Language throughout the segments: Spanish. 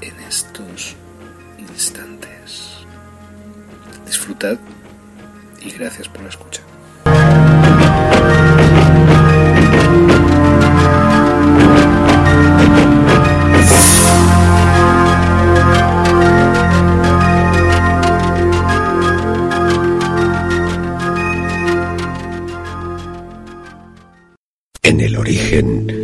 en estos instantes. Disfrutad y gracias por la escucha. En el origen,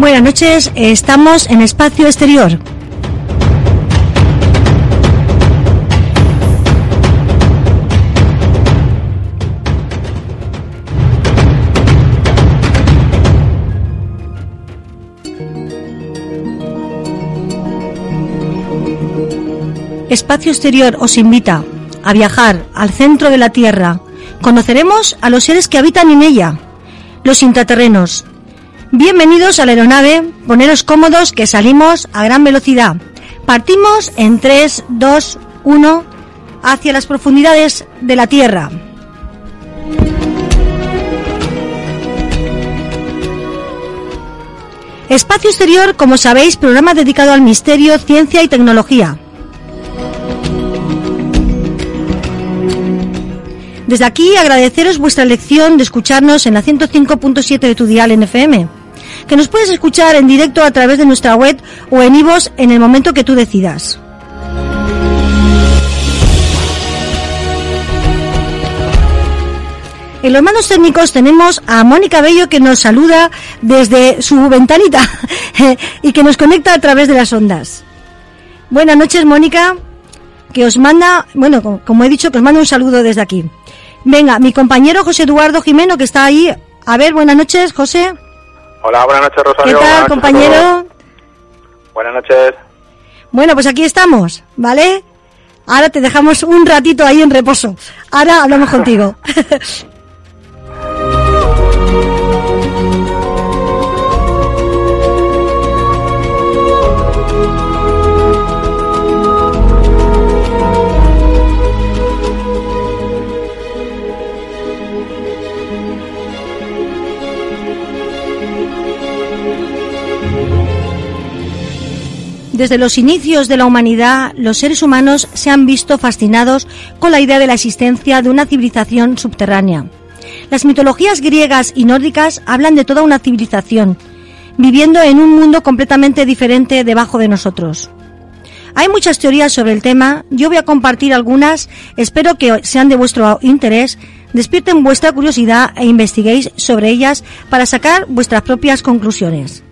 Buenas noches, estamos en Espacio Exterior. Espacio Exterior os invita a viajar al centro de la Tierra. Conoceremos a los seres que habitan en ella, los intraterrenos. Bienvenidos a la aeronave, poneros cómodos que salimos a gran velocidad. Partimos en 3, 2, 1 hacia las profundidades de la Tierra. Espacio Exterior, como sabéis, programa dedicado al misterio, ciencia y tecnología. Desde aquí agradeceros vuestra elección de escucharnos en la 105.7 de tu dial en FM, que nos puedes escuchar en directo a través de nuestra web o en iVoox en el momento que tú decidas. En los mandos técnicos tenemos a Mónica Bello que nos saluda desde su ventanita y que nos conecta a través de las ondas. Buenas noches, Mónica, que os manda, bueno, como- he dicho, que os manda un saludo desde aquí. Venga, mi compañero José Eduardo Jimeno, que está ahí. A ver, buenas noches, José. Hola, buenas noches, ¿Qué Rosario. tal, Buenas noches a compañero? Buenas noches. Bueno, pues aquí estamos, ¿vale? Ahora te dejamos un ratito ahí en reposo. Ahora hablamos contigo. Desde los inicios de la humanidad, los seres humanos se han visto fascinados con la idea de la existencia de una civilización subterránea. Las mitologías griegas y nórdicas hablan de toda una civilización, viviendo en un mundo completamente diferente debajo de nosotros. Hay muchas teorías sobre el tema, yo voy a compartir algunas, espero que sean de vuestro interés, despierten vuestra curiosidad e investiguéis sobre ellas para sacar vuestras propias conclusiones.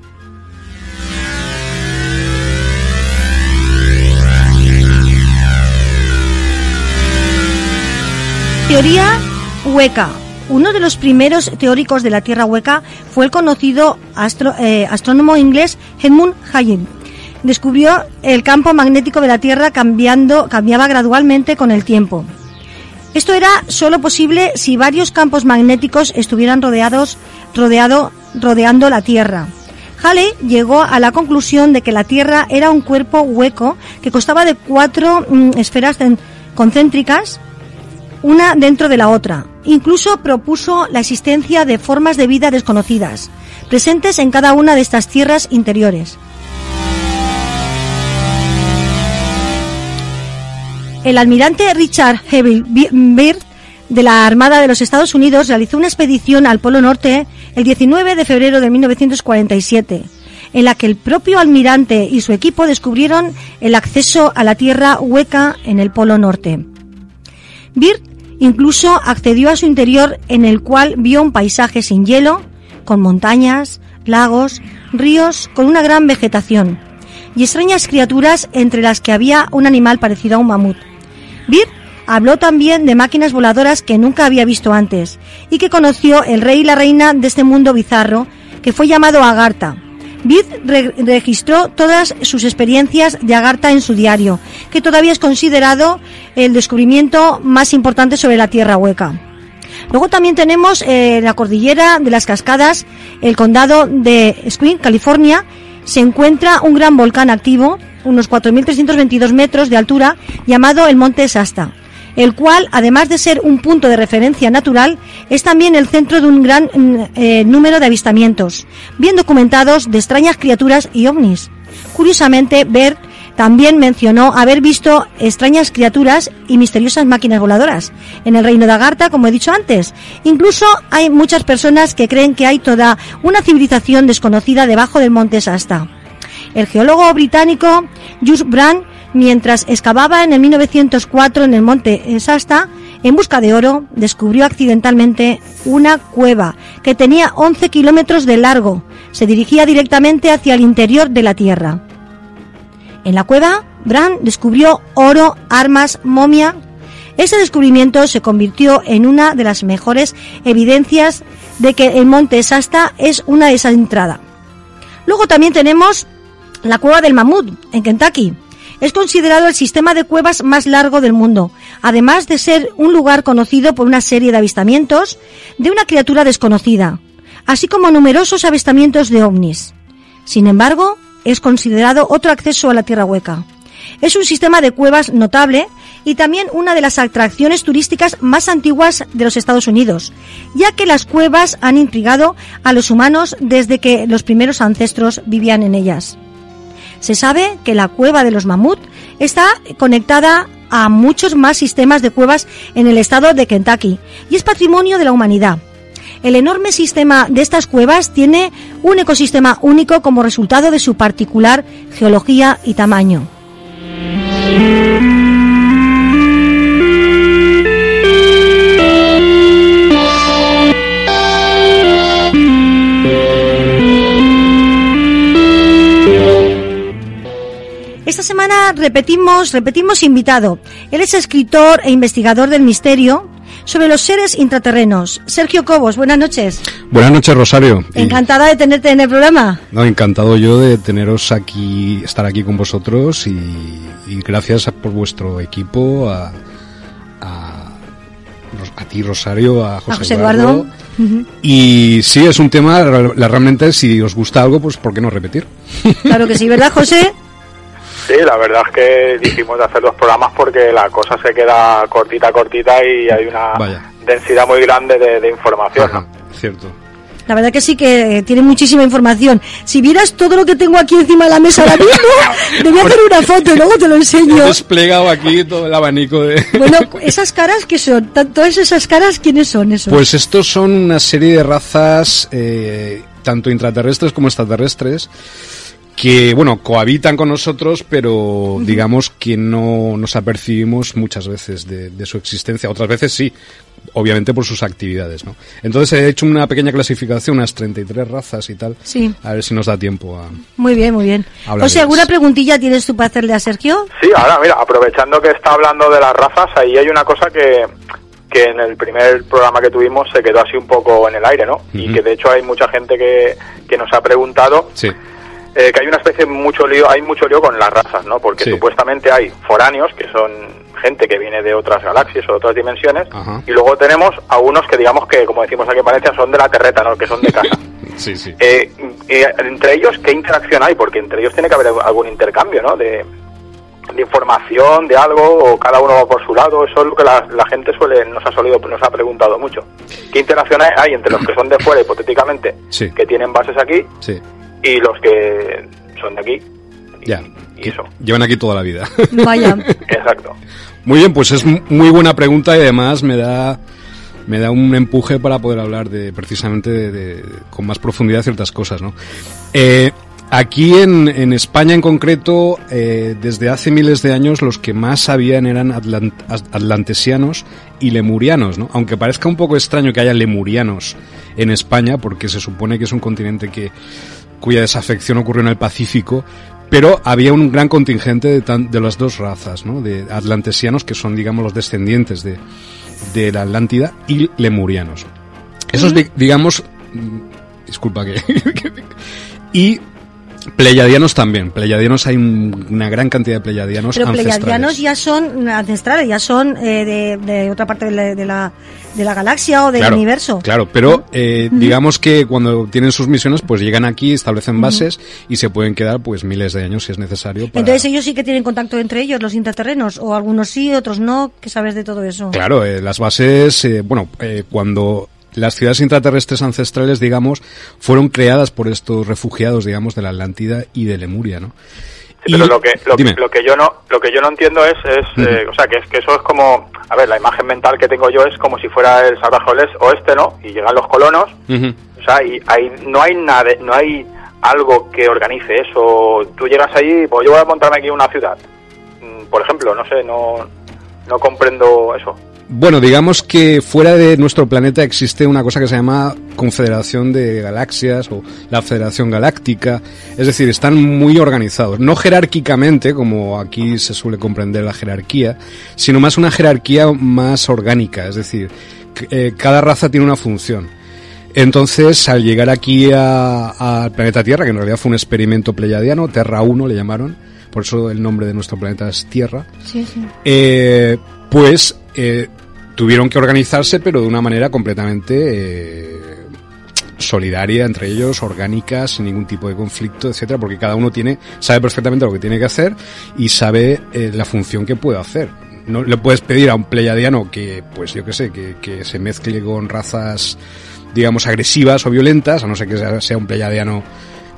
Teoría hueca. Uno de los primeros teóricos de la Tierra hueca fue el conocido eh, astrónomo inglés Edmund Halley, descubrió el campo magnético de la Tierra cambiando, cambiaba gradualmente con el tiempo. Esto era solo posible si varios campos magnéticos estuvieran rodeados, rodeado, rodeando la Tierra. Halley llegó a la conclusión de que la Tierra era un cuerpo hueco que constaba de cuatro mm, esferas concéntricas, una dentro de la otra. Incluso propuso la existencia de formas de vida desconocidas, presentes en cada una de estas tierras interiores. El almirante Richard Heville Byrd de la Armada de los Estados Unidos realizó una expedición al Polo Norte el 19 de febrero de 1947, en la que el propio almirante y su equipo descubrieron el acceso a la tierra hueca en el Polo Norte. Incluso accedió a su interior en el cual vio un paisaje sin hielo, con montañas, lagos, ríos con una gran vegetación y extrañas criaturas entre las que había un animal parecido a un mamut. Byrd Habló también de máquinas voladoras que nunca había visto antes y que conoció el rey y la reina de este mundo bizarro que fue llamado Agartha. Bid registró todas sus experiencias de Agartha en su diario, que todavía es considerado el descubrimiento más importante sobre la Tierra Hueca. Luego también tenemos eh, la cordillera de las cascadas, el condado de Squin, California, se encuentra un gran volcán activo, unos 4.322 metros de altura, llamado el Monte Sasta el cual, además de ser un punto de referencia natural, es también el centro de un gran mm, eh, número de avistamientos, bien documentados de extrañas criaturas y ovnis. Curiosamente, Bert también mencionó haber visto extrañas criaturas y misteriosas máquinas voladoras en el reino de Agartha, como he dicho antes. Incluso hay muchas personas que creen que hay toda una civilización desconocida debajo del monte Sasta. El geólogo británico Just Brand mientras excavaba en el 1904 en el monte Sasta, en busca de oro, descubrió accidentalmente una cueva que tenía 11 kilómetros de largo. Se dirigía directamente hacia el interior de la tierra. En la cueva, Brand descubrió oro, armas, momia. Ese descubrimiento se convirtió en una de las mejores evidencias de que el monte Sasta es una de esas entradas. Luego también tenemos la cueva del mamut en Kentucky, es considerado el sistema de cuevas más largo del mundo, además de ser un lugar conocido por una serie de avistamientos de una criatura desconocida, así como numerosos avistamientos de ovnis. Sin embargo, es considerado otro acceso a la Tierra Hueca. Es un sistema de cuevas notable y también una de las atracciones turísticas más antiguas de los Estados Unidos, ya que las cuevas han intrigado a los humanos desde que los primeros ancestros vivían en ellas. Se sabe que la cueva de los mamut está conectada a muchos más sistemas de cuevas en el estado de Kentucky y es patrimonio de la humanidad. El enorme sistema de estas cuevas tiene un ecosistema único como resultado de su particular geología y tamaño. Esta semana repetimos, repetimos invitado. Él es escritor e investigador del misterio sobre los seres intraterrenos. Sergio Cobos, buenas noches. Buenas noches, Rosario. Encantada de tenerte en el programa. No, encantado yo de teneros aquí, estar aquí con vosotros y, gracias por vuestro equipo, a, a, ti, Rosario, a José, Eduardo. Y sí, es un tema, realmente, si os gusta algo, pues ¿por qué no repetir? Claro que sí, ¿verdad, José? Sí, la verdad es que dijimos de hacer los programas porque la cosa se queda cortita, cortita y hay una densidad muy grande de, información. Cierto. La verdad que sí que tiene muchísima información. Si vieras todo lo que tengo aquí encima de la mesa ahora mismo, debía hacer una foto y luego te lo enseño. He desplegado aquí todo el abanico de... Bueno, esas caras que son, todas esas caras, ¿quiénes son esos? Pues estos son una serie de razas, eh, tanto intraterrestres como extraterrestres, que, bueno, cohabitan con nosotros, pero digamos que no nos apercibimos muchas veces de, su existencia. Otras veces sí, obviamente por sus actividades, ¿no? Entonces he hecho una pequeña clasificación, unas 33 razas y tal. Sí. A ver si nos da tiempo a... Muy bien, muy bien. O sea, ¿alguna preguntilla tienes tú para hacerle a Sergio? Sí, ahora mira, aprovechando que está hablando de las razas, ahí hay una cosa que, que en el primer programa que tuvimos se quedó así un poco en el aire, ¿no? Y que de hecho hay mucha gente que, que nos ha preguntado... Sí eh, que hay una especie mucho lío, hay mucho lío con las razas, ¿no? Porque supuestamente hay foráneos que son gente que viene de otras galaxias o de otras dimensiones y luego tenemos a unos que digamos que, como decimos aquí en Valencia, son de la terreta, ¿no? Que son de casa. sí, sí. Eh, eh, entre ellos, ¿qué interacción hay? Porque entre ellos tiene que haber algún intercambio, ¿no? De, de información, de algo, o cada uno por su lado. Eso es lo que la, gente suele nos ha solido, nos ha preguntado mucho. ¿Qué interacción hay entre los que son de fuera, hipotéticamente, que tienen bases aquí, y los que son de aquí? ya. Y eso. Llevan aquí toda la vida. Vaya. Exacto. Muy bien, pues es muy buena pregunta y además me da me da un empuje para poder hablar de precisamente de, con más profundidad ciertas cosas, ¿no? Eh, Aquí en, en, España en concreto, eh, desde hace miles de años los que más sabían eran atlantesianos y lemurianos, ¿no? Aunque parezca un poco extraño que haya lemurianos en España, porque se supone que es un continente que cuya desafección ocurrió en el Pacífico, pero había un gran contingente de, de las dos razas, ¿no? De atlantesianos, que son, digamos, los descendientes de, de la Atlántida, y lemurianos. Esos, digamos, mm, disculpa que... y Pleiadianos también. Pleiadianos hay una gran cantidad de pleiadianos Pero pleiadianos ya son ancestrales, ya son eh, de, otra parte de la, de la, galaxia o del universo. Claro, pero eh, digamos que cuando tienen sus misiones, pues llegan aquí, establecen bases y se pueden quedar pues miles de años si es necesario. Entonces ellos sí que tienen contacto entre ellos, los intraterrenos, o algunos sí, otros no. ¿Qué sabes de todo eso? Claro, eh, las bases, bueno, cuando las ciudades intraterrestres ancestrales, digamos, fueron creadas por estos refugiados, digamos, de la Atlántida y de Lemuria, ¿no? pero lo que, lo, que yo no lo que yo no entiendo es, es eh, o sea que, es, que eso es como a ver la imagen mental que tengo yo es como si fuera el salvaje oeste no y llegan los colonos o sea y hay no hay nada no hay algo que organice eso. Tú llegas allí pues yo voy a montarme aquí una ciudad. Mm, por ejemplo no sé no no comprendo eso bueno, digamos que fuera de nuestro planeta existe una cosa que se llama Confederación de Galaxias o la Federación Galáctica, es decir, están muy organizados, no jerárquicamente como aquí se suele comprender la jerarquía, sino más una jerarquía más orgánica, es decir, eh, cada raza tiene una función. Entonces, al llegar aquí al planeta Tierra, que en realidad fue un experimento pleyadiano, Terra 1 le llamaron, por eso el nombre de nuestro planeta es Tierra, sí, sí. Eh, pues eh, tuvieron que organizarse, pero de una manera completamente eh, solidaria entre ellos, orgánica, sin ningún tipo de conflicto, etcétera, porque cada uno tiene, sabe perfectamente lo que tiene que hacer y sabe eh, la función que puede hacer. No le puedes pedir a un pleiadiano que, pues yo qué sé, que, que, se mezcle con razas, digamos, agresivas o violentas, a no ser que sea, sea un pleiadiano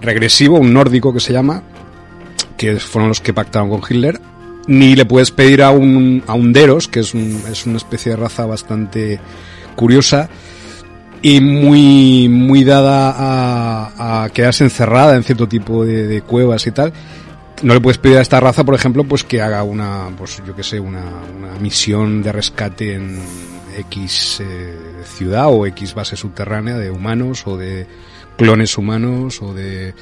regresivo, un nórdico que se llama, que fueron los que pactaron con Hitler, ni le puedes pedir a un, a un Deros, que es, es una especie de raza bastante curiosa y muy, muy dada a, a quedarse encerrada en cierto tipo de, cuevas y tal. No le puedes pedir a esta raza, por ejemplo, pues que haga una, pues yo que sé, una, una misión de rescate en X eh, ciudad o X base subterránea de humanos o de clones humanos o de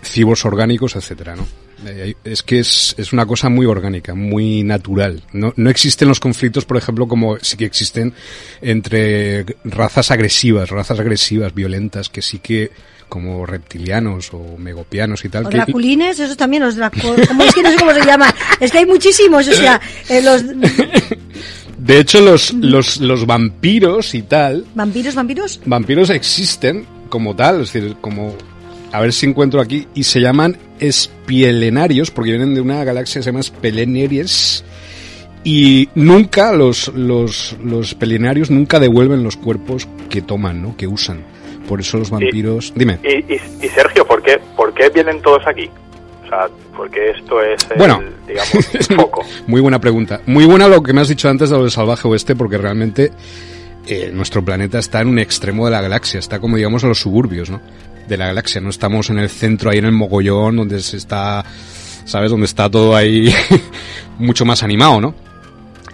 cibos orgánicos, etcétera, ¿no? Eh, es que es, es, una cosa muy orgánica, muy natural. No, no existen los conflictos, por ejemplo, como sí que existen entre razas agresivas, razas agresivas, violentas, que sí que como reptilianos o megopianos y tal. O draculines, esos también, los como es que no sé cómo se llaman. Es que hay muchísimos, o sea, eh, los... De hecho, los, los, los vampiros y tal... ¿Vampiros, vampiros? Vampiros existen como tal, es decir, como a ver si encuentro aquí, y se llaman espielenarios, porque vienen de una galaxia que se llama Speleneries, y nunca los, los, los espielenarios nunca devuelven los cuerpos que toman, ¿no? que usan. Por eso los vampiros... Dime. Y, y, Sergio, ¿por qué, ¿por qué vienen todos aquí? O sea, porque esto es, el, bueno, digamos, foco. Muy buena pregunta. Muy buena lo que me has dicho antes de lo del salvaje oeste, porque realmente eh, nuestro planeta está en un extremo de la galaxia, está como digamos en los suburbios, ¿no? De la galaxia, no estamos en el centro, ahí en el mogollón, donde se está, ¿sabes? Donde está todo ahí mucho más animado, ¿no?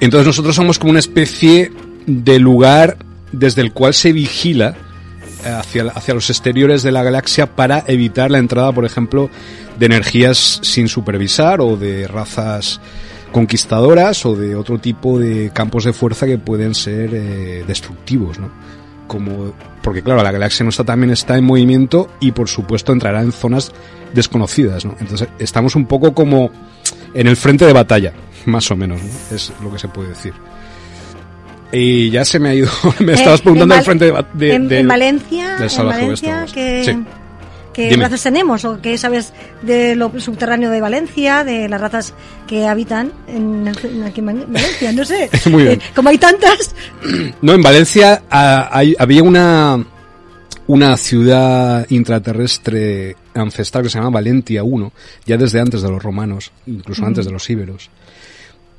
Entonces nosotros somos como una especie de lugar desde el cual se vigila eh, hacia, hacia los exteriores de la galaxia para evitar la entrada, por ejemplo, de energías sin supervisar o de razas conquistadoras o de otro tipo de campos de fuerza que pueden ser eh, destructivos, ¿no? Como porque claro, la galaxia nuestra también está en movimiento y por supuesto entrará en zonas desconocidas, ¿no? Entonces estamos un poco como en el frente de batalla, más o menos, ¿no? Es lo que se puede decir. Y ya se me ha ido, me estabas eh, preguntando el frente de, de, en, Valencia, en Valencia que, ¿Qué razas tenemos o qué sabes de lo subterráneo de Valencia, de las razas que habitan en, aquí en Valencia? No sé. Muy bien. Como hay tantas. No, en Valencia había una, una ciudad intraterrestre ancestral que se llama Valentia I, ya desde antes de los romanos, incluso antes de los íberos,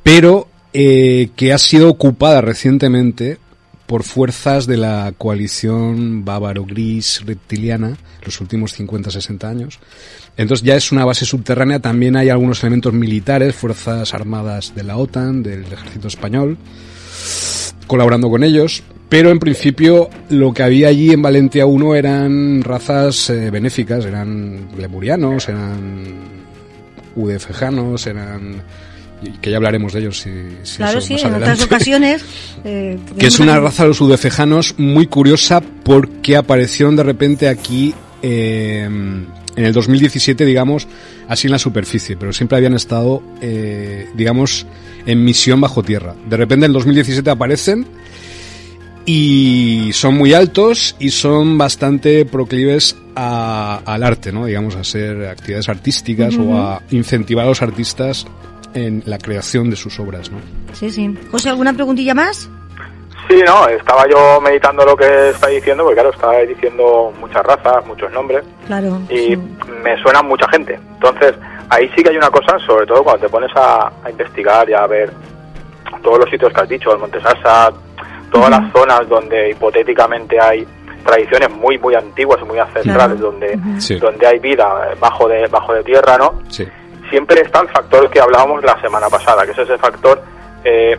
pero eh, que ha sido ocupada recientemente por fuerzas de la coalición bávaro-gris reptiliana los últimos 50-60 años. Entonces ya es una base subterránea, también hay algunos elementos militares, fuerzas armadas de la OTAN, del ejército español, colaborando con ellos, pero en principio lo que había allí en Valencia 1 eran razas eh, benéficas, eran lemurianos, eran udefejanos, eran que ya hablaremos de ellos si, si claro, sí, en otras ocasiones. Eh, que es una raza de los udefejanos muy curiosa porque aparecieron de repente aquí eh, en el 2017, digamos, así en la superficie, pero siempre habían estado, eh, digamos, en misión bajo tierra. De repente en el 2017 aparecen y son muy altos y son bastante proclives al arte, ¿no? Digamos, a hacer actividades artísticas o a incentivar a los artistas en la creación de sus obras, ¿no? Sí, sí. José, ¿alguna preguntilla más? Sí, no, estaba yo meditando lo que está diciendo, porque claro, está diciendo muchas razas, muchos nombres. Claro. Y me suena mucha gente. Entonces, ahí sí que hay una cosa, sobre todo cuando te pones a, investigar y a ver todos los sitios que has dicho, el Monte Sasa, todas las zonas donde hipotéticamente hay tradiciones muy muy antiguas y muy ancestrales donde donde hay vida bajo de bajo de tierra no sí siempre está el factor que hablábamos la semana pasada, que es ese factor eh,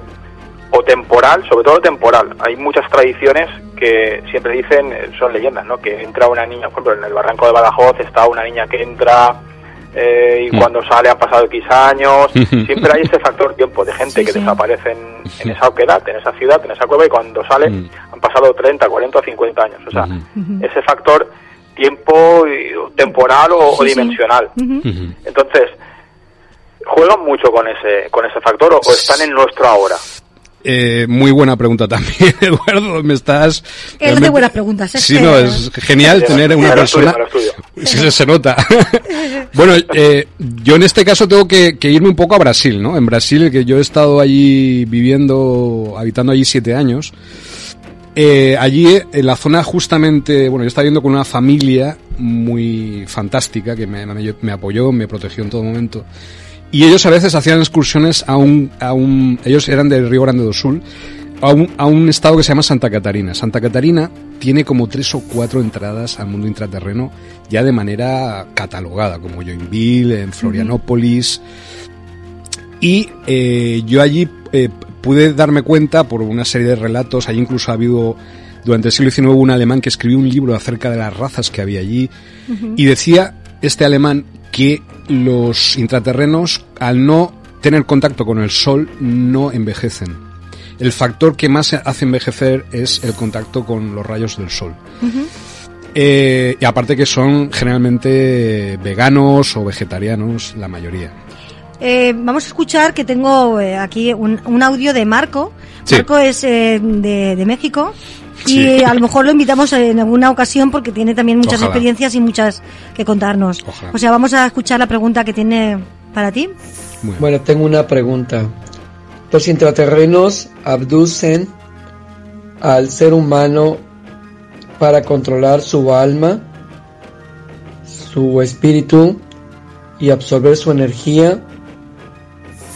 o temporal, sobre todo temporal. Hay muchas tradiciones que siempre dicen, eh, son leyendas, ¿no? Que entra una niña, por ejemplo, en el barranco de Badajoz está una niña que entra eh, y mm. cuando sale han pasado X años. Siempre hay ese factor tiempo de gente que desaparece en, esa oquedad, en esa ciudad, en esa cueva y cuando sale mm. han pasado 30, 40 o 50 años. O sea, ese factor tiempo temporal o, dimensional. Entonces, juegan mucho con ese, con ese factor o, están en nuestro ahora? Eh, muy buena pregunta también, Eduardo. Me estás. Es de buenas preguntas. sí, no, es genial tener una persona. Sí, se nota. bueno, eh, yo en este caso tengo que, irme un poco a Brasil, ¿no? En Brasil, que yo he estado allí viviendo, habitando allí siete años. Eh, allí, en la zona justamente, bueno, yo estaba viendo con una familia muy fantástica que me, me apoyó, me protegió en todo momento. Y ellos a veces hacían excursiones a un, a un ellos eran del Río Grande do Sul, a un, a un estado que se llama Santa Catarina. Santa Catarina tiene como tres o cuatro entradas al mundo intraterreno ya de manera catalogada, como Joinville, en Florianópolis. Y eh, yo allí eh, pude darme cuenta por una serie de relatos, allí incluso ha habido durante el siglo XIX un alemán que escribió un libro acerca de las razas que había allí y decía este alemán que los intraterrenos, al no tener contacto con el Sol, no envejecen. El factor que más hace envejecer es el contacto con los rayos del Sol. Eh, y aparte que son generalmente veganos o vegetarianos, la mayoría. Eh, vamos a escuchar que tengo eh, aquí un, audio de Marco. Marco es de, de México y a lo mejor lo invitamos en alguna ocasión porque tiene también muchas experiencias y muchas que contarnos. O sea, vamos a escuchar la pregunta que tiene para ti. Bueno, tengo una pregunta. Los intraterrenos abducen al ser humano para controlar su alma, su espíritu y absorber su energía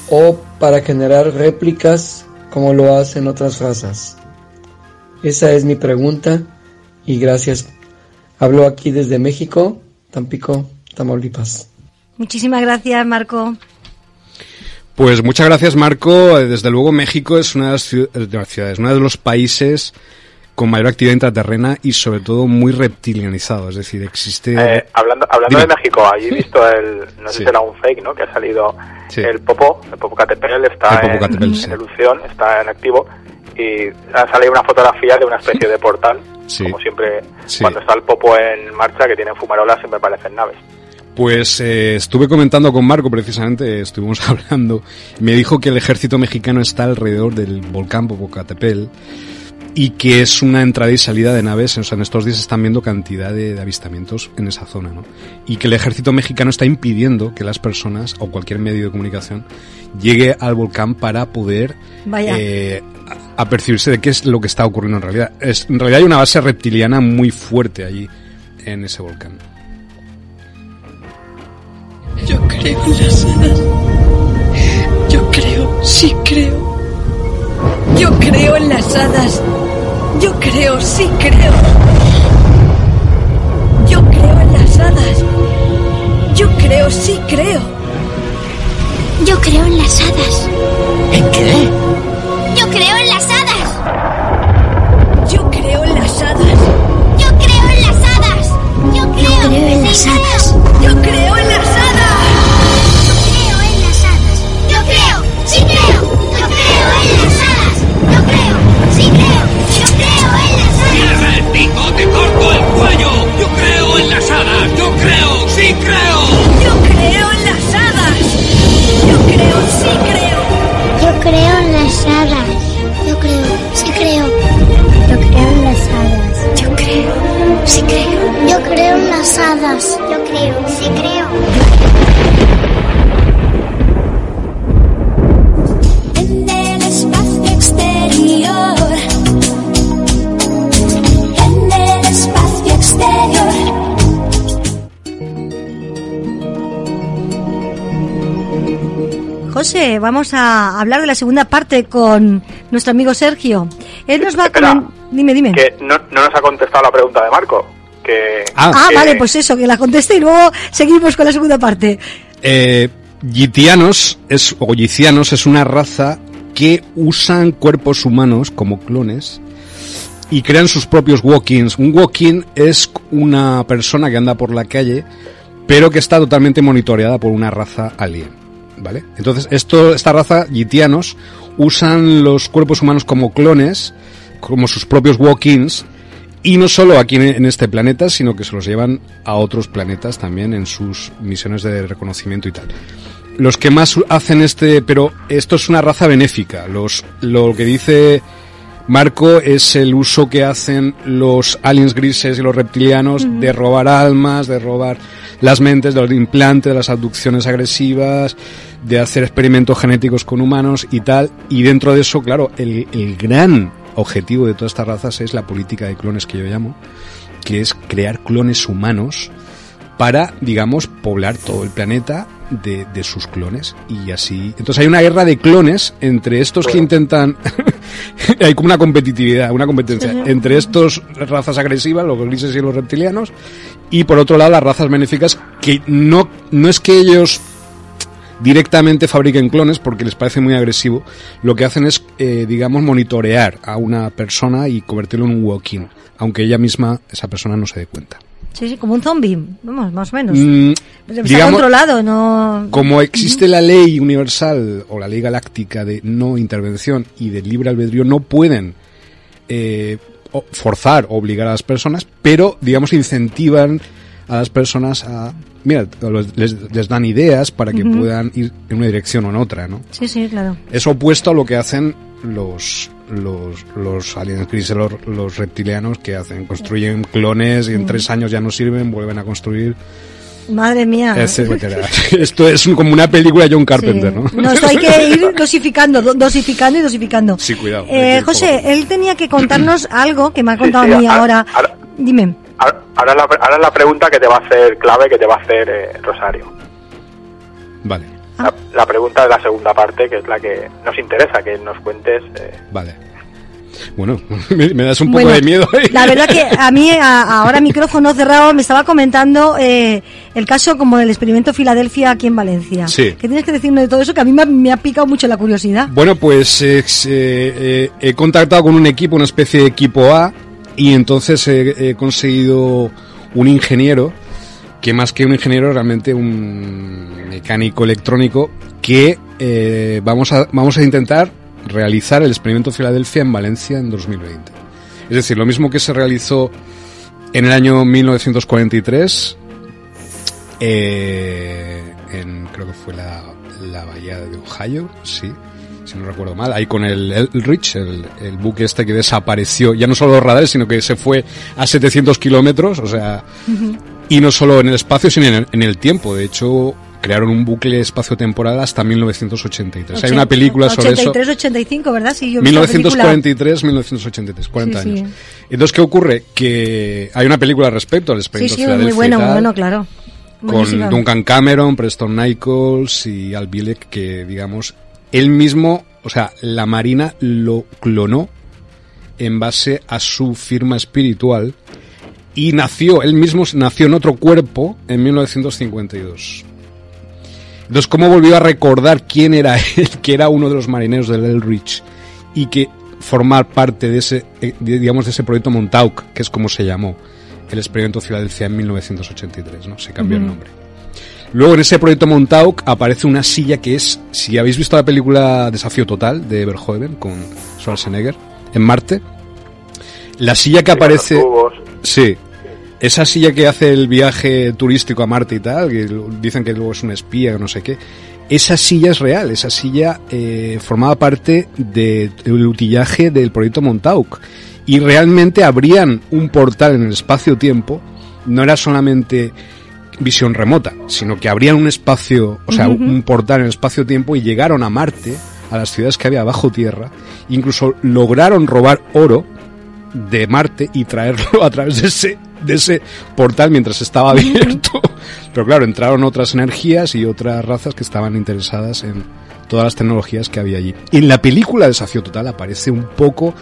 o para generar réplicas como lo hacen otras razas. Esa es mi pregunta y gracias. Hablo aquí desde México, Tampico, Tamaulipas. Muchísimas gracias, Marco. Pues muchas gracias, Marco. Desde luego, México es una de las ciudades, uno de los países con mayor actividad intraterrena y sobre todo muy reptilianizado, es decir, existe... Eh, hablando hablando de México, allí he visto el, no sé si era un fake, ¿no?, que ha salido el Popo, el Popocatépetl está en, erupción, está en activo, y ha salido una fotografía de una especie de portal. Como siempre, cuando está el popo en marcha, que tienen fumarolas, siempre parecen naves. Pues eh, estuve comentando con Marco precisamente, estuvimos hablando, me dijo que el ejército mexicano está alrededor del volcán Popocatépetl y que es una entrada y salida de naves, o sea, en estos días están viendo cantidad de, avistamientos en esa zona, ¿no? Y que el ejército mexicano está impidiendo que las personas o cualquier medio de comunicación llegue al volcán para poder eh, apercibirse de qué es lo que está ocurriendo en realidad. Es, en realidad hay una base reptiliana muy fuerte allí en ese volcán. Yo creo en las hadas. Yo creo, sí creo. Yo creo en las hadas. Yo creo, sí creo. Yo creo en las hadas. Yo creo, sí creo. Yo creo en las hadas. ¿En qué? Creo, en las hadas. Yo creo en las hadas. Yo creo en las hadas. Yo creo, sí creo. Yo creo en las hadas. Yo creo, sí creo. Yo creo en las hadas. ¡Cierra el pico, te corto el cuello! Yo creo en las hadas. Yo creo, sí creo. Yo creo en las hadas. Yo creo, sí creo. Yo creo en las hadas. Sí creo. Yo creo en las hadas. Yo creo, sí creo. En el espacio exterior. En el espacio exterior. José, vamos a hablar de la segunda parte con nuestro amigo Sergio. Él nos va a Dime, dime. Que no, no nos ha contestado la pregunta de Marco. Que, Ah, que- vale, pues eso, que la conteste y luego seguimos con la segunda parte. Eh, Gitianos es, o Gicianos es una raza que usan cuerpos humanos como clones y crean sus propios walk-ins. Un walk-in es una persona que anda por la calle, pero que está totalmente monitoreada por una raza alien. ¿Vale? Entonces, esto, esta raza, Gitianos, usan los cuerpos humanos como clones, como sus propios walk-ins, y no solo aquí en, este planeta, sino que se los llevan a otros planetas también en sus misiones de reconocimiento y tal. Los que más hacen este, pero esto es una raza benéfica. Los, lo que dice Marco es el uso que hacen los aliens grises y los reptilianos de robar almas, de robar las mentes, de los implantes, de las abducciones agresivas, de hacer experimentos genéticos con humanos y tal. Y dentro de eso, claro, el, el gran objetivo de todas estas razas es la política de clones que yo llamo, que es crear clones humanos para, digamos, poblar todo el planeta de, de sus clones y así. Entonces hay una guerra de clones entre estos que intentan, hay como una competitividad, una competencia entre estos razas agresivas, los grises y los reptilianos, y por otro lado las razas benéficas que no, no es que ellos directamente fabriquen clones porque les parece muy agresivo, lo que hacen es, eh, digamos, monitorear a una persona y convertirlo en un walk-in, aunque ella misma, esa persona, no se dé cuenta. Sí, sí, como un zombie, vamos, más o menos. Mm, Está digamos, controlado, no... como existe la ley universal o la ley galáctica de no intervención y de libre albedrío, no pueden eh, forzar o obligar a las personas, pero digamos incentivan a las personas a, mira, les, les dan ideas para que puedan ir en una dirección o en otra, ¿no? Sí, sí, claro. Es opuesto a lo que hacen los los, los aliens grises, los, los reptilianos que hacen, construyen clones y en tres años ya no sirven, vuelven a construir, Madre mía. etcétera. Esto es como una película de John Carpenter, Sí. ¿no? No, esto hay que ir dosificando, do- dosificando y dosificando. Sí, cuidado, Eh, ir José, él tenía que contarnos algo que me ha contado sí, a mí ahora- ahora. ahora- Dime. Ahora, ahora la, ahora la pregunta que te va a hacer clave, que te va a hacer eh, Rosario. Vale, La, la pregunta de la segunda parte, que es la que nos interesa, que nos cuentes. eh, vale. Bueno, me, me das un Bueno, poco de miedo. ¿eh? La verdad que a mí, a- ahora micrófono cerrado, me estaba comentando eh, el caso como del experimento Filadelfia aquí en Valencia. Sí. ¿Qué tienes que decirme de todo eso? Que a mí me ha, me ha picado mucho la curiosidad. Bueno, pues eh, eh, eh, he contactado con un equipo, una especie de equipo A, y entonces he, conseguido un ingeniero, que más que un ingeniero, realmente un mecánico electrónico, que eh, vamos, a, vamos a intentar realizar el experimento Filadelfia en Valencia en 2020. Es decir, lo mismo que se realizó en el año 1943, eh, en, creo que fue la, la bahía de Ohio, sí, si no recuerdo mal, ahí con el, el Rich, el, el, buque este que desapareció, ya no solo los radares, sino que se fue a 700 kilómetros, o sea, y no solo en el espacio, sino en el, en el tiempo. De hecho, crearon un bucle espacio-temporal hasta 1983. Hay una película sobre 83, eso. 85, ¿verdad? Sí, yo 1943, 1983, 40 sí, años. Sí. Entonces, ¿qué ocurre? Que hay una película al respecto al experimento sí, sí, muy bueno, muy bueno, claro. Con Buenísima. Duncan Cameron, Preston Nichols y Al Bielek, que digamos, él mismo, o sea, la Marina lo clonó en base a su firma espiritual y nació, él mismo nació en otro cuerpo en 1952. Entonces, ¿cómo volvió a recordar quién era él, que era uno de los marineros del Elrich y que formar parte de ese, digamos, de ese proyecto Montauk, que es como se llamó el experimento Filadelfia en 1983, ¿no? Se cambió uh -huh. el nombre. Luego en ese proyecto Montauk aparece una silla que es, si habéis visto la película Desafío Total de Verhoeven con Schwarzenegger en Marte, la silla que aparece, sí, esa silla que hace el viaje turístico a Marte y tal, que dicen que luego es un espía, que no sé qué, esa silla es real, esa silla eh, formaba parte del de utillaje del proyecto Montauk. Y realmente abrían un portal en el espacio-tiempo, no era solamente visión remota, sino que abrían un espacio, o sea, uh -huh. un portal en el espacio-tiempo y llegaron a Marte, a las ciudades que había bajo tierra, incluso lograron robar oro de Marte y traerlo a través de ese, de ese portal mientras estaba abierto. Pero claro, entraron otras energías y otras razas que estaban interesadas en todas las tecnologías que había allí. Y en la película Desafío Total aparece un poco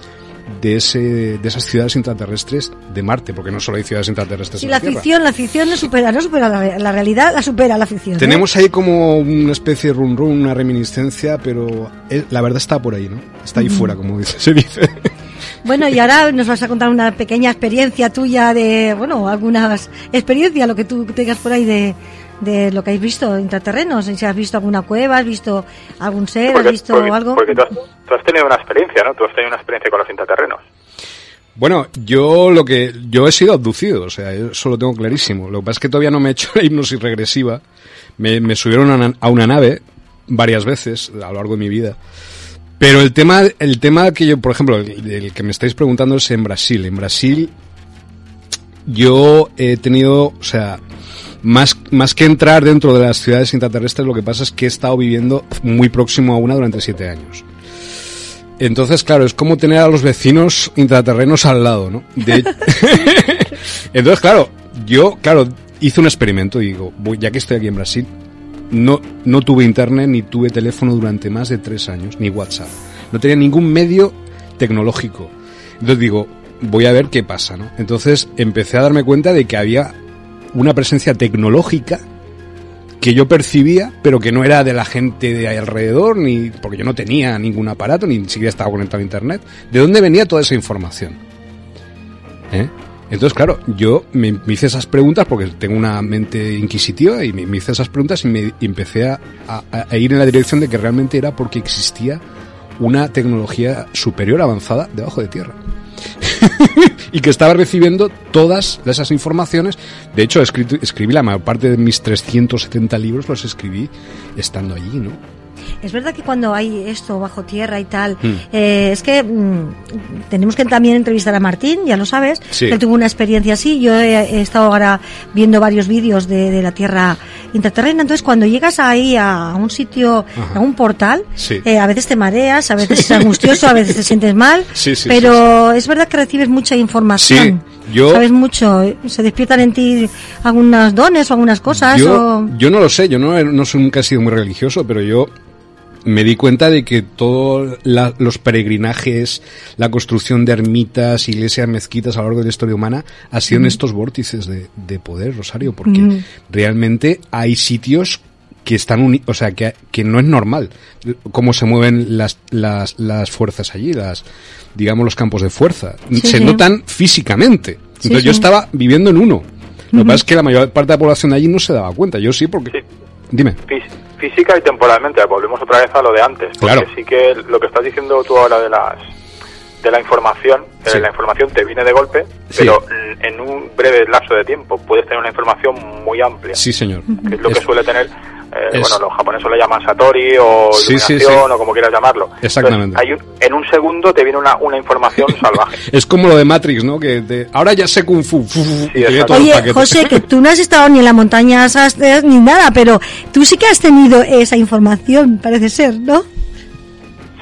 de ese de esas ciudades intraterrestres de Marte, porque no solo hay ciudades intraterrestres. Sí, en la, ficción, la ficción no supera, no supera la, la, realidad, la supera la ficción. Tenemos ¿eh? ahí como una especie de run run, una reminiscencia, pero es, la verdad está por ahí, ¿no? Está ahí fuera, como dice, se dice. Bueno, y ahora nos vas a contar una pequeña experiencia tuya de, bueno, algunas experiencias, lo que tú tengas por ahí de, de lo que has visto intraterrenos, si has visto alguna cueva, has visto algún ser, porque, has visto porque, algo. Porque tú has, tú has, tenido una experiencia, ¿no? Tú has tenido una experiencia con los intraterrenos. Bueno, yo lo que yo he sido abducido, o sea, eso lo tengo clarísimo. Lo que pasa es que todavía no me he hecho la hipnosis regresiva. Me, me subieron a una, a una nave varias veces a lo largo de mi vida. Pero el tema, el tema que yo, por ejemplo, el, el, que me estáis preguntando es en Brasil. En Brasil yo he tenido, o sea, más, más que entrar dentro de las ciudades intraterrestres, lo que pasa es que he estado viviendo muy próximo a una durante siete años. Entonces, claro, es como tener a los vecinos intraterrenos al lado, ¿no? De... Entonces, claro, yo, claro, hice un experimento y digo, ya que estoy aquí en Brasil, no, no tuve internet ni tuve teléfono durante más de tres años, ni WhatsApp. No tenía ningún medio tecnológico. Entonces digo, voy a ver qué pasa, ¿no? Entonces empecé a darme cuenta de que había una presencia tecnológica que yo percibía, pero que no era de la gente de alrededor, ni porque yo no tenía ningún aparato, ni siquiera estaba conectado a internet. ¿De dónde venía toda esa información? ¿Eh? Entonces, claro, yo me, me, hice esas preguntas porque tengo una mente inquisitiva y me, hice esas preguntas y, me, empecé a, ir en la dirección de que realmente era porque existía una tecnología superior avanzada debajo de tierra. y que estaba recibiendo todas esas informaciones. De hecho, escribí, escribí la mayor parte de mis 370 libros, los escribí estando allí, ¿no? Es verdad que cuando hay esto bajo tierra y tal, mm. eh, es que mmm, tenemos que también entrevistar a Martín, ya lo sabes, sí. él tuvo una experiencia así, yo he, he estado ahora viendo varios vídeos de, de, la tierra intraterrena, entonces cuando llegas ahí a, un sitio, Ajá. a un portal, sí. eh, a veces te mareas, a veces es angustioso, a veces te sientes mal, sí, pero es verdad que recibes mucha información. Yo, sabes mucho, se despiertan en ti algunos dones o algunas cosas. Yo, o... yo no lo sé, yo no, no soy, nunca he sido muy religioso, pero yo me di cuenta de que todos los peregrinajes, la construcción de ermitas, iglesias, mezquitas a lo largo de la historia humana ha sido mm. en estos vórtices de, de, poder, Rosario, porque mm. realmente hay sitios que están unidos, o sea, que, que no es normal cómo se mueven las, las, las fuerzas allí, las, digamos, los campos de fuerza. Sí, se sí. notan físicamente. Entonces sí, yo estaba viviendo en uno. Lo que pasa es que la mayor parte de la población de allí no se daba cuenta. Yo sí, porque Dime. física y temporalmente, volvemos otra vez a lo de antes. Claro. Porque sí que lo que estás diciendo tú ahora de las de la información, eh, la información te viene de golpe, pero en un breve lapso de tiempo puedes tener una información muy amplia. Sí, señor. Que es lo que suele tener eh, bueno, los japoneses lo llaman Satori o iluminación o como quieras llamarlo. Exactamente. hay en un segundo te viene una, una información salvaje. es como lo de Matrix, ¿no? Que ahora ya sé Kung Fu. Oye, José, que tú no has estado ni en las montañas ni nada, pero tú sí que has tenido esa información, parece ser, ¿no?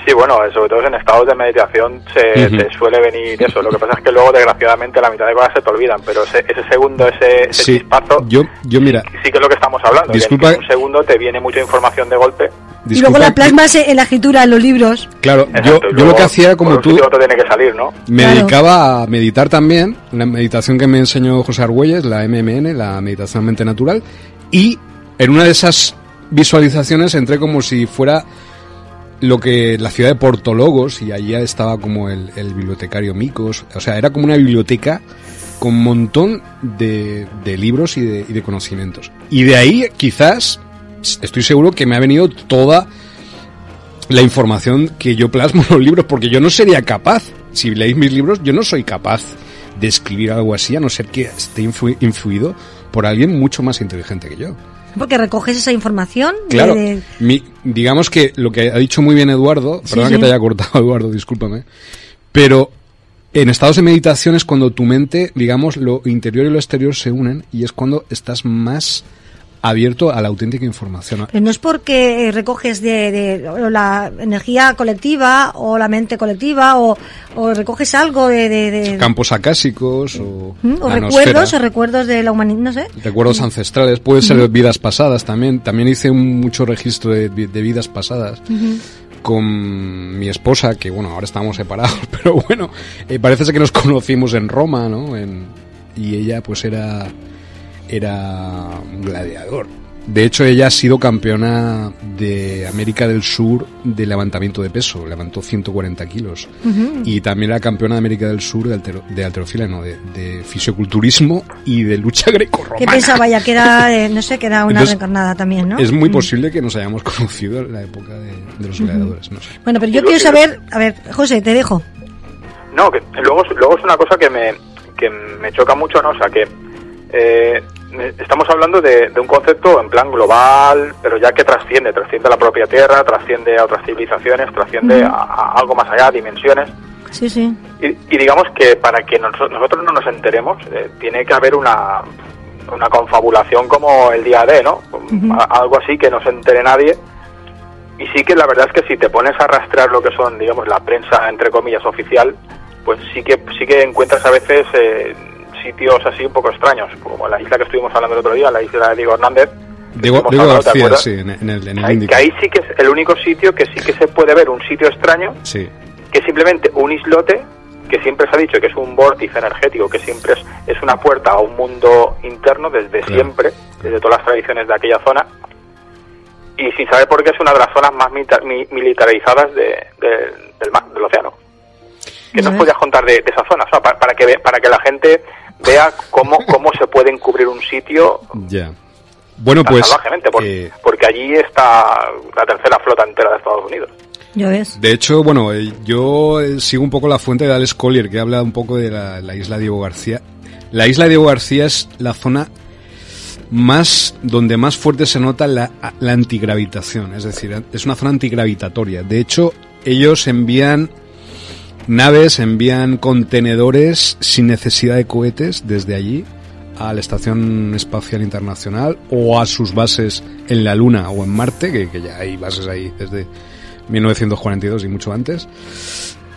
Sí, bueno, sobre todo en estados de meditación se te suele venir eso. Lo que pasa es que luego, desgraciadamente, la mitad de cosas se te olvidan, pero ese, segundo, ese, ese sí, yo, yo mira, sí, que es lo que estamos hablando. Disculpa, en un segundo te viene mucha información de golpe. y luego la plasmas en la escritura, en los libros. Claro, yo, yo lo que hacía como tú... tiene que salir, ¿no? Me dedicaba a meditar también, una meditación que me enseñó José Argüelles, la MMN, la meditación mente natural, y en una de esas visualizaciones entré como si fuera lo que la ciudad de Portologos y allí estaba como el, bibliotecario Micos, o sea, era como una biblioteca con un montón de, libros y de, conocimientos. Y de ahí quizás, estoy seguro que me ha venido toda la información que yo plasmo en los libros, porque yo no sería capaz, si leéis mis libros, yo no soy capaz de escribir algo así, a no ser que esté influido por alguien mucho más inteligente que yo. Porque recoges esa información. Claro. digamos que lo que ha dicho muy bien Eduardo, perdón que te haya cortado Eduardo, discúlpame, pero en estados de meditación es cuando tu mente, digamos, lo interior y lo exterior se unen y es cuando estás más abierto a la auténtica información. Pero no es porque recoges de, la energía colectiva o la mente colectiva o, recoges algo de, campos acásicos o, ¿Mm? o recuerdos o recuerdos de la humanidad, no sé. Recuerdos ancestrales, puede ser vidas pasadas también. También hice mucho registro de, vidas pasadas. con mi esposa, que bueno, ahora estamos separados, pero bueno, eh, parece ser que nos conocimos en Roma, ¿no? En, y ella pues era era un gladiador. De hecho, ella ha sido campeona de América del Sur de levantamiento de peso, levantó 140 kilos. Y también era campeona de América del Sur de, alterofilia, no, de, fisioculturismo y de lucha greco-romana. ¿Qué pensaba ya? Que era, eh, no sé, que era una reencarnada también, ¿no? Es muy posible que nos hayamos conocido en la época de, los gladiadores, no sé. Bueno, pero yo quiero saber, a ver, José, te dejo. No, que luego, luego es una cosa que me, que me choca mucho, ¿no? O sea, que eh, estamos hablando de, un concepto en plan global, pero ya que trasciende, trasciende a la propia Tierra, trasciende a otras civilizaciones, trasciende a, algo más allá, dimensiones. Sí, sí. Y, digamos que para que nosotros no nos enteremos, eh, tiene que haber una, una confabulación como el día de, ¿no? Algo así que no se entere nadie. Y sí que la verdad es que si te pones a rastrear lo que son, digamos, la prensa, entre comillas, oficial, pues sí que, sí que encuentras a veces... Eh, sitios así un poco extraños, como la isla que estuvimos hablando el otro día, la isla de Diego Hernández. Diego, García, sí, en, el, ahí, Que ahí sí que es el único sitio que sí que se puede ver un sitio extraño, sí. que es simplemente un islote que siempre se ha dicho que es un vórtice energético, que siempre es, es una puerta a un mundo interno desde siempre, desde todas las tradiciones de aquella zona, y sin saber por qué es una de las zonas más militarizadas de, del, mar, del océano. ¿Qué nos podías contar de, esa zona? para, que, para que la gente vea cómo, cómo se puede encubrir un sitio. Ya. Bueno, pues. Salvajemente, porque, porque allí está la tercera flota entera de Estados Unidos. ¿Ya ves? De hecho, bueno, eh, yo eh, sigo un poco la fuente de Alex Collier, que habla un poco de la, isla Diego García. La isla Diego García es la zona más donde más fuerte se nota la, la antigravitación, es decir, es una zona antigravitatoria. De hecho, ellos envían Naves envían contenedores sin necesidad de cohetes desde allí a la Estación Espacial Internacional o a sus bases en la Luna o en Marte, que, ya hay bases ahí desde 1942 y mucho antes,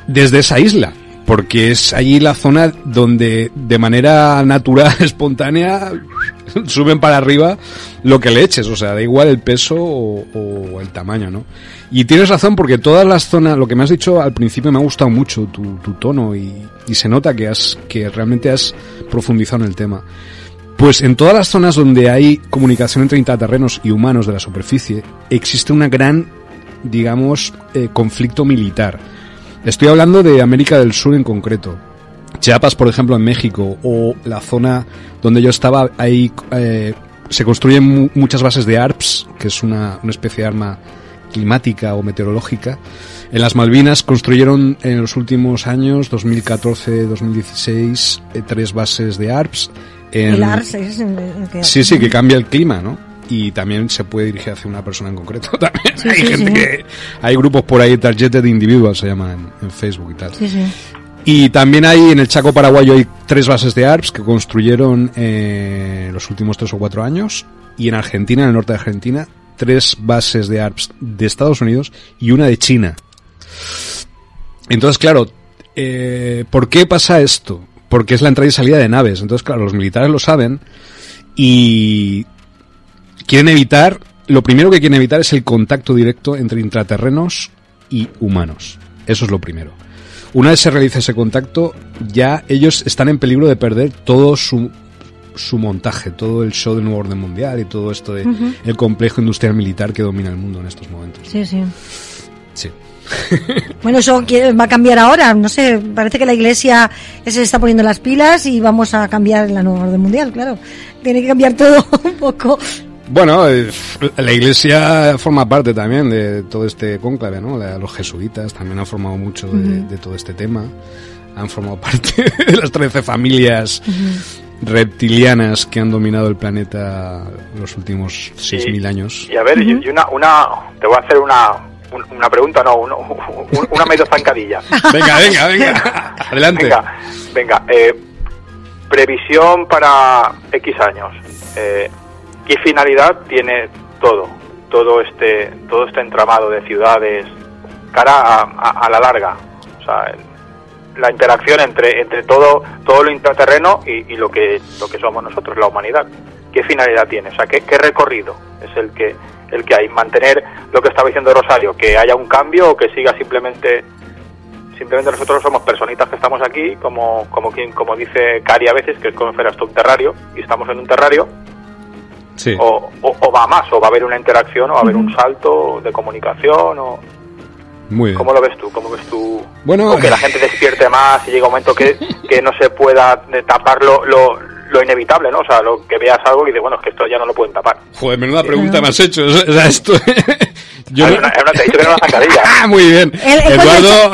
desde esa isla, porque es allí la zona donde de manera natural, espontánea, suben para arriba lo que le eches, o sea, da igual el peso o, el tamaño, ¿no? Y tienes razón porque todas las zonas, lo que me has dicho al principio me ha gustado mucho tu, tono y, se nota que has, que realmente has profundizado en el tema. Pues en todas las zonas donde hay comunicación entre intraterrenos y humanos de la superficie, existe una gran, digamos, eh, conflicto militar. Estoy hablando de América del Sur en concreto. Chiapas, por ejemplo, en México, o la zona donde yo estaba, hay eh, se construyen muchas bases de ARPS, que es una, una especie de arma climática o meteorológica. En las Malvinas construyeron en los últimos años, 2014-2016, eh, tres bases de ARPS. el ARPS es el que... Sí, sí, que cambia el clima, ¿no? Y también se puede dirigir hacia una persona en concreto. También hay gente que. Hay grupos por ahí, Targeted Individuals se llaman en, Facebook y tal. Y también hay en el Chaco Paraguayo hay tres bases de ARPS que construyeron eh, los últimos tres o cuatro años. Y en Argentina, en el norte de Argentina, tres bases de ARPS de Estados Unidos y una de China. Entonces, claro, eh, ¿por qué pasa esto? Porque es la entrada y salida de naves. Entonces, claro, los militares lo saben y quieren evitar, lo primero que quieren evitar es el contacto directo entre intraterrenos y humanos. Eso es lo primero. Una vez se realiza ese contacto, ya ellos están en peligro de perder todo su su montaje, todo el show del nuevo orden mundial y todo esto de el complejo industrial militar que domina el mundo en estos momentos. Sí, sí. Sí. bueno, eso va a cambiar ahora. No sé, parece que la Iglesia se está poniendo las pilas y vamos a cambiar la nueva orden mundial, claro. Tiene que cambiar todo un poco. Bueno, eh, la Iglesia forma parte también de todo este cónclave, ¿no? Los jesuitas también han formado mucho de, todo este tema. Han formado parte de las 13 familias reptilianas que han dominado el planeta los últimos 6.000 años. Y a ver, y una, una, te voy a hacer una, una pregunta, no, una medio zancadilla. venga, venga, venga, adelante. Venga, venga eh, previsión para X años. Eh, ¿Qué finalidad tiene todo? Todo este, todo este entramado de ciudades cara a, la larga. O sea, la interacción entre, entre todo, todo lo intraterreno y, lo, que, lo que somos nosotros, la humanidad. ¿Qué finalidad tiene? O sea, ¿qué, qué recorrido es el que, el que hay? ¿Mantener lo que estaba diciendo Rosario, que haya un cambio o que siga simplemente simplemente nosotros somos personitas que estamos aquí, como, como quien, como dice Cari a veces, que es como si fueras un terrario, y estamos en un terrario, sí. o, o, va más, o va a haber una interacción, o va a haber un salto de comunicación, o, muy bien. ¿Cómo lo ves tú? ¿Cómo ves tú? Bueno, o que la gente despierte más y llega un momento que, que no se pueda tapar lo, lo, inevitable, ¿no? O sea, lo que veas algo y dices, bueno, es que esto ya no lo pueden tapar. Joder, menuda pregunta me has hecho. O sea, esto... Yo no... una, te he dicho que era una zancadilla. ah, muy bien. Eduardo...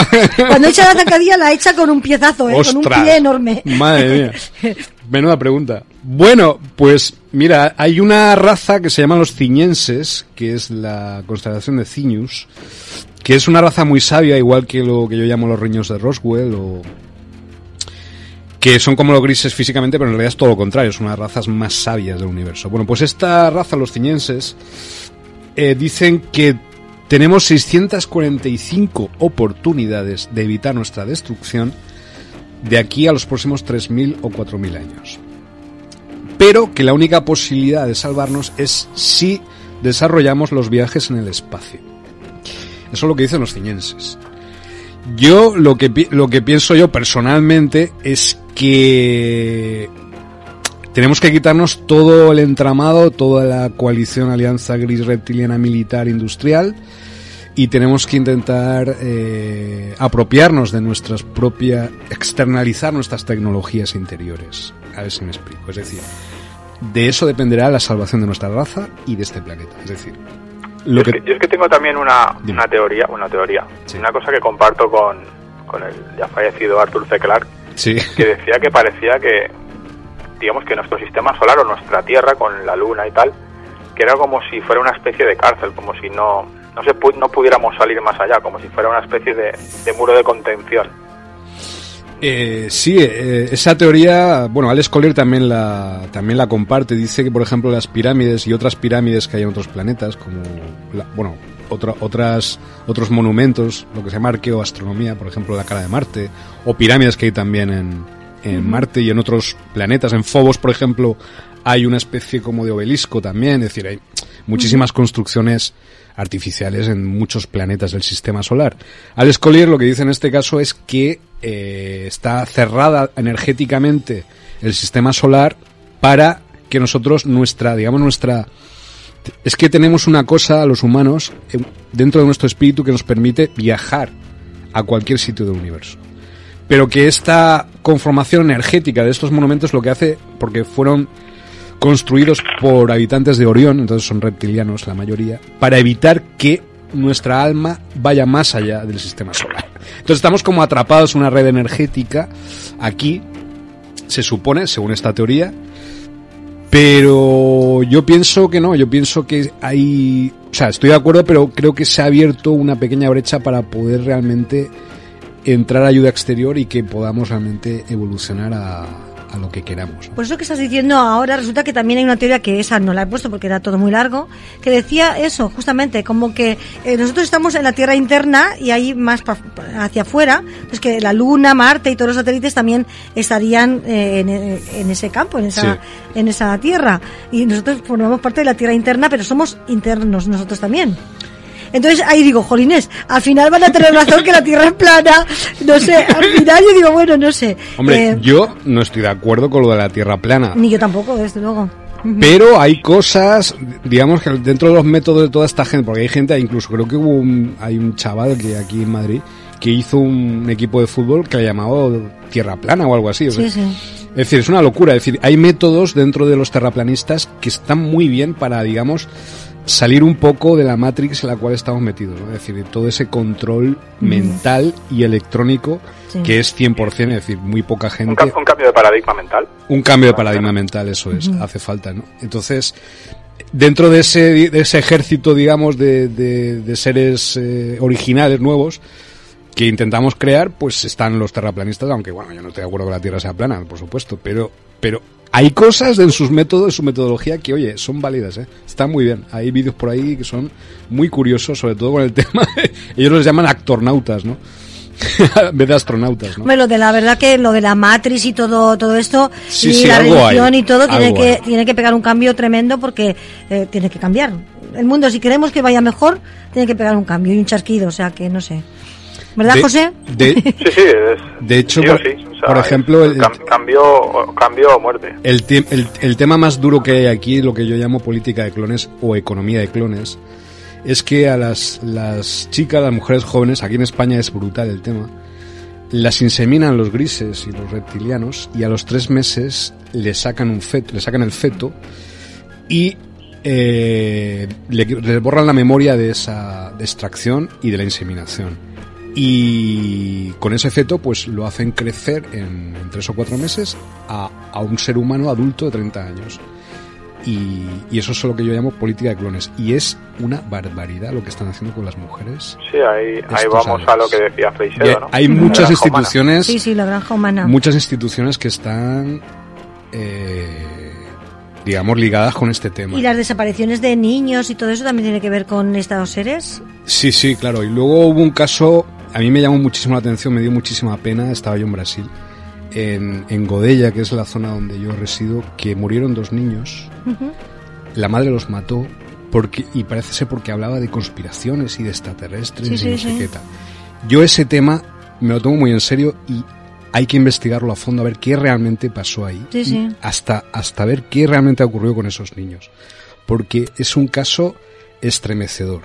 Cuando, echa, la zancadilla la echa con un piezazo, ¿eh? con un pie enorme. Madre mía. Menuda pregunta. Bueno, pues mira, hay una raza que se llama los ciñenses, que es la constelación de Ciñus, que es una raza muy sabia, igual que lo que yo llamo los riños de Roswell, o que son como los grises físicamente, pero en realidad es todo lo contrario, son unas razas más sabias del universo. Bueno, pues esta raza, los ciñenses, eh, dicen que tenemos 645 oportunidades de evitar nuestra destrucción de aquí a los próximos 3.000 o 4.000 años. Pero que la única posibilidad de salvarnos es si desarrollamos los viajes en el espacio. Eso es lo que dicen los ciñenses. Yo lo que, lo que pienso yo personalmente es que tenemos que quitarnos todo el entramado, toda la coalición alianza gris reptiliana militar industrial y tenemos que intentar eh, apropiarnos de nuestras propias, externalizar nuestras tecnologías interiores. A ver si me explico. Es decir, de eso dependerá la salvación de nuestra raza y de este planeta. Es decir, yo, es que, tengo también una, una teoría, una teoría, una cosa que comparto con, con el ya fallecido Arthur C. Clarke, que decía que parecía que, digamos que nuestro sistema solar o nuestra Tierra con la Luna y tal, que era como si fuera una especie de cárcel, como si no no se no pudiéramos salir más allá, como si fuera una especie de, de muro de contención. Eh, sí, eh, esa teoría, bueno, Alex Collier también la, también la comparte. Dice que, por ejemplo, las pirámides y otras pirámides que hay en otros planetas, como, bueno, otra, otras, otros monumentos, lo que se llama arqueoastronomía, por ejemplo, la cara de Marte, o pirámides que hay también en, en Marte y en otros planetas. En Phobos, por ejemplo, hay una especie como de obelisco también, es decir, hay muchísimas construcciones artificiales en muchos planetas del sistema solar. Alex Collier lo que dice en este caso es que eh, está cerrada energéticamente el sistema solar para que nosotros nuestra, digamos nuestra es que tenemos una cosa los humanos eh, dentro de nuestro espíritu que nos permite viajar a cualquier sitio del universo. Pero que esta conformación energética de estos monumentos lo que hace, porque fueron construidos por habitantes de Orión, entonces son reptilianos la mayoría, para evitar que nuestra alma vaya más allá del sistema solar. Entonces estamos como atrapados en una red energética aquí, se supone, según esta teoría, pero yo pienso que no, yo pienso que hay, o sea, estoy de acuerdo, pero creo que se ha abierto una pequeña brecha para poder realmente entrar ayuda exterior y que podamos realmente evolucionar a, a lo que queramos. Por eso que estás diciendo ahora, resulta que también hay una teoría que esa no la he puesto porque era todo muy largo, que decía eso, justamente, como que eh, nosotros estamos en la Tierra interna y ahí más hacia afuera, pues que la Luna, Marte y todos los satélites también estarían eh, en, en, ese campo, en esa, en esa Tierra. Y nosotros formamos parte de la Tierra interna, pero somos internos nosotros también. Entonces ahí digo, jolines, al final van a tener razón que la Tierra es plana. No sé, al final yo digo, bueno, no sé. Hombre, eh, yo no estoy de acuerdo con lo de la Tierra plana. Ni yo tampoco, desde luego. Pero hay cosas, digamos que dentro de los métodos de toda esta gente, porque hay gente, incluso creo que hubo un, hay un chaval que aquí en Madrid que hizo un equipo de fútbol que le llamado Tierra Plana o algo así. sí, sí. Es decir, es una locura. Es decir, hay métodos dentro de los terraplanistas que están muy bien para, digamos, salir un poco de la matrix en la cual estamos metidos, ¿no? es decir, todo ese control mental y electrónico que es 100%, es decir, muy poca gente. Un, cambio de paradigma mental. Un cambio de paradigma mental, eso es, hace falta, ¿no? Entonces, dentro de ese, de ese ejército, digamos, de, de, seres eh, originales, nuevos, que intentamos crear, pues están los terraplanistas, aunque bueno, yo no estoy de acuerdo que la Tierra sea plana, por supuesto, pero, pero hay cosas en sus métodos, en su metodología que, oye, son válidas, ¿eh? Están muy bien. Hay vídeos por ahí que son muy curiosos, sobre todo con el tema. ellos los llaman actornautas, ¿no? en vez de astronautas, ¿no? Bueno, de la verdad que lo de la Matrix y todo todo esto y la religión y todo tiene que tiene que pegar un cambio tremendo porque eh, tiene que cambiar. El mundo si queremos que vaya mejor tiene que pegar un cambio y un chasquido, o sea que no sé. ¿Verdad, José? De, sí, sí, de hecho, por, ejemplo, el, cambio, cambio o muerte. El, el, tema más duro que hay aquí, lo que yo llamo política de clones o economía de clones, es que a las, las chicas, las mujeres jóvenes, aquí en España es brutal el tema, las inseminan los grises y los reptilianos y a los tres meses le sacan un feto, le sacan el feto y eh, le, borran la memoria de esa extracción y de la inseminación y con ese feto pues lo hacen crecer en, tres o cuatro meses a, a, un ser humano adulto de 30 años. Y, y, eso es lo que yo llamo política de clones. Y es una barbaridad lo que están haciendo con las mujeres. Sí, ahí, ahí vamos a lo que decía Freixedo, ¿no? Hay muchas instituciones... Sí, sí, la granja humana. Muchas instituciones que están... Eh, digamos, ligadas con este tema. ¿Y las desapariciones de niños y todo eso también tiene que ver con estos seres? Sí, sí, claro. Y luego hubo un caso a mí me llamó muchísimo la atención, me dio muchísima pena, estaba yo en Brasil, en, en Godella, que es la zona donde yo resido, que murieron dos niños. La madre los mató porque y parece ser porque hablaba de conspiraciones y de extraterrestres y no sé qué tal. Yo ese tema me lo tomo muy en serio y hay que investigarlo a fondo a ver qué realmente pasó ahí. Hasta, hasta ver qué realmente ocurrió con esos niños. Porque es un caso estremecedor.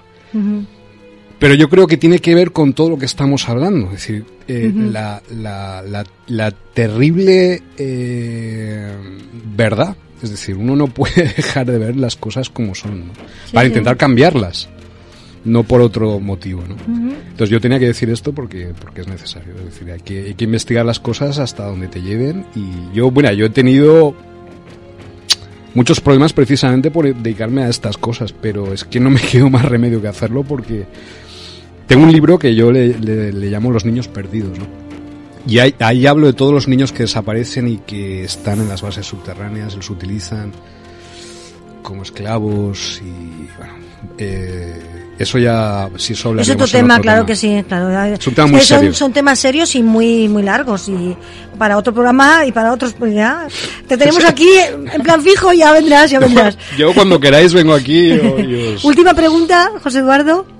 Pero yo creo que tiene que ver con todo lo que estamos hablando, es decir, eh, la, la, la, terrible eh, verdad. Es decir, uno no puede dejar de ver las cosas como son, para intentar cambiarlas, no por otro motivo. ¿no? Entonces yo tenía que decir esto porque, porque es necesario. Es decir, hay que, hay que investigar las cosas hasta donde te lleven. Y yo, bueno, yo he tenido muchos problemas precisamente por dedicarme a estas cosas, pero es que no me quedo más remedio que hacerlo porque tengo un libro que yo le, llamo Los niños perdidos, ¿no? Y ahí, hablo de todos los niños que desaparecen y que están en las bases subterráneas, los utilizan como esclavos y bueno, eh, eso ya si eso es otro tema claro que sí claro. Son, temas serios y muy muy largos y para otro programa y para otros pues ya. Te tenemos aquí en plan fijo ya vendrás ya vendrás. yo cuando queráis vengo aquí última pregunta José Eduardo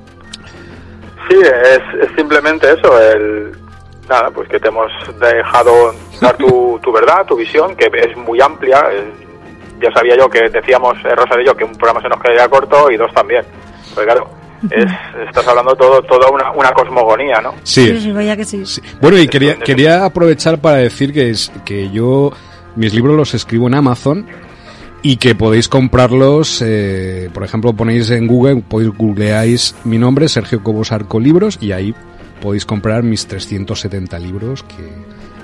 Sí, es, simplemente eso, el, nada, pues que te hemos dejado dar tu, tu verdad, tu visión, que es muy amplia. ya sabía yo que decíamos, eh, Rosa y yo, que un programa se nos quedaría corto y dos también. Pues claro, es, estás hablando todo toda una, una cosmogonía, ¿no? Sí, sí, vaya que sí. Bueno, y quería, quería aprovechar para decir que, es, que yo mis libros los escribo en Amazon y que podéis comprarlos, eh, por ejemplo, ponéis en Google, podéis googleáis mi nombre, Sergio Cobos Arco Libros, y ahí podéis comprar mis 370 libros que...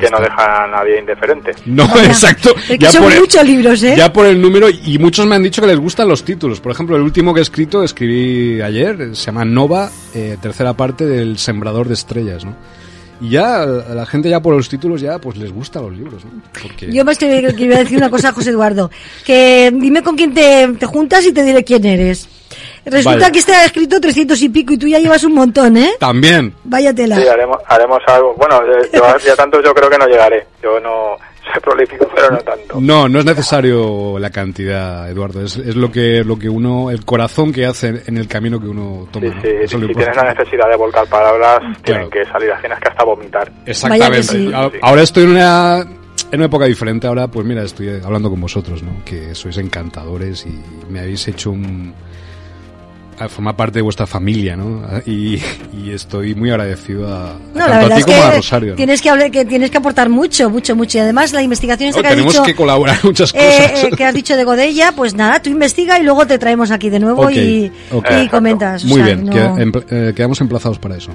Que no dejan a nadie indiferente. No, exacto. Es que son muchos libros, ¿eh? Ya por el número, y muchos me han dicho que les gustan los títulos. Por ejemplo, el último que he escrito, escribí ayer, se llama Nova, eh, tercera parte del Sembrador de Estrellas, ¿no? Y ya a la gente ya por los títulos ya pues les gustan los libros, ¿no? Porque... Yo más que quiero decir una cosa, José Eduardo, que dime con quién te, te juntas y te diré quién eres. Resulta Vale. que este ha escrito 300 y pico y tú ya llevas un montón, ¿eh? También. Váyatela. Sí, haremos, haremos algo. Bueno, eh, yo, ya tanto yo creo que no llegaré. Yo no prolífico, pero no tanto. No, no es necesario la cantidad, Eduardo. Es, es lo que lo que uno, el corazón que hace en el camino que uno toma. ¿no? Sí, Eso es si tienes la necesidad de volcar palabras, Claro. tienen que salir así, tienes que hasta vomitar. Exactamente. sí. A- Ahora estoy en una, en una época diferente. Ahora, pues mira, estoy hablando con vosotros, ¿no? Que sois encantadores y me habéis hecho un. A formar parte de vuestra familia, ¿no? Y, y estoy muy agradecido a, No, la tanto a verdad ti es como a que Rosario. ¿no? tienes que, hablar, que tienes que aportar mucho, mucho, mucho. Y además la investigación esta No, que has tenemos dicho... que colaborar muchas eh, cosas. eh, que has dicho de Godella, pues nada, tú investiga y luego te traemos aquí de nuevo y, ok. y comentas. o Muy sea, bien, empl- eh, quedamos emplazados para eso.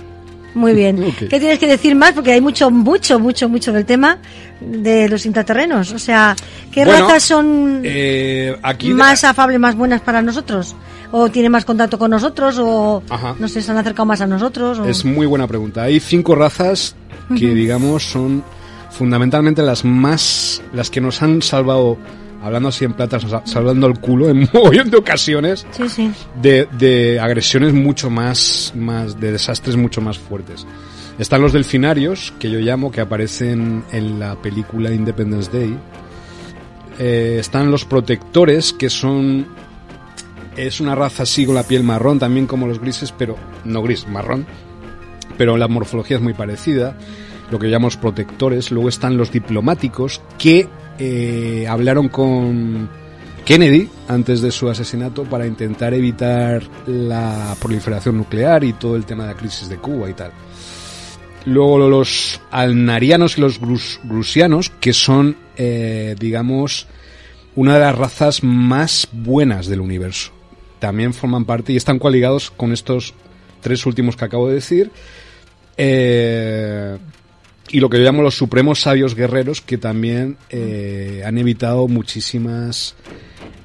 Muy bien. ¿Qué tienes que decir más? Porque hay mucho, mucho, mucho, mucho del tema de los intraterrenos. O sea, ¿qué Bueno, razas son Eh, aquí más afables, más buenas para nosotros? ¿O tienen más contacto con nosotros? ¿O Ajá. no sé, se han acercado más a nosotros? O... Es muy buena pregunta. Hay cinco razas que, digamos, son fundamentalmente las más. las que nos han salvado, hablando así en plata, salvando el culo en un mogollón de ocasiones Sí, sí. de, de agresiones mucho más, más. de desastres mucho más fuertes. Están los delfinarios, que yo llamo, que aparecen en la película Independence Day. Eh, están los protectores, que son. Es una raza así con la piel marrón, también como los grises, pero no gris, marrón. Pero la morfología es muy parecida. Lo que llamamos protectores. Luego están los diplomáticos, que eh, hablaron con Kennedy antes de su asesinato para intentar evitar la proliferación nuclear y todo el tema de la crisis de Cuba y tal. Luego los alnarianos y los grus- grusianos, que son, eh, digamos, una de las razas más buenas del universo. También forman parte y están coaligados con estos tres últimos que acabo de decir. Eh, y lo que yo llamo los supremos sabios guerreros, que también eh, han evitado muchísimas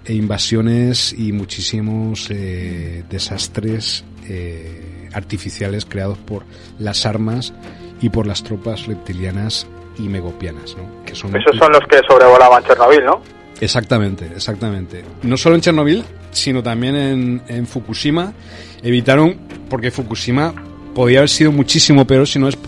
eh, invasiones y muchísimos eh, desastres eh, artificiales creados por las armas y por las tropas reptilianas y megopianas, ¿no? Que son Esos son los que sobrevolaban Chernobyl, ¿no? Exactamente, exactamente. No solo en Chernobyl, sino también en, en Fukushima. Evitaron, porque Fukushima podía haber sido muchísimo peor si no es...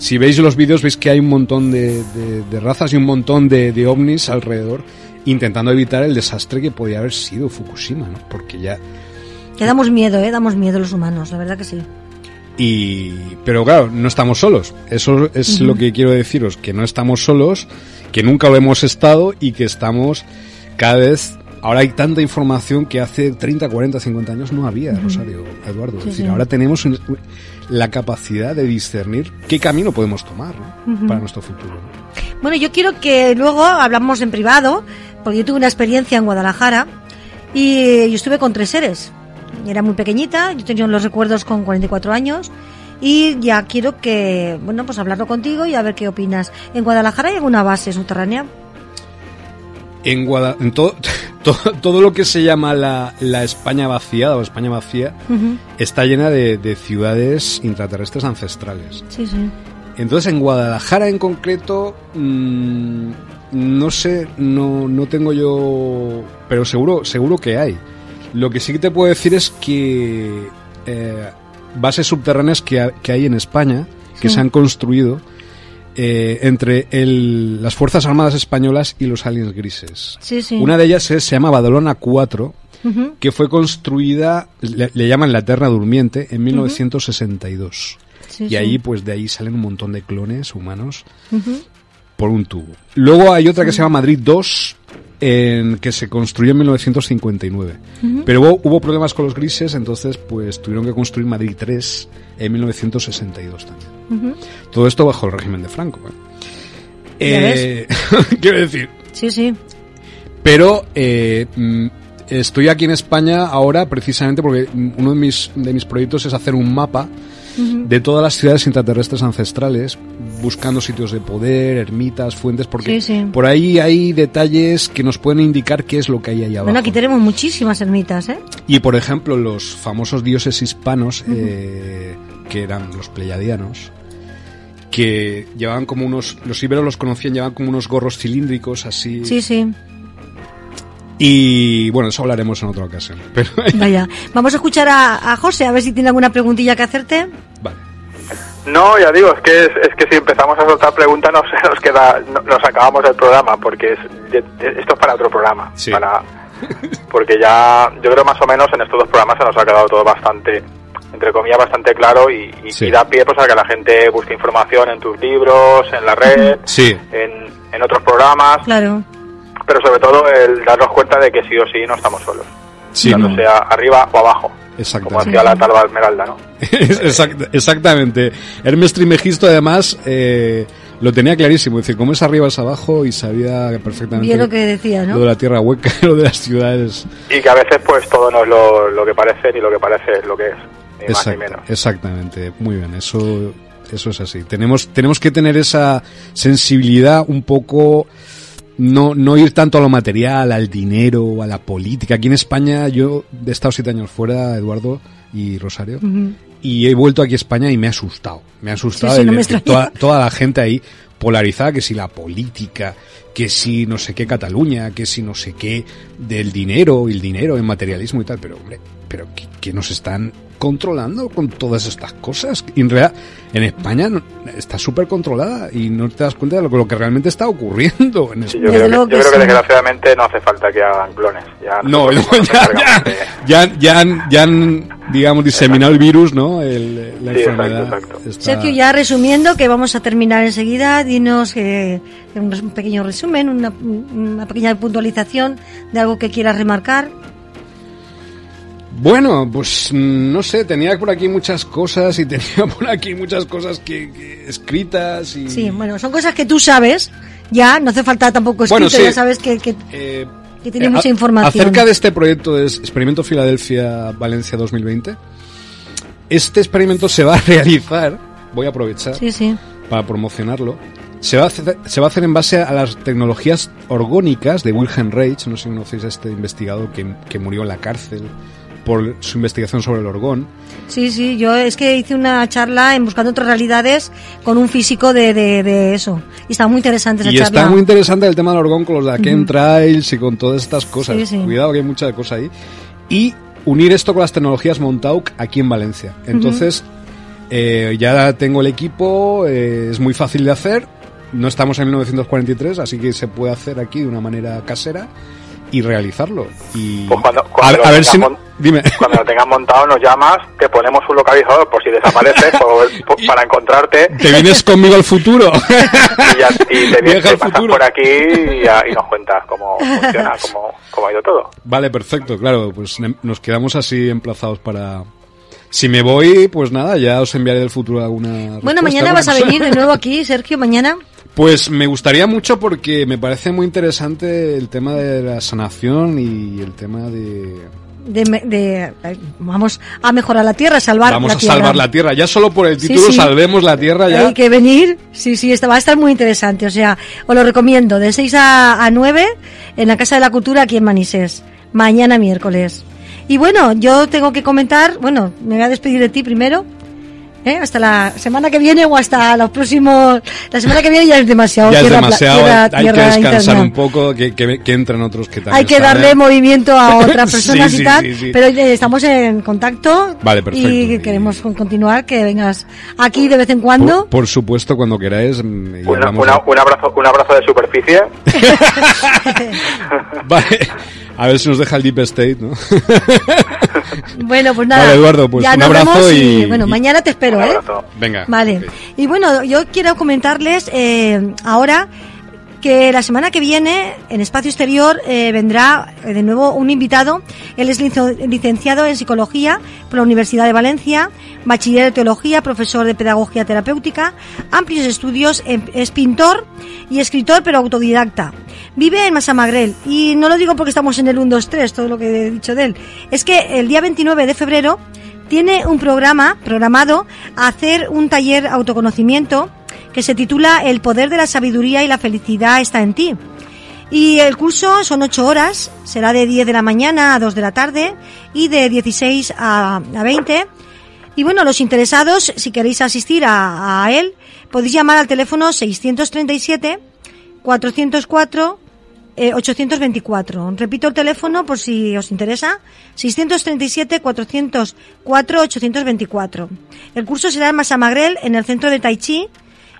Si veis los vídeos veis que hay un montón de, de- de razas y un montón de, de ovnis alrededor intentando evitar el desastre que podía haber sido Fukushima, ¿no? Porque ya... Que damos miedo, ¿eh? Damos miedo los humanos, la verdad que sí. Y, pero claro, no estamos solos. Eso es lo que quiero deciros, que no estamos solos, que nunca lo hemos estado y que estamos cada vez... Ahora hay tanta información que hace 30, 40, 50 años no había. Rosario, Eduardo. Es Sí, decir, sí. ahora tenemos la capacidad de discernir qué camino podemos tomar para nuestro futuro. ¿no? Bueno, yo quiero que luego hablamos en privado, porque yo tuve una experiencia en Guadalajara y yo estuve con tres seres. Era muy pequeñita, yo tenía los recuerdos con 44 años y ya quiero que, bueno, pues hablarlo contigo y a ver qué opinas. ¿En Guadalajara hay alguna base subterránea? En, Guada- en todo, todo, todo lo que se llama la, la España vaciada o España vacía está llena de, de ciudades intraterrestres ancestrales. Sí, sí. Entonces en Guadalajara en concreto, mm, no sé, no, no tengo yo, pero seguro, seguro que hay. Lo que sí que te puedo decir es que eh, bases subterráneas que, ha- que hay en España, que Sí. se han construido eh, entre el- las Fuerzas Armadas Españolas y los aliens grises. Sí, sí. Una de ellas es- se llama Badalona 4, Ujú. que fue construida, le, le llaman la Eterna Durmiente, en 1962. Sí, y ahí, pues de ahí salen un montón de clones humanos por un tubo. Luego hay otra que se llama Madrid 2, en, que se construyó en 1959. Ujú. Pero hubo, hubo problemas con los grises, entonces pues tuvieron que construir Madrid 3 en 1962 también. Todo esto bajo el régimen de Franco. ¿eh? Eh, quiero decir, Sí, sí. Pero eh, mm, estoy aquí en España ahora precisamente porque uno de mis, de mis proyectos es hacer un mapa de todas las ciudades intraterrestres ancestrales, buscando sitios de poder, ermitas, fuentes, porque Sí, sí. por ahí hay detalles que nos pueden indicar qué es lo que hay ahí abajo. Bueno, aquí tenemos muchísimas ermitas, ¿eh? Y por ejemplo, los famosos dioses hispanos, eh, que eran los pleyadianos, que llevaban como unos, los íberos los conocían, llevaban como unos gorros cilíndricos así. Sí, sí. Y bueno, eso hablaremos en otra ocasión. Pero, Vaya. Vamos a escuchar a, a José, a ver si tiene alguna preguntilla que hacerte. vale. No, ya digo, es que es, es que si empezamos a soltar preguntas nos, nos queda, no- nos acabamos el programa porque es, esto es para otro programa, Sí. para porque ya yo creo más o menos en estos dos programas se nos ha quedado todo bastante entre comillas bastante claro y, y- Sí. y da pie pues a que la gente busque información en tus libros, en la red, Sí, en, en otros programas, Claro. pero sobre todo el darnos cuenta de que sí o sí no estamos solos, sí, tanto no, sea arriba o abajo, como exactamente. hacía la talba Esmeralda, ¿no? Exact- exactamente. Hermes Trimegisto además eh, lo tenía clarísimo, es decir, como es arriba es abajo y sabía perfectamente Bien lo que decía, lo de ¿no? la tierra hueca, lo de las ciudades. Y que a veces pues todo no es lo, lo que parece ni lo que parece es lo que es, ni más ni Exact- menos. exactamente, muy bien, eso, eso es así. Tenemos, tenemos que tener esa sensibilidad un poco, no, no ir tanto a lo material, al dinero, a la política. Aquí en España yo he estado siete años fuera, Eduardo y Rosario, y he vuelto aquí a España y me ha asustado. Me ha asustado Sí, sí, el no me ver que extraña. toda, toda la gente ahí polarizada, que si la política, que si no sé qué Cataluña, que si no sé qué del dinero y el dinero, el materialismo y tal, pero hombre, pero que, que nos están controlando con todas estas cosas. Y en realidad, en España no- está súper controlada y no te das cuenta de lo, que- lo que realmente está ocurriendo en Sí, yo creo, que, yo que creo que sí. desgraciadamente no hace falta que hagan clones. Ya No, ya, encargamos ya, de- ya, ya han, ya han, digamos, diseminado el virus, ¿no? El- la Sí, enfermedad. exacto. está- Sergio, ya resumiendo, que vamos a terminar enseguida, dinos eh, un pequeño resumen, una, una pequeña puntualización de algo que quieras remarcar. Bueno, pues mm, no sé, tenía por aquí muchas cosas y tenía por aquí muchas cosas que, que escritas y... Sí, bueno, son cosas que tú sabes, ya, no hace falta tampoco escrito, Bueno, sí. ya sabes que, que- Eh, que tiene eh, mucha información. Acerca de este proyecto de Experimento Filadelfia Valencia 2020, este experimento se va a realizar, voy a aprovechar Sí, sí. para promocionarlo, se va, a hacer, se va a hacer en base a las tecnologías orgónicas de Wilhelm Reich, no sé si conocéis a este investigador que, que murió en la cárcel por su investigación sobre el orgón. Sí, sí, yo es que hice una charla en Buscando otras realidades con un físico de, de, de eso. Y está muy interesante esa Y charla. está muy interesante el tema del orgón con los de la chemtrails y con todas estas cosas. Sí, sí. Cuidado que hay mucha cosa ahí. Y unir esto con las tecnologías Montauk aquí en Valencia. Entonces, eh, ya tengo el equipo, eh, es muy fácil de hacer. No estamos en 1943, así que se puede hacer aquí de una manera casera y realizarlo. Y Pues cuando- cuando lo a ver tengas si... mon- Dime. Cuando lo tengas montado nos llamas, te ponemos un localizador por si desapareces por- por- para encontrarte Te vienes conmigo al futuro. y, ya, y te, vienes, Viaja te al pasas futuro. por aquí y, ya- y nos cuentas cómo funciona, cómo, cómo ha ido todo. Vale, perfecto, claro, pues nos quedamos así emplazados para... Si me voy, pues nada, ya os enviaré del futuro alguna... Bueno, mañana vas a venir de nuevo aquí, Sergio, mañana. Pues me gustaría mucho porque me parece muy interesante el tema de la sanación y el tema de... De, eh, vamos a mejorar la tierra, a salvar Vamos la a tierra. salvar la Tierra, ya solo por el Sí, título sí. salvemos la Tierra ya. Hay que venir, sí, sí, esto va a estar muy interesante. O sea, os lo recomiendo, de 6 a, a 9 en la Casa de la Cultura aquí en Manises, mañana miércoles. Y bueno, yo tengo que comentar, bueno, me voy a despedir de ti primero. ¿Eh? Hasta la semana que viene o hasta los próximos. La semana que viene ya es demasiado. Ya es tierra pla- demasiado, tierra- hay que descansar interna. un poco, que, que, que entren otros que también Hay que darle movimiento a otras personas sí, y tal, sí, sí. pero eh, estamos en contacto Vale, perfecto. y queremos con- continuar, que vengas aquí de vez en cuando. Por, por supuesto, cuando queráis. mm, Una- una- un, abrazo, un abrazo de superficie. Vale, a ver si nos deja el Deep State, ¿no? Bueno, pues nada. Vale, Eduardo, pues ya un abrazo y- bueno, y- mañana te espero, Un ¿eh? abrazo. Venga. Vale. Y bueno, yo quiero comentarles eh, ahora que la semana que viene en Espacio Exterior eh, vendrá eh, de nuevo un invitado. Él es licenciado en Psicología por la Universidad de Valencia, bachiller de Teología, profesor de Pedagogía Terapéutica, amplios estudios, es pintor y escritor pero autodidacta. Vive en Masamagrel y no lo digo porque estamos en el 1, 2, 3, todo lo que he dicho de él. Es que el día 29 de febrero tiene un programa programado a hacer un taller autoconocimiento que se titula El poder de la sabiduría y la felicidad está en ti. Y el curso son ocho horas, será de 10 de la mañana a 2 de la tarde y de 16 a, 20. Y bueno, los interesados, si queréis asistir a, a él, podéis llamar al teléfono 637 404 824. Repito el teléfono por si os interesa. 637-404-824. El curso será en Masamagrel, en el centro de Tai Chi,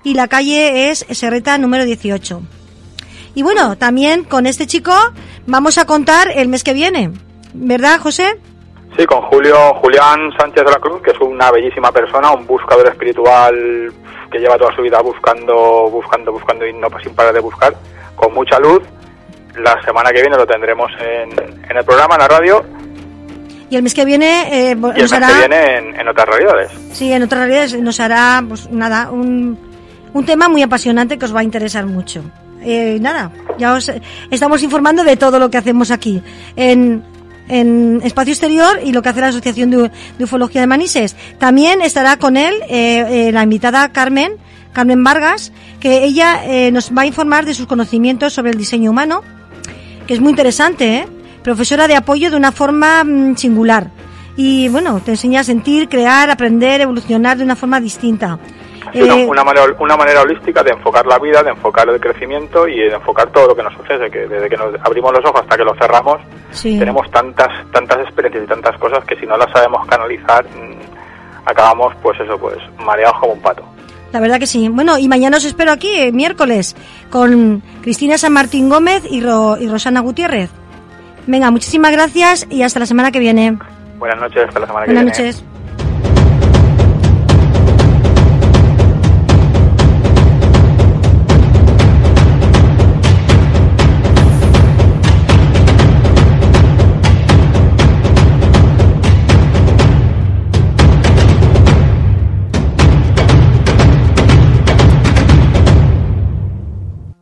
y la calle es Serreta número 18. Y bueno, también con este chico vamos a contar el mes que viene. ¿Verdad, José? Sí, con Julio Julián Sánchez de la Cruz, que es una bellísima persona, un buscador espiritual que lleva toda su vida buscando, buscando, buscando y no sin parar de buscar, con mucha luz la semana que viene lo tendremos en, en el programa, en la radio. Y el mes que viene eh, nos el mes hará... que viene en, otras realidades. Sí, en otras realidades nos hará, pues nada, un, un tema muy apasionante que os va a interesar mucho. Eh, nada, ya os estamos informando de todo lo que hacemos aquí en, en Espacio Exterior y lo que hace la Asociación de, Ufología de Manises. También estará con él eh, eh, la invitada Carmen, Carmen Vargas, que ella nos va a informar de sus conocimientos sobre el diseño humano que es muy interesante, ¿eh? Profesora de apoyo de una forma mm, singular. Y bueno, te enseña a sentir, crear, aprender, evolucionar de una forma distinta. Eh, una, manera, una manera holística de enfocar la vida, de enfocar el crecimiento y de enfocar todo lo que nos sucede, que desde que nos abrimos los ojos hasta que los cerramos, tenemos tantas tantas experiencias y tantas cosas que si no las sabemos canalizar, mm, acabamos pues eso, pues mareados como un pato. La verdad que sí. Bueno, y mañana os espero aquí, eh, miércoles, con Cristina San Martín Gómez y, y Rosana Gutiérrez. Venga, muchísimas gracias y hasta la semana que viene. Buenas noches, hasta la semana que viene. Buenas noches.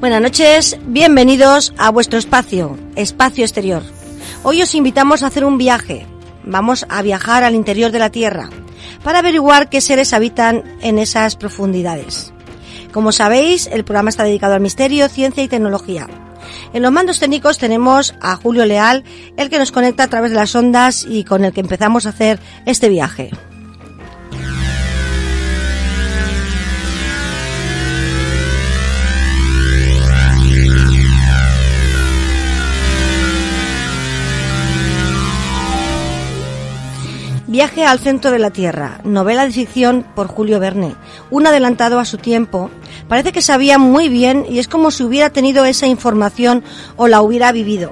Buenas noches, bienvenidos a vuestro espacio, espacio exterior. Hoy os invitamos a hacer un viaje. Vamos a viajar al interior de la Tierra para averiguar qué seres habitan en esas profundidades. Como sabéis, el programa está dedicado al misterio, ciencia y tecnología. En los mandos técnicos tenemos a Julio Leal, el que nos conecta a través de las ondas y con el que empezamos a hacer este viaje. Viaje al centro de la Tierra, novela de ficción por Julio Verne, un adelantado a su tiempo. Parece que sabía muy bien y es como si hubiera tenido esa información o la hubiera vivido.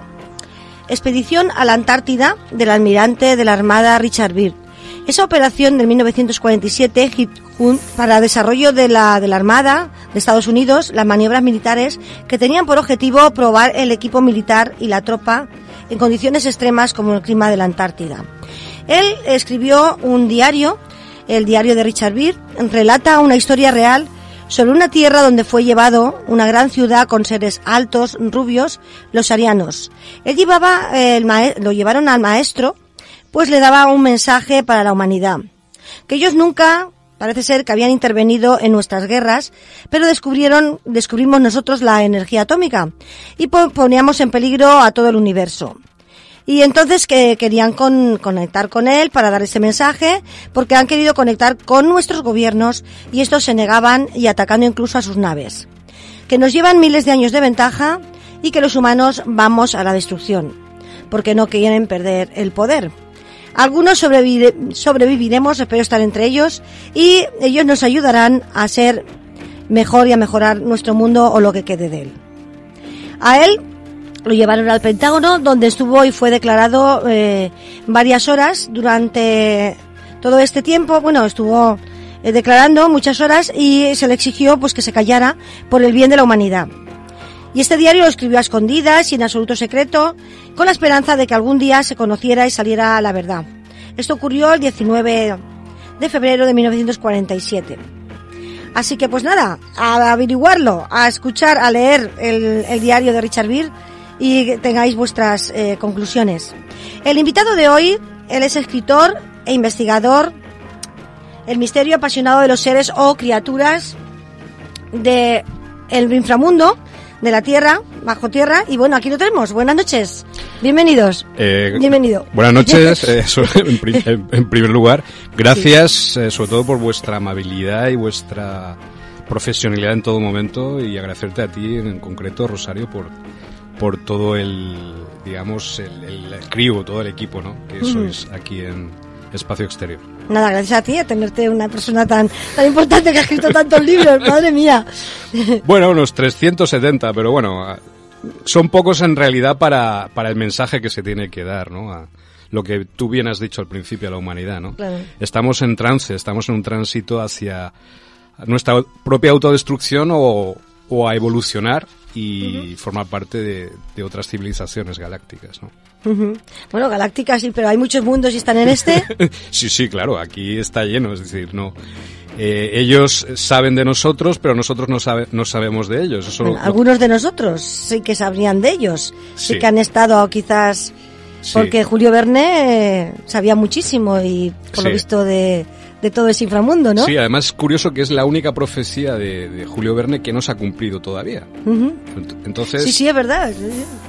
Expedición a la Antártida del almirante de la Armada Richard Byrd. Esa operación de 1947 para desarrollo de la, de la Armada de Estados Unidos, las maniobras militares que tenían por objetivo probar el equipo militar y la tropa en condiciones extremas como el clima de la Antártida. Él escribió un diario, el diario de Richard Beer, relata una historia real sobre una tierra donde fue llevado una gran ciudad con seres altos, rubios, los arianos. Él llevaba, el lo llevaron al maestro, pues le daba un mensaje para la humanidad. Que ellos nunca, parece ser que habían intervenido en nuestras guerras, pero descubrieron, descubrimos nosotros la energía atómica y poníamos en peligro a todo el universo. Y entonces que querían conectar con él para dar ese mensaje, porque han querido conectar con nuestros gobiernos y estos se negaban y atacando incluso a sus naves. Que nos llevan miles de años de ventaja y que los humanos vamos a la destrucción, porque no quieren perder el poder. Algunos sobreviviremos, espero estar entre ellos, y ellos nos ayudarán a ser mejor y a mejorar nuestro mundo o lo que quede de él. A él lo llevaron al Pentágono, donde estuvo y fue declarado eh, varias horas durante todo este tiempo. Bueno, estuvo eh, declarando muchas horas y se le exigió pues que se callara por el bien de la humanidad. Y este diario lo escribió a escondidas y en absoluto secreto, con la esperanza de que algún día se conociera y saliera la verdad. Esto ocurrió el 19 de febrero de 1947. Así que pues nada, a averiguarlo, a escuchar, a leer el, diario de Richard Beer y tengáis vuestras eh, conclusiones. El invitado de hoy, él es escritor e investigador, el misterio apasionado de los seres o criaturas de el inframundo, de la tierra, bajo tierra, y bueno, aquí lo tenemos. Buenas noches. Bienvenidos. Eh, Bienvenido. Buenas noches, eh, en, primer lugar. Gracias eh, sobre todo por vuestra amabilidad y vuestra profesionalidad en todo momento y agradecerte a ti en concreto, Rosario, por, por todo el, digamos, el, el, todo el equipo, ¿no? Que sois aquí en Espacio Exterior. Nada, gracias a ti, a tenerte una persona tan, tan importante que ha escrito tantos libros, madre mía. Bueno, unos 370, pero bueno, son pocos en realidad para, para el mensaje que se tiene que dar, ¿no? A lo que tú bien has dicho al principio a la humanidad, ¿no? Estamos en trance, estamos en un tránsito hacia nuestra propia autodestrucción o, o a evolucionar y formar parte de, de, otras civilizaciones galácticas, ¿no? Bueno, galácticas sí, pero hay muchos mundos y están en este. sí, sí, claro, aquí está lleno, es decir, no eh, ellos saben de nosotros, pero nosotros no, sabe, no sabemos de ellos. algunos de nosotros sí que sabrían de ellos, sí, que han estado quizás... Porque Julio Verne eh, sabía muchísimo y por lo visto de, de todo ese inframundo, ¿no? Sí, además es curioso que es la única profecía de, Julio Verne que no se ha cumplido todavía. Entonces... Sí, sí, es verdad.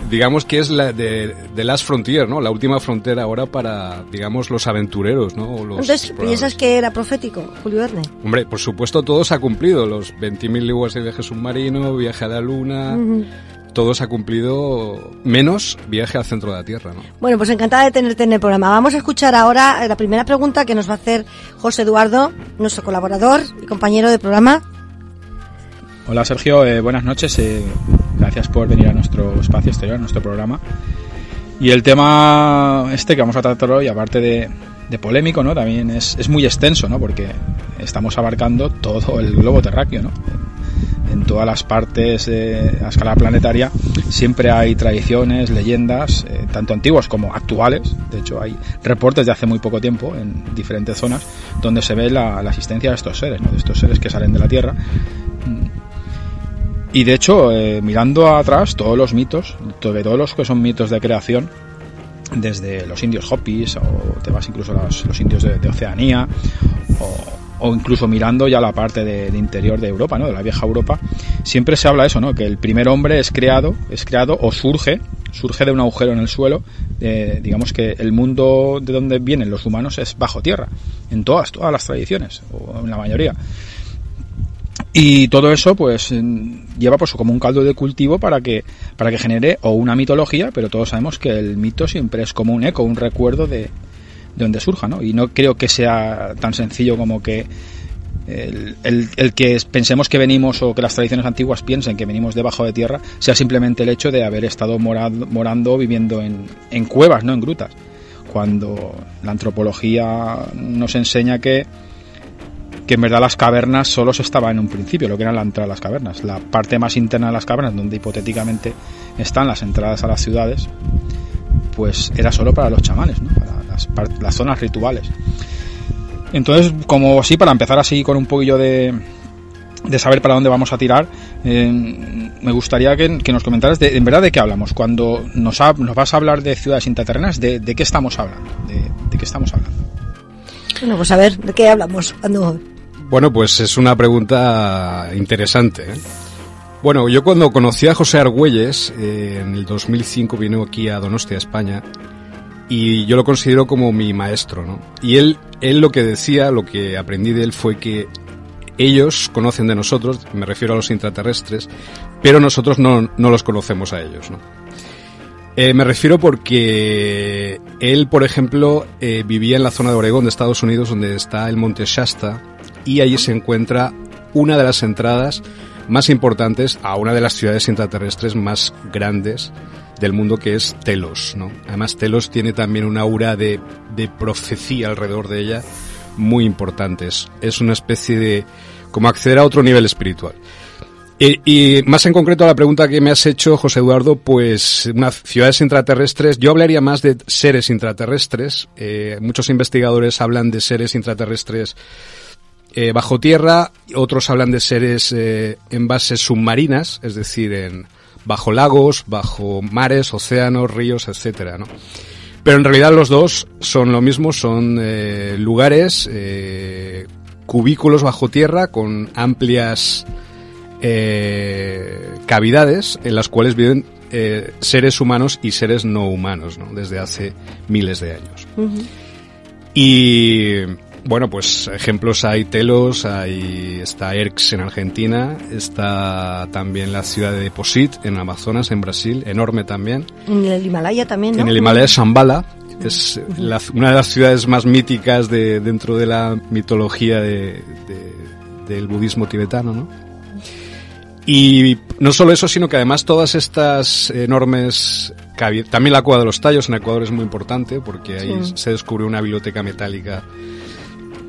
Digamos que es la de, de Last Frontier, ¿no? La última frontera ahora para, digamos, los aventureros, ¿no? los Entonces, ¿piensas que era profético Julio Verne? Hombre, por supuesto todo se ha cumplido. Los 20.000 leguas de viaje submarino, viaje a la luna se ha cumplido menos viaje al centro de la Tierra. ¿no? Bueno, pues encantada de tenerte en el programa. Vamos a escuchar ahora la primera pregunta que nos va a hacer José Eduardo, nuestro colaborador y compañero de programa. Hola Sergio, eh, buenas noches. Eh, gracias por venir a nuestro espacio exterior, a nuestro programa. Y el tema este que vamos a tratar hoy, aparte de, de polémico, ¿no? También es, es, muy extenso, ¿no? Porque estamos abarcando todo el globo terráqueo, ¿no? En todas las partes a escala planetaria siempre hay tradiciones, leyendas, eh, tanto antiguas como actuales. De hecho, hay reportes de hace muy poco tiempo en diferentes zonas donde se ve la, existencia de estos seres, de estos seres que salen de la Tierra. Y de hecho, eh, mirando atrás, todos los mitos, sobre todos los que son mitos de creación, desde los indios Hopis, o te vas incluso a los, los indios de, de Oceanía, o o incluso mirando ya la parte de, interior de Europa, ¿no? de la vieja Europa, siempre se habla eso, ¿no? que el primer hombre es creado, es creado o surge, surge de un agujero en el suelo, digamos que el mundo de donde vienen los humanos es bajo tierra, en todas, todas las tradiciones, o en la mayoría. Y todo eso, pues, lleva pues como un caldo de cultivo para que, para que genere o una mitología, pero todos sabemos que el mito siempre es como un eco, un recuerdo de, de donde surja, ¿no? Y no creo que sea tan sencillo como que el, que pensemos que venimos o que las tradiciones antiguas piensen que venimos debajo de tierra sea simplemente el hecho de haber estado morando, morando viviendo en, en cuevas, no en grutas. Cuando la antropología nos enseña que, que en verdad las cavernas solo se estaba en un principio, lo que era la entrada a las cavernas. La parte más interna de las cavernas, donde hipotéticamente están las entradas a las ciudades, pues era solo para los chamanes, ¿no? para las, zonas rituales. Entonces, como así, para empezar así con un poquillo de, de saber para dónde vamos a tirar, eh, me gustaría que, nos comentaras de, en verdad de qué hablamos. Cuando nos, nos vas a hablar de ciudades intraterrenas, ¿de, de qué estamos hablando? De, qué estamos hablando? Bueno, pues a ver, ¿de qué hablamos? Cuando... Bueno, pues es una pregunta interesante. ¿eh? Bueno, yo cuando conocí a José Argüelles, eh, en el 2005 vino aquí a Donostia, España, y yo lo considero como mi maestro, ¿no? Y él, él lo que decía, lo que aprendí de él fue que ellos conocen de nosotros, me refiero a los intraterrestres, pero nosotros no, no los conocemos a ellos, ¿no? Eh, me refiero porque él, por ejemplo, eh, vivía en la zona de Oregón de Estados Unidos, donde está el monte Shasta, y allí se encuentra una de las entradas más importantes a una de las ciudades intraterrestres más grandes del mundo que es Telos, ¿no? Además Telos tiene también una aura de, de profecía alrededor de ella muy importantes. Es una especie de como acceder a otro nivel espiritual. Y, más en concreto a la pregunta que me has hecho, José Eduardo, pues ciudades intraterrestres, yo hablaría más de seres intraterrestres. Eh, muchos investigadores hablan de seres intraterrestres eh, bajo tierra, otros hablan de seres eh, en bases submarinas, es decir, en bajo lagos, bajo mares, océanos, ríos, etcétera, ¿no? Pero en realidad los dos son lo mismo, son eh, lugares, cubículos bajo tierra con amplias cavidades en las cuales viven seres humanos y seres no humanos, ¿no? Desde hace miles de años. Y bueno, pues ejemplos hay Telos, hay está Erx en Argentina, está también la ciudad de Deposit en Amazonas, en Brasil, enorme también. En el Himalaya también, ¿no? En el Himalaya es Shambhala, es la- una de las ciudades más míticas de, dentro de la mitología de- de- del budismo tibetano, ¿no? Y no solo eso, sino que además todas estas enormes... También la cueva de los tallos en Ecuador es muy importante porque ahí Sí. se descubrió una biblioteca metálica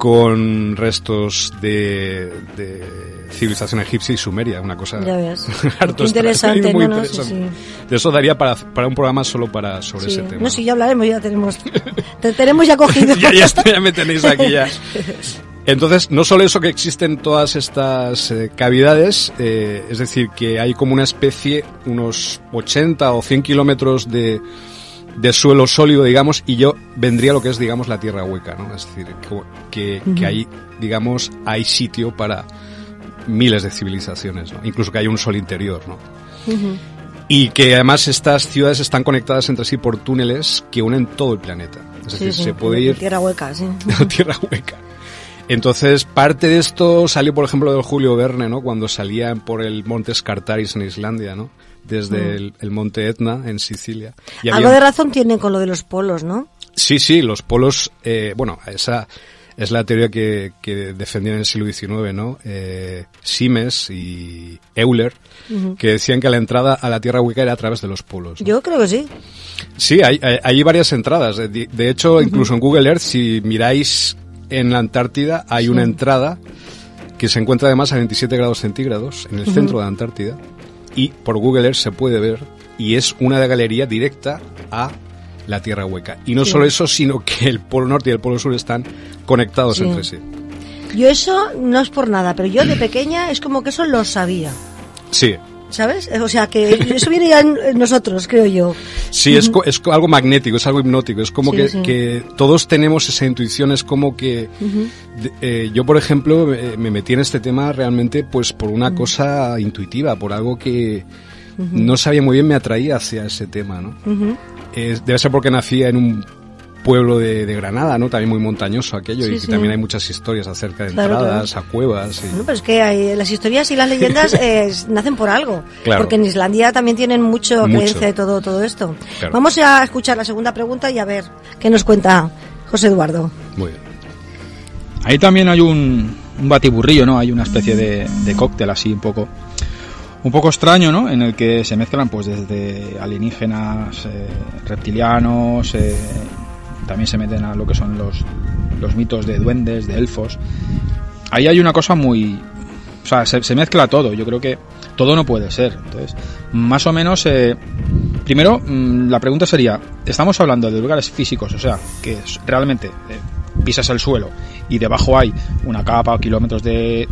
con restos de, de civilización egipcia y sumeria, una cosa Ya ves. harto Qué interesante, extraña y muy ¿no? no? Sí, interesante. sí. De eso daría para, para un programa solo para sobre Sí. ese tema. No, sí, ya hablaremos, ya tenemos, te tenemos ya cogido. ya, ya, está, ya me tenéis aquí ya. Entonces, no solo eso que existen todas estas eh, cavidades, eh, es decir, que hay como una especie, unos 80 o 100 kilómetros de, de suelo sólido, digamos, y yo vendría lo que es, digamos, la tierra hueca, ¿no? Es decir, que, que, que ahí, digamos, hay sitio para miles de civilizaciones, ¿no? Incluso que hay un sol interior, ¿no? Y que además estas ciudades están conectadas entre sí por túneles que unen todo el planeta. Es Sí, decir, sí, se puede ir Tierra hueca, sí. tierra hueca. Entonces, parte de esto salió, por ejemplo, del Julio Verne, ¿no? Cuando salían por el monte Scartaris en Islandia, ¿no? Desde Mm. el, el monte Etna en Sicilia. Y Algo había- de razón tienen con lo de los polos, ¿no? Sí, sí, los polos, eh, bueno, esa es la teoría que, que defendían en el siglo XIX, ¿no? Eh, Siemens y Euler, que decían que la entrada a la Tierra hueca era a través de los polos. Yo creo que sí. Sí, hay, hay, hay varias entradas. De, de hecho, incluso en Google Earth, si miráis en la Antártida, hay una entrada que se encuentra además a 27 grados centígrados en el centro de la Antártida y por Google Earth se puede ver y es una galería directa a la Tierra hueca. Y no Sí. solo eso, sino que el Polo Norte y el Polo Sur están conectados Sí. entre sí. Yo eso no es por nada, pero yo de pequeña es como que eso lo sabía, Sí, ¿sabes? O sea, que eso viene ya en nosotros, creo yo. Sí, es, es algo magnético, es algo hipnótico, es como Sí, que, sí. que todos tenemos esa intuición, es como que de- eh, yo, por ejemplo, eh, me metí en este tema realmente pues por una cosa intuitiva, por algo que no sabía muy bien me atraía hacia ese tema, ¿no? Es- debe ser porque nacía en un pueblo de, de Granada, ¿no? También muy montañoso aquello Sí, y que sí. también hay muchas historias acerca de Claro, entradas a cuevas y... Bueno, pero es que hay- las historias y las leyendas eh, nacen por algo. Claro. Porque en Islandia también tienen mucho, Mucho. creencia de todo, todo esto. Claro. Vamos a escuchar la segunda pregunta y a ver qué nos cuenta José Eduardo. Muy bien. Ahí también hay un, un batiburrillo, ¿no? Hay una especie de, de cóctel así un poco un poco extraño, ¿no? En el que se mezclan pues desde alienígenas, eh, reptilianos, eh, también se meten a lo que son los, los mitos de duendes, de elfos. Ahí hay una cosa muy... O sea, se, mezcla todo. Yo creo que todo no puede ser. Entonces, más o menos... eh, primero, mm, la pregunta sería, ¿estamos hablando de lugares físicos? O sea, que realmente eh, pisas el suelo y debajo hay una capa o kilómetros de,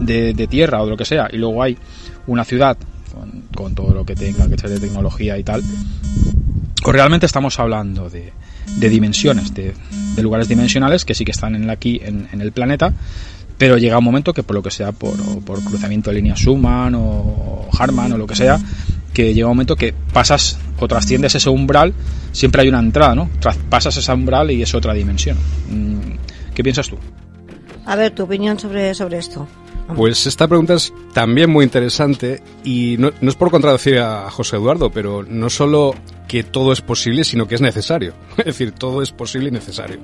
de, tierra o de lo que sea, y luego hay una ciudad con, todo lo que tenga que ser de tecnología y tal, o realmente estamos hablando de, de dimensiones, de, lugares dimensionales que sí que están en aquí en, en el planeta, pero llega un momento que por lo que sea, por, por cruzamiento de líneas Schumann o Harman o lo que sea, que llega un momento que pasas o trasciendes ese umbral, siempre hay una entrada, ¿no? Pasas ese umbral y es otra dimensión. Mm, ¿Qué piensas tú? A ver, tu opinión sobre, sobre esto. Pues esta pregunta es también muy interesante y no, es por contradecir a José Eduardo, pero no solo que todo es posible, sino que es necesario. Es decir, todo es posible y necesario.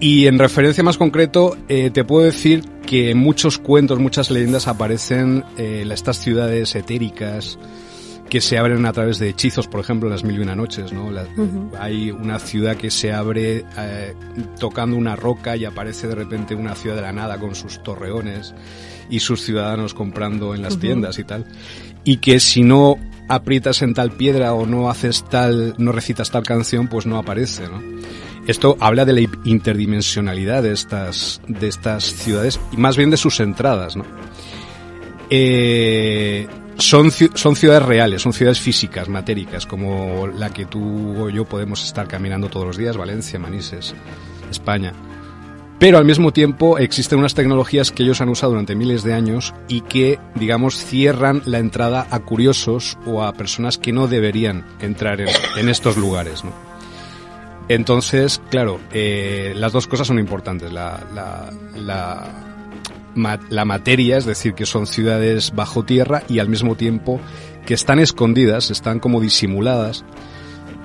Y en referencia más concreto, eh, te puedo decir que muchos cuentos, muchas leyendas aparecen eh, estas ciudades etéricas que se abren a través de hechizos, por ejemplo, las mil y una noches, ¿no? Hay una ciudad que se abre eh, tocando una roca y aparece de repente una ciudad de la nada con sus torreones y sus ciudadanos comprando en las tiendas y tal. Y que si no aprietas en tal piedra o no haces tal, no recitas tal canción, pues no aparece, ¿no? Esto habla de la interdimensionalidad de estas, de estas ciudades y más bien de sus entradas, ¿no? Eh, son, son ciudades reales, son ciudades físicas, matéricas, como la que tú o yo podemos estar caminando todos los días, Valencia, Manises, España. Pero al mismo tiempo existen unas tecnologías que ellos han usado durante miles de años y que, digamos, cierran la entrada a curiosos o a personas que no deberían entrar en, en estos lugares, ¿no? Entonces, claro, eh, las dos cosas son importantes. La, la, la, la, materia, es decir, que son ciudades bajo tierra y al mismo tiempo que están escondidas, están como disimuladas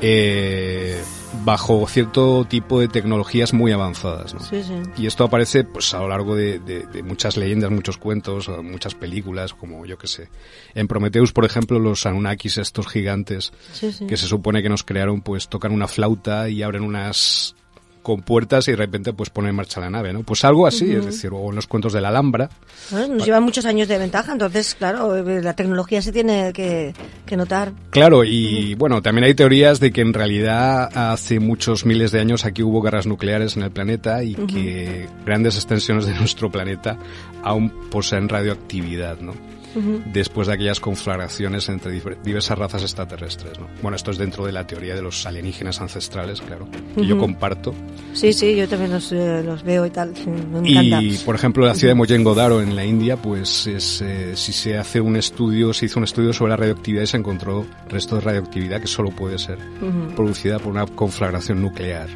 eh, bajo cierto tipo de tecnologías muy avanzadas. ¿no? Sí, sí. Y esto aparece pues a lo largo de, de, de, muchas leyendas, muchos cuentos, muchas películas, como yo que sé. En Prometheus, por ejemplo, los Anunnakis, estos gigantes, sí. que se supone que nos crearon, pues tocan una flauta y abren unas con puertas y de repente pues pone en marcha la nave, ¿no? Pues algo así, uh -huh. es decir, o en los cuentos de la Alhambra. Bueno, nos llevan muchos años de ventaja, entonces, claro, la tecnología se tiene que, que notar. Claro, y uh -huh. bueno, también hay teorías de que en realidad hace muchos miles de años aquí hubo guerras nucleares en el planeta y uh -huh. que grandes extensiones de nuestro planeta aún poseen radioactividad, ¿no? Después de aquellas conflagraciones entre diversas razas extraterrestres. ¿no? Bueno, esto es dentro de la teoría de los alienígenas ancestrales, claro, que uh -huh. yo comparto. Sí, sí, yo también los, eh, los veo y tal, me encanta. Y, por ejemplo, la ciudad de Mohenjo-Daro en la India, pues es, eh, si se hace un estudio, se hizo un estudio sobre la radioactividad y se encontró resto de radioactividad que solo puede ser uh -huh. producida por una conflagración nuclear.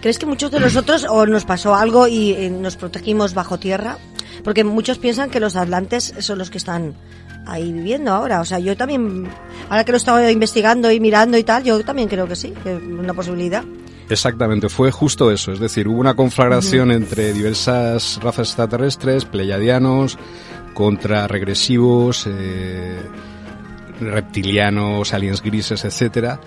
¿Crees que muchos de nosotros o nos pasó algo y eh, nos protegimos bajo tierra? Porque muchos piensan que los atlantes son los que están ahí viviendo ahora. O sea, yo también, ahora que lo estaba investigando y mirando y tal, yo también creo que sí, que es una posibilidad. Exactamente, fue justo eso. Es decir, hubo una conflagración uh -huh. entre diversas razas extraterrestres, pleyadianos, contra regresivos, eh, reptilianos, aliens grises, etcétera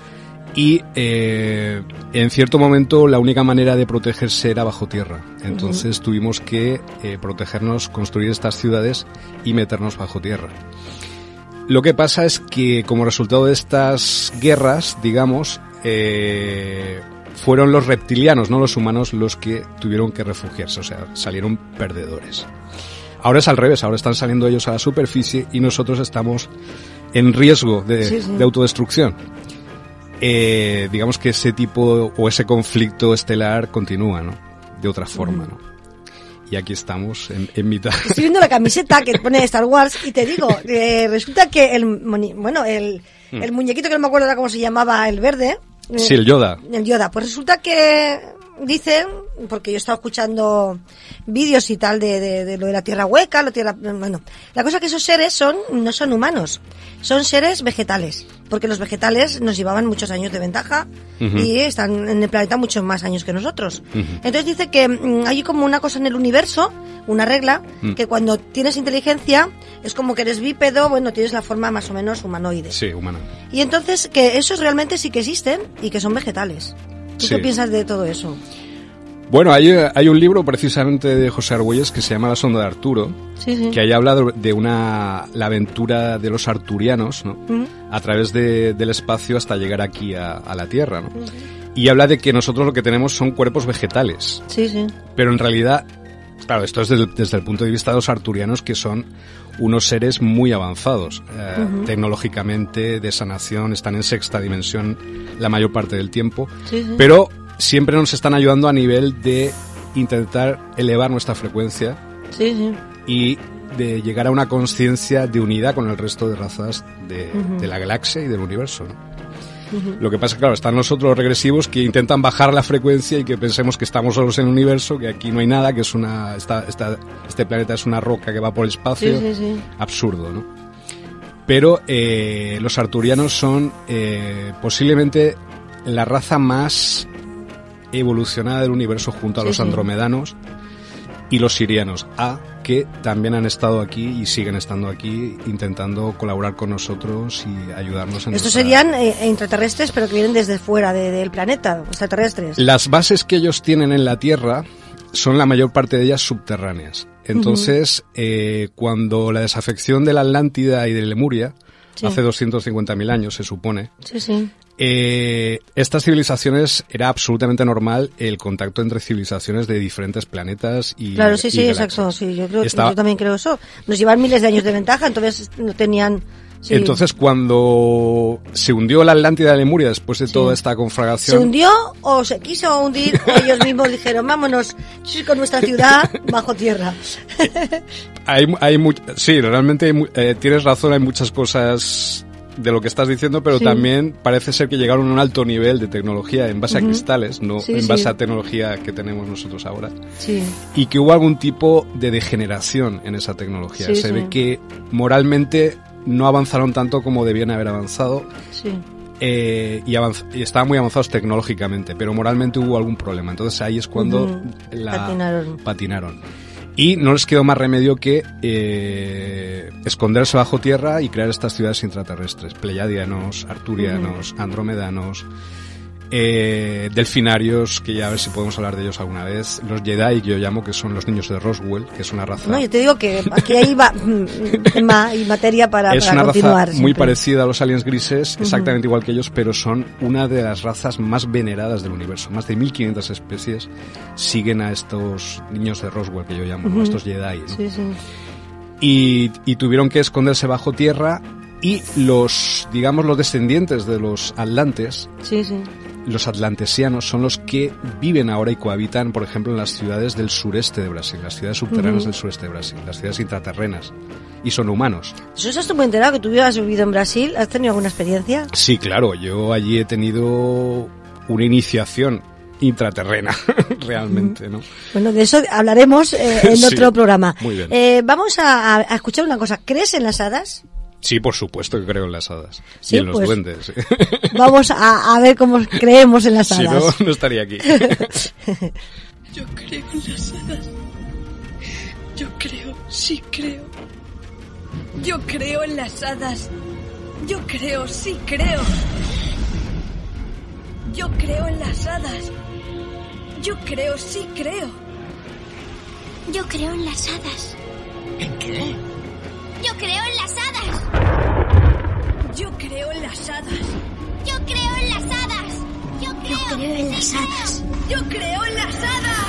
y eh, en cierto momento la única manera de protegerse era bajo tierra. Entonces uh -huh. tuvimos que eh, protegernos, construir estas ciudades y meternos bajo tierra. Lo que pasa es que como resultado de estas guerras, digamos, eh, fueron los reptilianos, no los humanos, los que tuvieron que refugiarse, o sea, salieron perdedores. Ahora es al revés, ahora están saliendo ellos a la superficie y nosotros estamos en riesgo de, sí, sí. de autodestrucción eh, digamos que ese tipo o ese conflicto estelar continúa, ¿no? De otra forma, ¿no? Y aquí estamos en, en, mitad. Estoy viendo la camiseta que pone Star Wars y te digo, eh, resulta que el, bueno, el, mm. el muñequito que no me acuerdo cómo se llamaba, el verde. Sí, el Yoda. El Yoda. Pues resulta que dicen, porque yo he estado escuchando vídeos y tal de, de, de, lo de la tierra hueca, la tierra, bueno, la cosa que esos seres son, no son humanos, son seres vegetales, porque los vegetales nos llevaban muchos años de ventaja uh -huh. y están en el planeta muchos más años que nosotros. Uh -huh. Entonces dice que mm, hay como una cosa en el universo, una regla, uh -huh. que cuando tienes inteligencia es como que eres bípedo, bueno, tienes la forma más o menos humanoide. Sí, humana. Y entonces que esos realmente sí que existen y que son vegetales. ¿Tú sí. qué piensas de todo eso? Bueno, hay, hay, un libro precisamente de José Argüelles que se llama La sonda de Arturo, sí, sí. que ahí habla de una la aventura de los arturianos, ¿no? Uh -huh. A través de, del espacio hasta llegar aquí a, a la Tierra, ¿no? Uh -huh. Y habla de que nosotros lo que tenemos son cuerpos vegetales. Sí, sí. Pero en realidad, claro, esto es desde, desde el punto de vista de los arturianos que son unos seres muy avanzados eh, uh -huh. tecnológicamente, de sanación, están en sexta dimensión la mayor parte del tiempo, sí, sí. pero siempre nos están ayudando a nivel de intentar elevar nuestra frecuencia sí, sí. y de llegar a una conciencia de unidad con el resto de razas de, uh -huh. de, la galaxia y del universo. ¿no? Lo que pasa, claro, están los otros regresivos que intentan bajar la frecuencia y que pensemos que estamos solos en el universo, que aquí no hay nada, que es una, esta, esta, este planeta es una roca que va por el espacio. Sí, sí, sí. Absurdo, ¿no? Pero eh, los arturianos son eh, posiblemente la raza más evolucionada del universo junto a Sí, los andromedanos y los sirianos, a que también han estado aquí y siguen estando aquí intentando colaborar con nosotros y ayudarnos en Estos nuestra- serían eh, intraterrestres, pero que vienen desde fuera de- del planeta, extraterrestres. Las bases que ellos tienen en la Tierra son la mayor parte de ellas subterráneas. Entonces, eh, cuando la desafección de la Atlántida y de Lemuria, Sí. hace 250.000 años se supone, Sí, sí. Eh, estas civilizaciones era absolutamente normal el contacto entre civilizaciones de diferentes planetas y Claro, sí, y sí, galaxias. exacto. Sí, yo, creo, Estaba- yo también creo eso. Nos llevan miles de años de ventaja, entonces no tenían. sí. Entonces, cuando se hundió la Atlántida de Lemuria después de Sí. toda esta ¿Se conflagración, hundió o se quiso hundir o ellos mismos dijeron, vámonos con nuestra ciudad bajo tierra? Hay, hay sí, realmente hay eh, tienes razón, hay muchas cosas de lo que estás diciendo, pero Sí. también parece ser que llegaron a un alto nivel de tecnología en base a cristales, no Sí, en sí. base a tecnología que tenemos nosotros ahora. Sí. Y que hubo algún tipo de degeneración en esa tecnología. Se ve que moralmente no avanzaron tanto como debían haber avanzado Sí. eh, y, y estaban muy avanzados tecnológicamente, pero moralmente hubo algún problema. Entonces ahí es cuando la, Patinaron. patinaron. Y no les quedó más remedio que eh, esconderse bajo tierra y crear estas ciudades intraterrestres. Pleiadianos, arturianos, andromedanos, eh, delfinarios, que ya a ver si podemos hablar de ellos alguna vez. Los Jedi, que yo llamo, que son los niños de Roswell, que es una raza... No, yo te digo que aquí hay va- mm, materia para, es para una continuar. raza muy parecida a los aliens grises, exactamente igual que ellos, pero son una de las razas más veneradas del universo. Más de 1500 especies siguen a estos niños de Roswell, que yo llamo, ¿no? Ujú. estos Jedi. ¿no? Sí, sí. y, y tuvieron que esconderse bajo tierra y los, digamos, los descendientes de los atlantes, Sí, sí. Los atlantesianos, son los que viven ahora y cohabitan, por ejemplo, en las ciudades del sureste de Brasil, las ciudades subterráneas del sureste de Brasil, las ciudades intraterrenas. Y son humanos. Eso estás muy enterado que tú has vivido en Brasil. ¿Has tenido alguna experiencia? Sí, claro, yo allí he tenido una iniciación intraterrena, realmente, ¿no? Bueno, de eso hablaremos eh, en Sí, otro programa. muy bien. Eh, vamos a, a escuchar una cosa. ¿Crees en las hadas? Sí, por supuesto que creo en las hadas. Sí, y en los pues, duendes. Vamos a, a ver cómo creemos en las si no, hadas. no estaría aquí. Yo creo en las hadas. Yo creo, sí creo. Yo creo en las hadas. Yo creo, sí creo. Yo creo en las hadas. Yo creo, sí creo. Yo creo en las hadas. ¿En qué? Yo creo en las hadas. Yo creo en las hadas. Yo creo en las hadas. Yo creo, en las hadas. Yo creo en las hadas.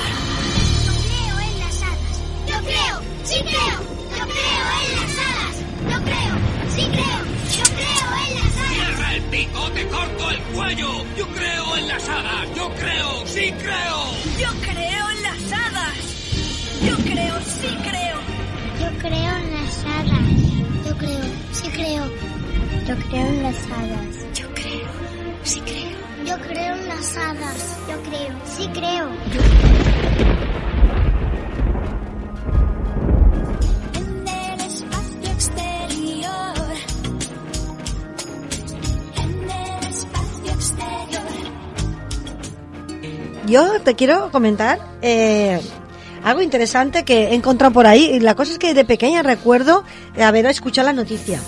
Yo creo en las hadas. Yo creo, sí creo. Yo creo en las hadas. Yo creo, sí creo. Yo creo en las hadas. ¡Cierra el pico, te corto el cuello! ¡Yo creo en las hadas! ¡Yo creo, sí creo! Yo creo en las hadas. Yo creo, sí creo. Yo creo en las hadas. Yo creo, sí creo. Yo creo en las hadas. Yo creo, sí creo. Yo creo en las hadas. Yo creo, sí creo. En el espacio exterior. En el espacio exterior. Yo te quiero comentar eh, algo interesante que he encontrado por ahí. La cosa es que de pequeña recuerdo haber escuchado la noticia.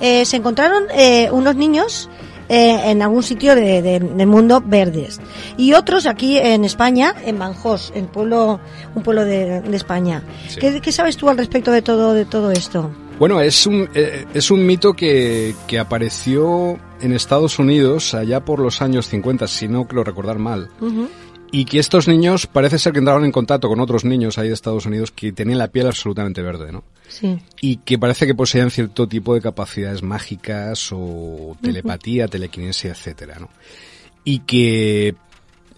Eh, se encontraron eh, unos niños eh, en algún sitio de- de- del mundo verdes y otros aquí en España, en Banjos, en pueblo, un pueblo de, de España. Sí. ¿Qué, qué sabes tú al respecto de todo, de todo esto? Bueno, es un, eh, es un mito que, que apareció en Estados Unidos allá por los años 50, si no creo recordar mal. Ujú. Y que estos niños parece ser que entraron en contacto con otros niños ahí de Estados Unidos que tenían la piel absolutamente verde, ¿no? Sí. Y que parece que poseían cierto tipo de capacidades mágicas o telepatía, telequinesia, etcétera, ¿no? Y que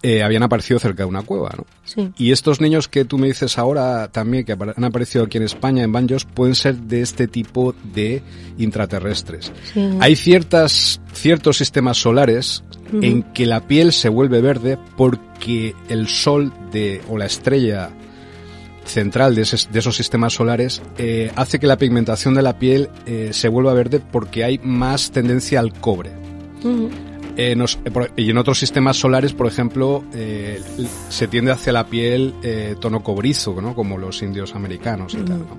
eh, habían aparecido cerca de una cueva, ¿no? Sí. Y estos niños que tú me dices ahora también, que han aparecido aquí en España, en Banjos, pueden ser de este tipo de intraterrestres. Sí. Hay ciertas, ciertos sistemas solares En que la piel se vuelve verde porque el sol de, o la estrella central de, ese- de esos sistemas solares eh, hace que la pigmentación de la piel eh, se vuelva verde porque hay más tendencia al cobre. Eh, nos- eh, y en otros sistemas solares, por ejemplo, eh, se tiende hacia la piel tono cobrizo, ¿no? como los indios americanos y tal. ¿no?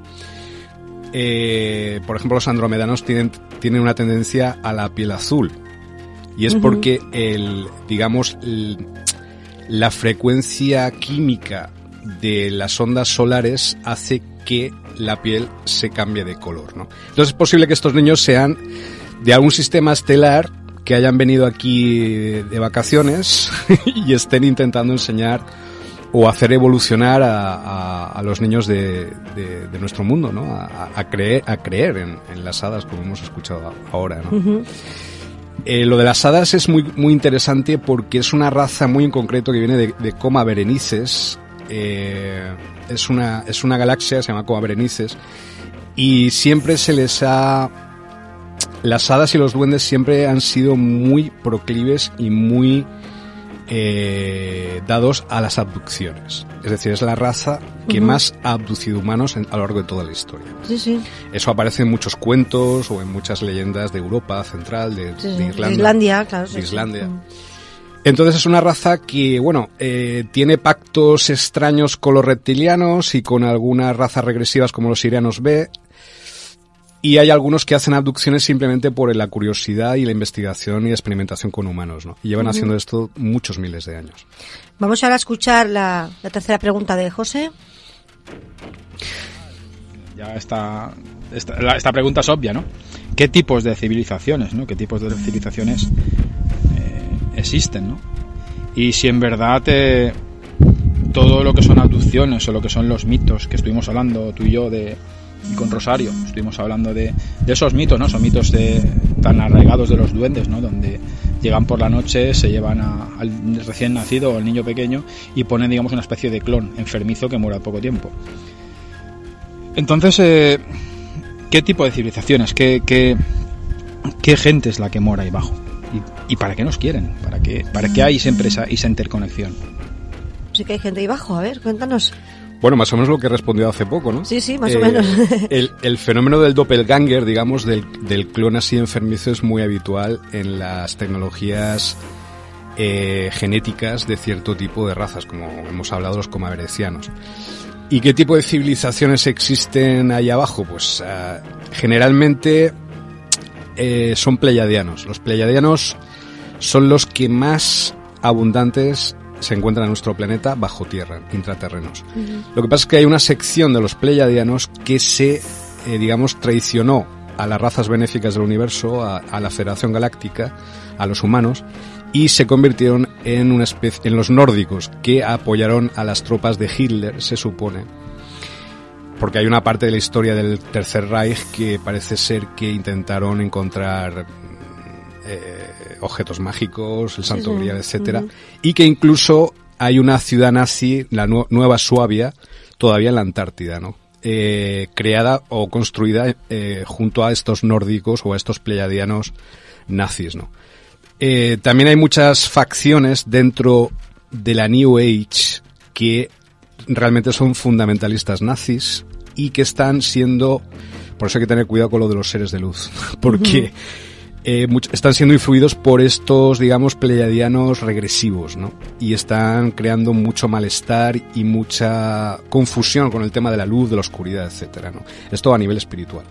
Por ejemplo, los andromedanos tienen, tienen una tendencia a la piel azul. Y es porque el, digamos, el- la frecuencia química de las ondas solares hace que la piel se cambie de color, ¿no? Entonces es posible que estos niños sean de algún sistema estelar que hayan venido aquí de vacaciones y estén intentando enseñar o hacer evolucionar a, a- a los niños de, de- de nuestro mundo, ¿no? A, a creer, a creer en, en las hadas, como hemos escuchado ahora, ¿no? Eh, lo de las hadas es muy, muy interesante porque es una raza muy en concreto que viene de, Coma Berenices. Eh, es, una, es una galaxia, se llama Coma Berenices. Y siempre se les ha... Las hadas y los duendes siempre han sido muy proclives y muy eh, dados a las abducciones. Es decir, es la raza que más ha abducido humanos en- a lo largo de toda la historia. Sí, sí. Eso aparece en muchos cuentos o en muchas leyendas de Europa central, de, Sí, de sí. Irlanda. De Islandia, claro, de. Islandia. Entonces es una raza que, bueno, eh, tiene pactos extraños con los reptilianos y con algunas razas regresivas como los sirianos B. Y hay algunos que hacen abducciones simplemente por la curiosidad y la investigación y experimentación con humanos, ¿no? Y llevan haciendo esto muchos miles de años. Vamos ahora a escuchar la, la tercera pregunta de José. Ya está, esta, la- esta pregunta es obvia, ¿no? ¿Qué tipos de civilizaciones, ¿no? ¿Qué tipos de civilizaciones eh, existen, ¿no? Y si en verdad eh, todo lo que son abducciones o lo que son los mitos que estuvimos hablando tú y yo de y con Rosario, estuvimos hablando de, de esos mitos, ¿no? Son mitos de, tan arraigados de los duendes, ¿no? Donde llegan por la noche, se llevan a- al recién nacido o al niño pequeño y ponen, digamos, una especie de clon enfermizo que muere al poco tiempo. Entonces, eh, ¿qué tipo de civilizaciones? ¿Qué, qué, qué gente es la que mora ahí abajo? ¿Y, para qué nos quieren? ¿Para qué, ¿Para qué hay siempre esa, esa interconexión? Sí que hay gente ahí abajo, a ver, cuéntanos. Bueno, más o menos lo que he respondido hace poco, ¿no? Sí, sí, más o Eh, menos. El, el fenómeno del doppelganger, digamos, del, del clon así enfermizo es muy habitual en las tecnologías eh, genéticas de cierto tipo de razas, como hemos hablado los comaverecianos. ¿Y qué tipo de civilizaciones existen ahí abajo? Pues ah, generalmente eh, son pleiadianos. Los pleiadianos son los que más abundantes se encuentran en nuestro planeta bajo tierra, intraterrenos. Lo que pasa es que hay una sección de los pleiadianos que se, eh, digamos, traicionó a las razas benéficas del universo, a, a la Federación Galáctica, a los humanos, y se convirtieron en una especie, en los nórdicos, que apoyaron a las tropas de Hitler, se supone. Porque hay una parte de la historia del Tercer Reich que parece ser que intentaron encontrar eh, objetos mágicos, el Santo sí. Grial, etcétera, y que incluso hay una ciudad nazi, la nu- Nueva Suabia, todavía en la Antártida, ¿no? Eh, creada o construida eh, junto a estos nórdicos o a estos pleiadianos nazis, ¿no? Eh, también hay muchas facciones dentro de la New Age que realmente son fundamentalistas nazis y que están siendo, por eso hay que tener cuidado con lo de los seres de luz, porque eh, están siendo influidos por estos, digamos, pleiadianos regresivos, ¿no? Y están creando mucho malestar y mucha confusión con el tema de la luz, de la oscuridad, etcétera, ¿no? Esto a nivel espiritual.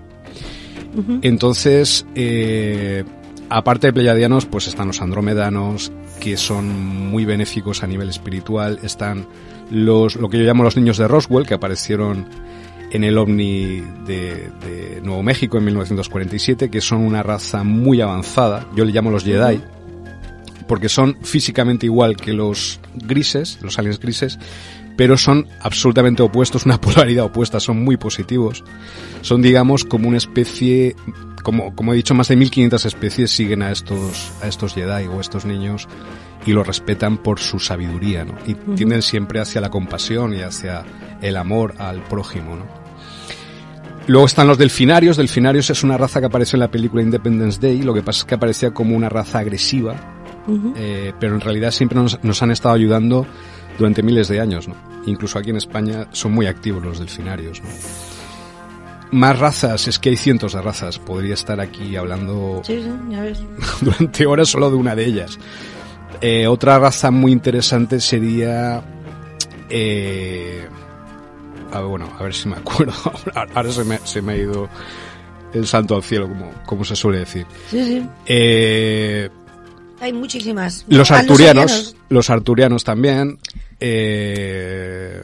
Entonces, eh, aparte de pleiadianos, pues están los andromedanos, que son muy benéficos a nivel espiritual. Están los, lo que yo llamo los niños de Roswell, que aparecieron en el OVNI de, de Nuevo México en 1947, que son una raza muy avanzada. Yo le llamo los Jedi, porque son físicamente igual que los grises, los aliens grises, pero son absolutamente opuestos, una polaridad opuesta, son muy positivos. Son, digamos, como una especie, como, como he dicho, más de 1500 especies siguen a estos, a estos Jedi o estos niños y los respetan por su sabiduría, ¿no? Y tienden siempre hacia la compasión y hacia el amor al prójimo, ¿no? Luego están los delfinarios. Delfinarios es una raza que apareció en la película Independence Day. Lo que pasa es que aparecía como una raza agresiva, eh, pero en realidad siempre nos, nos, han estado ayudando durante miles de años. ¿no? Incluso aquí en España son muy activos los delfinarios. ¿no? Más razas, es que hay cientos de razas. Podría estar aquí hablando sí, sí, ya ves. durante horas solo de una de ellas. Eh, otra raza muy interesante sería... Eh, a ver, bueno, a ver si me acuerdo. Ahora se me, se me ha ido el santo al cielo, como, como se suele decir. Sí, sí. Eh, Hay muchísimas. los Ah, arturianos, los arturianos también. eh,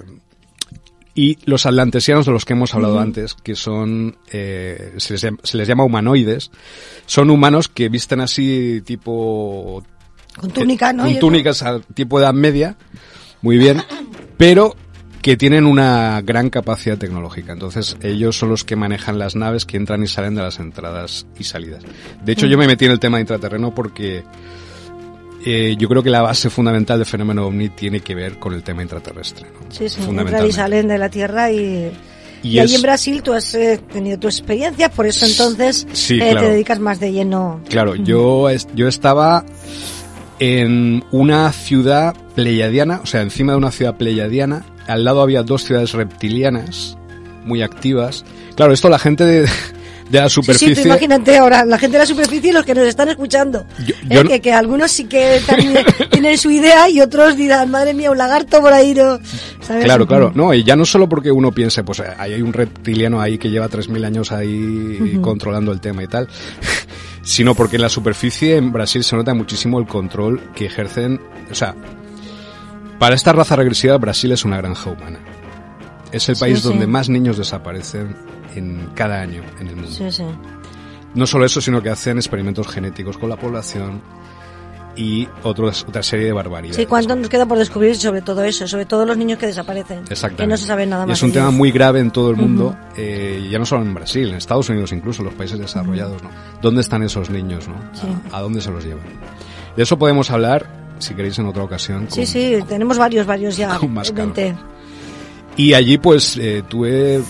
y los atlantesianos de los que hemos hablado antes, que son, eh, se, les, llama- se les llama humanoides, son humanos que visten así tipo... Con túnica, ¿no? Con túnicas al tipo de edad media, muy bien, pero que tienen una gran capacidad tecnológica. Entonces, ellos son los que manejan las naves que entran y salen de las entradas y salidas. De hecho, yo me metí en el tema de intraterreno porque eh, yo creo que la base fundamental del fenómeno ovni tiene que ver con el tema intraterrestre. ¿no? Sí, sí, entran y salen de la Tierra y... Y Y, ahí en Brasil tú has eh, tenido tu experiencia, por eso entonces Sí, eh, claro. te dedicas más de lleno. Claro, yo, yo estaba en una ciudad pleiadiana, o sea, encima de una ciudad pleiadiana. Al lado había dos ciudades reptilianas muy activas. Claro, esto la gente de, de la Sí, sí, superficie... imagínate ahora, la gente de la superficie y los que nos están escuchando. Yo- Eh, no- que, que algunos sí que también tienen su idea y otros dirán, madre mía, un lagarto por ahí, ¿no? ¿Sabes? Claro, claro. No, y ya no solo porque uno piense, pues ahí hay un reptiliano ahí que lleva 3.000 años ahí controlando el tema y tal, sino porque en la superficie en Brasil se nota muchísimo el control que ejercen. O sea, para esta raza regresiva, Brasil es una granja humana. Es el país sí. donde más niños desaparecen en cada año en el mundo. Sí, sí. No solo eso, sino que hacen experimentos genéticos con la población y otros, otra serie de barbaridades. Sí, ¿cuánto nos queda por descubrir sobre todo eso? Sobre todo los niños que desaparecen. Exactamente. Que no se sabe nada Y más. es un tema ellos. muy grave en todo el mundo, Ujú. eh, ya no solo en Brasil, en Estados Unidos incluso, en los países desarrollados, ¿no? ¿Dónde están esos niños, no? Sí. ¿A, a dónde se los llevan? De eso podemos hablar, si queréis, en otra ocasión. Sí, con- sí, tenemos varios, varios ya. con más. Y allí, pues, eh, tuve,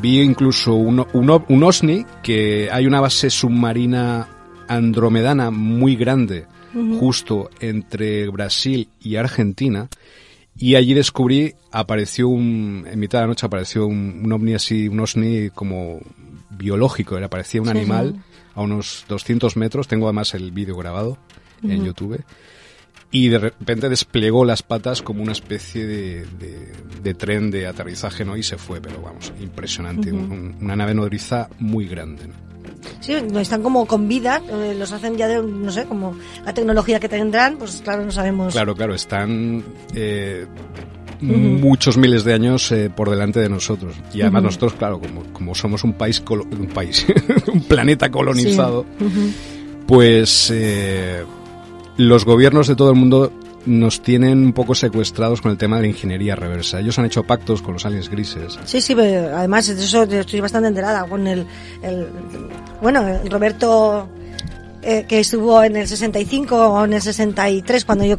vi incluso un, un, un OSNI, que hay una base submarina andromedana muy grande, justo entre Brasil y Argentina, y allí descubrí, apareció un, en mitad de la noche apareció un, un ovni así, un OSNI como biológico, era, parecía un Sí, animal sí. a unos 200 metros, tengo además el vídeo grabado en. YouTube, y de repente desplegó las patas como una especie de, de- de tren de aterrizaje, ¿no? Y se fue, pero vamos, impresionante, Ujú. un- una nave nodriza muy grande, ¿no? Sí, están como con vida, eh, los hacen ya de, no sé, como la tecnología que tendrán, pues claro, no sabemos. Claro, claro, están eh, Ujú. muchos miles de años eh, por delante de nosotros. Y además Ujú. nosotros, claro, como, como somos un país, un país, un planeta colonizado, Sí. Ujú. pues eh, los gobiernos de todo el mundo nos tienen un poco secuestrados con el tema de la ingeniería reversa. Ellos han hecho pactos con los aliens grises. Sí, sí, pero además de eso estoy bastante enterada con el, el bueno, el Roberto eh, que estuvo en el 65 o en el 63 cuando yo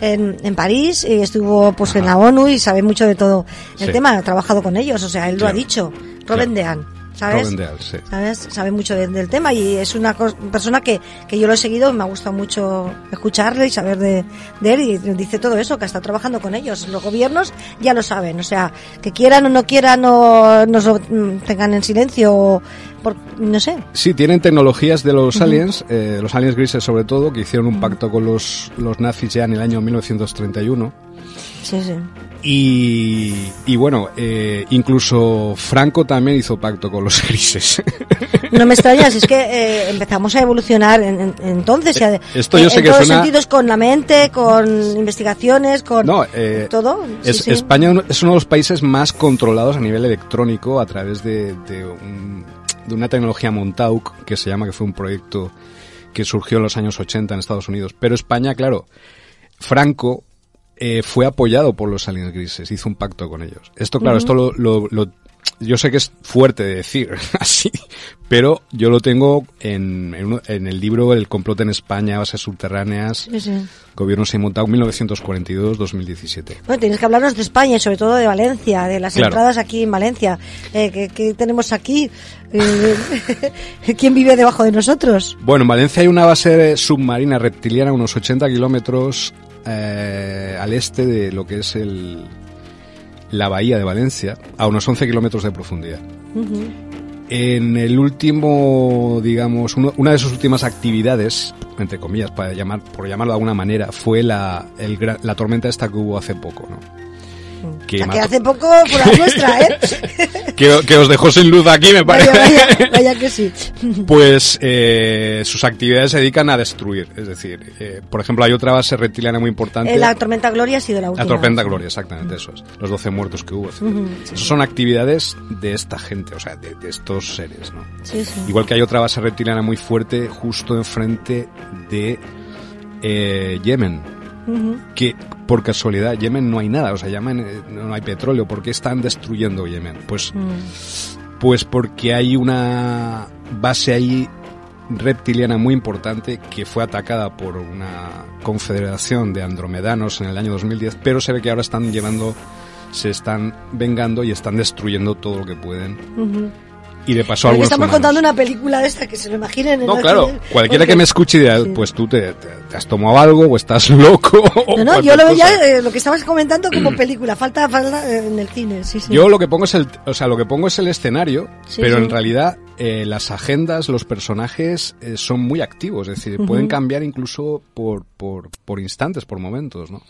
en, en París y estuvo pues en la ONU y sabe mucho de todo el Sí. tema, ha trabajado con ellos, o sea, él lo ha Claro. dicho. Robin Dean, ¿sabes? Robin Deal, sí. ¿sabes? Sabe mucho de- del tema y es una persona que, que yo lo he seguido, me ha gustado mucho escucharle y saber de, de él y dice todo eso, que está trabajando con ellos. Los gobiernos ya lo saben, o sea, que quieran o no quieran o nos lo mm, tengan en silencio o por, no sé. Sí, tienen tecnologías de los aliens, eh, los aliens grises sobre todo, que hicieron un pacto con los, los nazis ya en el año 1931. Sí, sí. Y, y bueno, eh, incluso Franco también hizo pacto con los grises. No me extraña, si es que eh, empezamos a evolucionar en, en- entonces, de- Esto yo en, sé en que todos suena- sentidos, con la mente, con investigaciones, con No, eh, todo. Sí, Es- sí. España es uno de los países más controlados a nivel electrónico a través de, de un- de una tecnología Montauk que se llama, que fue un proyecto que surgió en los años 80 en Estados Unidos. Pero España, claro, Franco eh, fue apoyado por los aliens grises, hizo un pacto con ellos. Esto, claro, esto lo, lo, lo, yo sé que es fuerte de decir así, pero yo lo tengo en, en, en, el libro El complot en España, bases subterráneas, sí, sí. gobierno Simón 1942-2017. Bueno, tienes que hablarnos de España y sobre todo de Valencia, de las claro. entradas aquí en Valencia. Eh, ¿qué, ¿qué, tenemos aquí? Eh, ¿Quién vive debajo de nosotros? Bueno, en Valencia hay una base submarina reptiliana a unos 80 kilómetros eh, al este de lo que es el, la bahía de Valencia, a unos 11 kilómetros de profundidad. Uh -huh. En el último, digamos, uno, una de sus últimas actividades, entre comillas, para llamar, por llamarlo de alguna manera, fue la, el, la tormenta esta que hubo hace poco, ¿no? Que, que hace poco fue la nuestra, ¿eh? que, que, os dejó sin luz aquí, me parece. Vaya, vaya, vaya que sí. Pues eh, sus actividades se dedican a destruir. Es decir, eh, por ejemplo, hay otra base reptiliana muy importante. Eh, la tormenta Gloria ha sido la última. La tormenta Gloria, exactamente, eso es. Los 12 muertos que hubo, etc. Uh -huh, sí. Esas son actividades de esta gente, o sea, de, de estos seres, ¿no? Sí, sí. Igual que hay otra base reptiliana muy fuerte justo enfrente de eh, Yemen. Uh -huh. que por casualidad Yemen no hay nada, o sea, Yemen no hay petróleo, ¿por qué están destruyendo Yemen? Pues, mm. pues porque hay una base ahí reptiliana muy importante que fue atacada por una confederación de andromedanos en el año 2010, pero se ve que ahora están llevando, se están vengando y están destruyendo todo lo que pueden. Uh -huh y de paso algunos estamos contando una película de esta que se lo imaginen no claro cualquiera porque, que me escuche dirá pues tú te, te, te, has tomado algo o estás loco no no yo lo veía eh, lo que estabas comentando como película falta falta en el cine sí, sí. yo lo que pongo es el o sea lo que pongo es el escenario sí, pero en realidad eh, las agendas los personajes eh, son muy activos es decir uh -huh. pueden cambiar incluso por, por por instantes por momentos no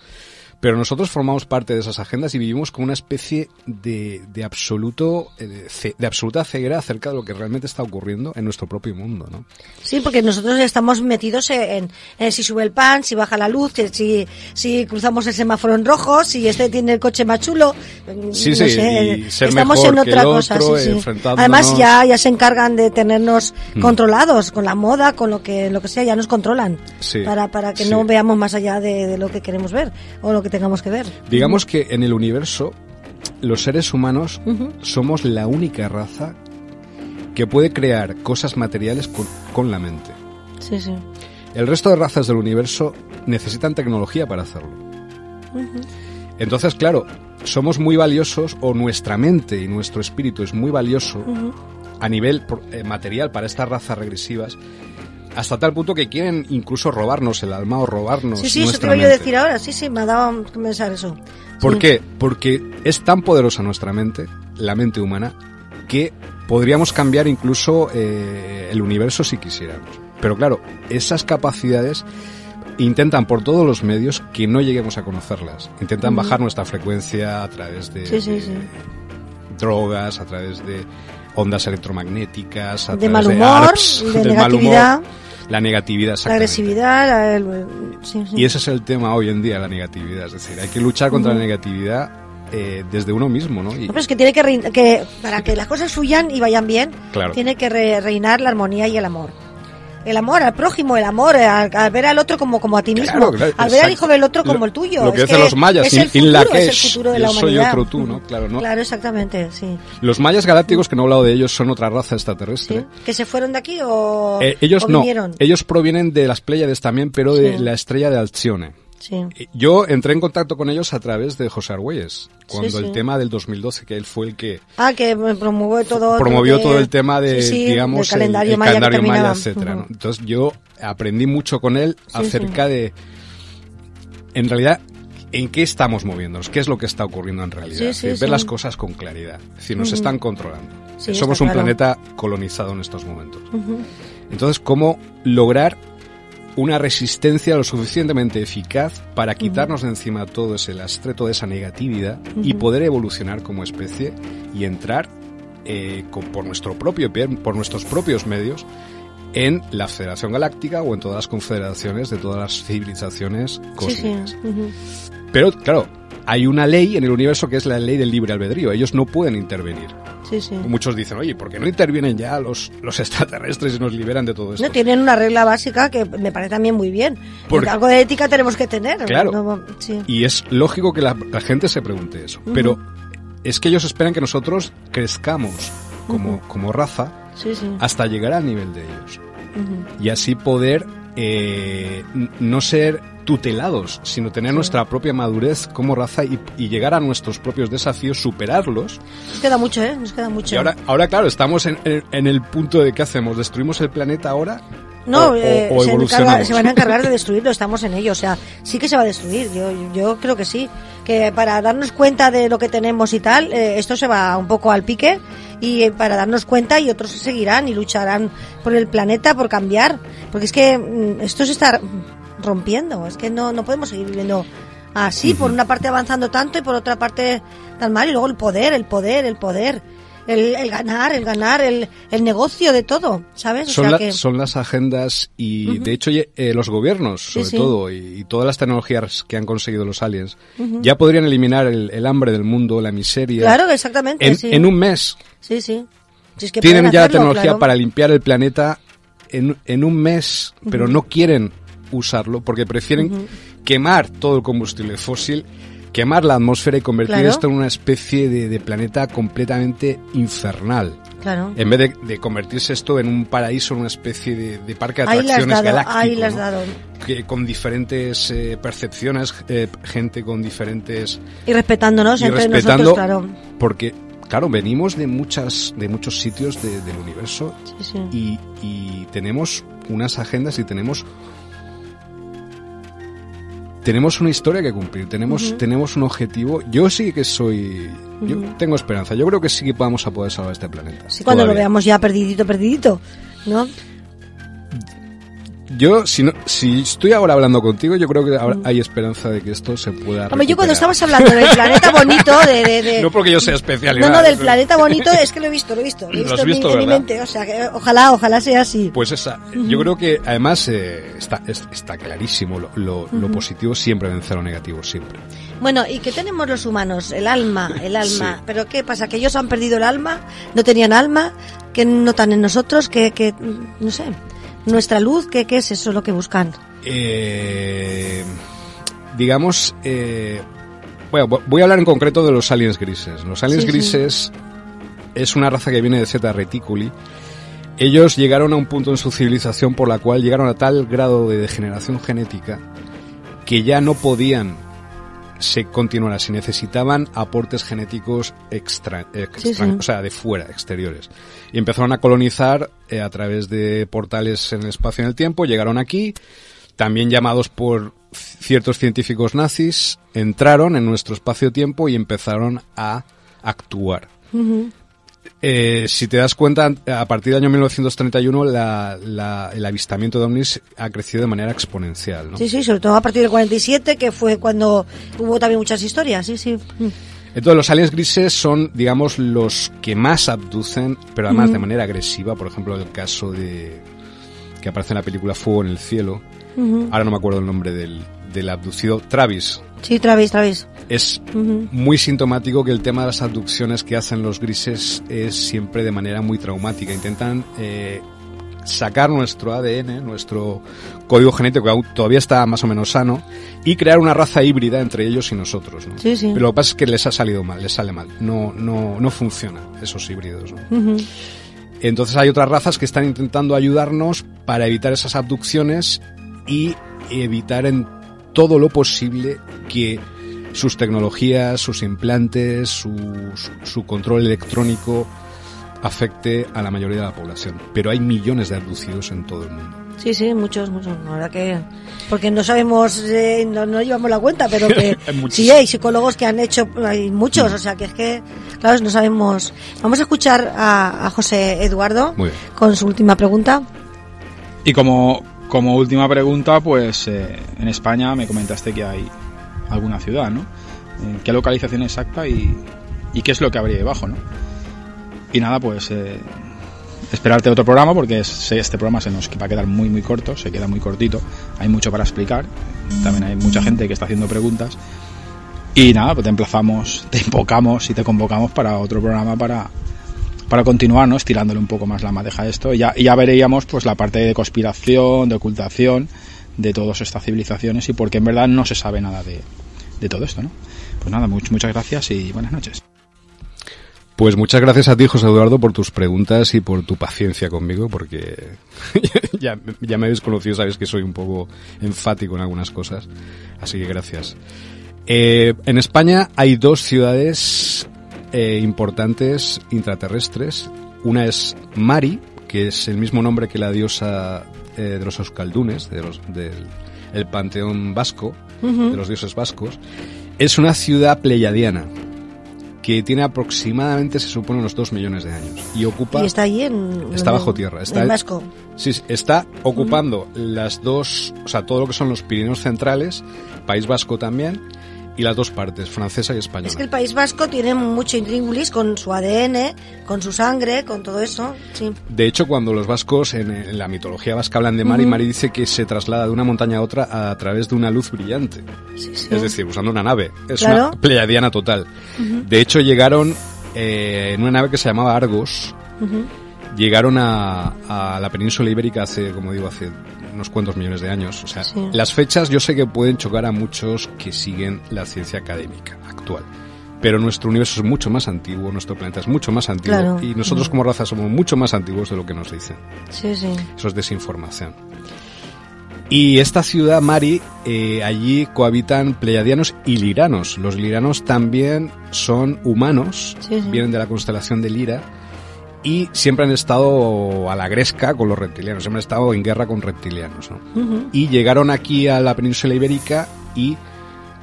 pero nosotros formamos parte de esas agendas y vivimos con una especie de, de absoluto eh, de, absoluta ceguera acerca de lo que realmente está ocurriendo en nuestro propio mundo, ¿no? Sí, porque nosotros estamos metidos en, en si sube el pan, si baja la luz, si, si cruzamos el semáforo en rojo, si este tiene el coche más chulo. Sí, no sí, sé, y ser estamos mejor en otra que el cosa. Otro, sí, sí. Además ya, ya se encargan de tenernos hmm. controlados con la moda, con lo que lo que sea, ya nos controlan sí, para para que no veamos más allá de, de lo que queremos ver o lo que tengamos que ver. Digamos que en el universo los seres humanos uh -huh. somos la única raza que puede crear cosas materiales con, con, la mente. Sí, sí. El resto de razas del universo necesitan tecnología para hacerlo. Uh -huh. Entonces, claro, somos muy valiosos o nuestra mente y nuestro espíritu es muy valioso uh -huh. a nivel eh, material para estas razas regresivas hasta tal punto que quieren incluso robarnos el alma o robarnos Sí, sí, eso te mente. a decir ahora. Sí, sí, me ha dado a pensar eso. ¿Por sí. qué? Porque es tan poderosa nuestra mente, la mente humana, que podríamos cambiar incluso eh, el universo si quisiéramos. Pero claro, esas capacidades intentan por todos los medios que no lleguemos a conocerlas. Intentan uh -huh. bajar nuestra frecuencia a través de, sí, sí, de sí. drogas, a través de ondas electromagnéticas, a de través mal humor, de ARPS, de del negatividad. Mal humor, la negatividad, la agresividad. La, el, sí, sí. Y ese es el tema hoy en día, la negatividad. Es decir, hay que luchar contra uh -huh. la negatividad eh, desde uno mismo, ¿no? Y... No, es que tiene que, que, para que las cosas fluyan y vayan bien, claro. tiene que re reinar la armonía y el amor el amor al prójimo, el amor al, al, ver al otro como, como a ti mismo, claro, claro, al ver al hijo del otro como el tuyo. Lo que es dicen que los mayas, es el futuro, la es el futuro de la humanidad. soy otro tú, ¿no? Claro, ¿no? Claro, exactamente, sí. Los mayas galácticos, que no he hablado de ellos, son otra raza extraterrestre. ¿Sí? ¿Que se fueron de aquí o, eh, ellos o no, ellos provienen de las Pléyades también, pero de sí. la estrella de Alcione. Sí. Yo entré en contacto con ellos a través de José Argüelles, cuando sí, sí. el tema del 2012, que él fue el que... Ah, que promovió todo... Promovió de, todo el tema de, digamos, el calendario el, el maya, calendario maya etcétera. Uh -huh. ¿no? Entonces yo aprendí mucho con él acerca de... En realidad, ¿en qué estamos moviéndonos? ¿Qué es lo que está ocurriendo en realidad? ver las cosas con claridad. Es decir, nos uh -huh. están controlando. Somos un claro. planeta colonizado en estos momentos. Uh -huh. Entonces, ¿cómo lograr una resistencia lo suficientemente eficaz para quitarnos de encima todo ese lastre, toda esa negatividad y poder evolucionar como especie y entrar eh, con, por nuestro propio pie, por nuestros propios medios en la Federación Galáctica o en todas las confederaciones de todas las civilizaciones cósmicas. Sí, sí. Uh -huh. Pero claro, hay una ley en el universo que es la ley del libre albedrío. Ellos no pueden intervenir. Muchos dicen, oye, ¿por qué no intervienen ya los, los extraterrestres y nos liberan de todo esto? No, tienen una regla básica que me parece también muy bien. Porque algo de ética tenemos que tener. Claro. Y es lógico que la, gente se pregunte eso. Pero es que ellos esperan que nosotros crezcamos como, como raza hasta llegar al nivel de ellos. Y así poder eh, no ser tutelados, sino tener nuestra propia madurez como raza y, llegar a nuestros propios desafíos, superarlos. Nos queda mucho, ¿eh? Nos queda mucho. Y ahora, ahora claro, estamos en, en el punto de qué hacemos, ¿destruimos el planeta ahora no, eh, se, van a encargar de destruirlo, estamos en ello. O sea, sí que se va a destruir, yo, yo creo que sí. Que para darnos cuenta de lo que tenemos y tal, eh, esto se va un poco al pique y eh, para darnos cuenta y otros seguirán y lucharán por el planeta, por cambiar. Porque es que mm, esto se está rompiendo, es que no, no podemos seguir viviendo así, por una parte avanzando tanto y por otra parte tan mal. Y luego el poder, el poder, el poder el, ganar, el ganar, el, el, negocio de todo, ¿sabes? son, son las agendas y de hecho eh, los gobiernos, sobre todo, y, todas las tecnologías que han conseguido los aliens, ya podrían eliminar el, hambre del mundo, la miseria. Claro, exactamente. En, en un mes. Sí, sí. Tienen ya la tecnología para limpiar el planeta en, en un mes, pero no quieren usarlo porque prefieren quemar todo el combustible fósil quemar la atmósfera y convertir esto en una especie de, planeta completamente infernal. Claro. En vez de, convertirse esto en un paraíso, en una especie de, parque de atracciones galáctico. Ahí las dado. Que, con diferentes eh, percepciones, eh, gente con diferentes... Y respetándonos entre nosotros, claro. Porque, claro, venimos de muchas de muchos sitios del universo Y, y tenemos unas agendas y tenemos tenemos una historia que cumplir, tenemos, tenemos un objetivo. Yo sí que soy, yo tengo esperanza. Yo creo que sí que vamos a poder salvar este planeta. Sí, cuando lo veamos ya perdidito, perdidito, ¿no? Yo, si, no, si estoy ahora hablando contigo, yo creo que hay esperanza de que esto se pueda. Hombre, yo cuando estabas hablando del planeta bonito, de, No porque yo sea especial. No, no, del planeta bonito, es que lo he visto, lo he visto. Lo he visto, en, mi, mente. O sea, que ojalá, ojalá sea así. Pues esa. Yo creo que además eh, está, está clarísimo. Lo, lo, positivo siempre vence a lo negativo, siempre. Bueno, ¿y qué tenemos los humanos? El alma, el alma. ¿Pero qué pasa? ¿Que ellos han perdido el alma? ¿No tenían alma? ¿Que notan en nosotros? que, que no sé nuestra luz, ¿qué, qué es eso lo que buscan? Eh, digamos, eh, bueno, voy a hablar en concreto de los aliens grises. Los aliens grises es una raza que viene de Zeta Reticuli. Ellos llegaron a un punto en su civilización por la cual llegaron a tal grado de degeneración genética que ya no podían se continuara si necesitaban aportes genéticos extra, o sea, de fuera, exteriores. Y empezaron a colonizar eh, a través de portales en el espacio y en el tiempo, llegaron aquí, también llamados por ciertos científicos nazis, entraron en nuestro espacio-tiempo y empezaron a actuar. Eh, si te das cuenta, a partir del año 1931 el avistamiento de ovnis ha crecido de manera exponencial. ¿no? Sí, sí, sobre todo a partir del 47, que fue cuando hubo también muchas historias, sí, sí. Entonces los aliens grises son, digamos, los que más abducen, pero además de manera agresiva. Por ejemplo, el caso de que aparece en la película Fuego en el cielo. Ahora no me acuerdo el nombre del, del abducido Travis. Sí, Travis, Travis. Es muy sintomático que el tema de las abducciones que hacen los grises es siempre de manera muy traumática. Intentan eh, sacar nuestro ADN, nuestro código genético que todavía está más o menos sano, y crear una raza híbrida entre ellos y nosotros. Sí, sí. Pero lo que pasa es que les ha salido mal, les sale mal. No, no, no funciona esos híbridos. Entonces hay otras razas que están intentando ayudarnos para evitar esas abducciones y evitar en todo lo posible que sus tecnologías, sus implantes, su, su, control electrónico afecte a la mayoría de la población. Pero hay millones de abducidos en todo el mundo. Sí, sí, muchos, muchos. La verdad que. Porque no sabemos, eh, no, no, llevamos la cuenta, pero que sí hay psicólogos que han hecho, hay muchos, o sea que es que, claro, no sabemos. Vamos a escuchar a, a José Eduardo con su última pregunta. Y como, como última pregunta, pues eh, en España me comentaste que hay alguna ciudad, ¿no? Eh, ¿Qué localización exacta y, qué es lo que habría debajo, ¿no? Y nada, pues eh, esperarte otro programa porque este programa se nos va a quedar muy muy corto, se queda muy cortito, hay mucho para explicar, también hay mucha gente que está haciendo preguntas y nada, pues te emplazamos, te invocamos y te convocamos para otro programa para, para continuar, ¿no? Estirándole un poco más la madeja a esto. Y ya, veríamos pues la parte de conspiración, de ocultación de todas estas civilizaciones y porque en verdad no se sabe nada de, todo esto, ¿no? Pues nada, muchas gracias y buenas noches. Pues muchas gracias a ti, José Eduardo, por tus preguntas y por tu paciencia conmigo, porque ya, ya me habéis conocido, sabes que soy un poco enfático en algunas cosas. Así que gracias. Eh, en España hay dos ciudades eh, importantes intraterrestres. Una es Mari, que es el mismo nombre que la diosa eh, de los Euskaldunes, de los, del el panteón vasco, de los dioses vascos. Es una ciudad pleyadiana que tiene aproximadamente, se supone, unos dos millones de años. Y ocupa... Y está allí en... Está bajo tierra. Está en Vasco. Sí, está ocupando las dos, o sea, todo lo que son los Pirineos centrales, País Vasco también, y las dos partes, francesa y española. Es que el País Vasco tiene mucho intríngulis con su ADN, con su sangre, con todo eso. Sí. De hecho, cuando los vascos en, la mitología vasca hablan de Mari, Mari dice que se traslada de una montaña a otra a, través de una luz brillante. Es decir, usando una nave. Es una pleiadiana total. De hecho, llegaron eh, en una nave que se llamaba Argos. Llegaron a, a la península ibérica hace, como digo, hace unos cuantos millones de años. O sea, las fechas yo sé que pueden chocar a muchos que siguen la ciencia académica actual. Pero nuestro universo es mucho más antiguo, nuestro planeta es mucho más antiguo y nosotros como raza somos mucho más antiguos de lo que nos dicen. Sí, sí. Eso es desinformación. Y esta ciudad, Mari, eh, allí cohabitan pleiadianos y liranos. Los liranos también son humanos, vienen de la constelación de Lira y siempre han estado a la gresca con los reptilianos, siempre han estado en guerra con reptilianos. ¿no? Y llegaron aquí a la península ibérica y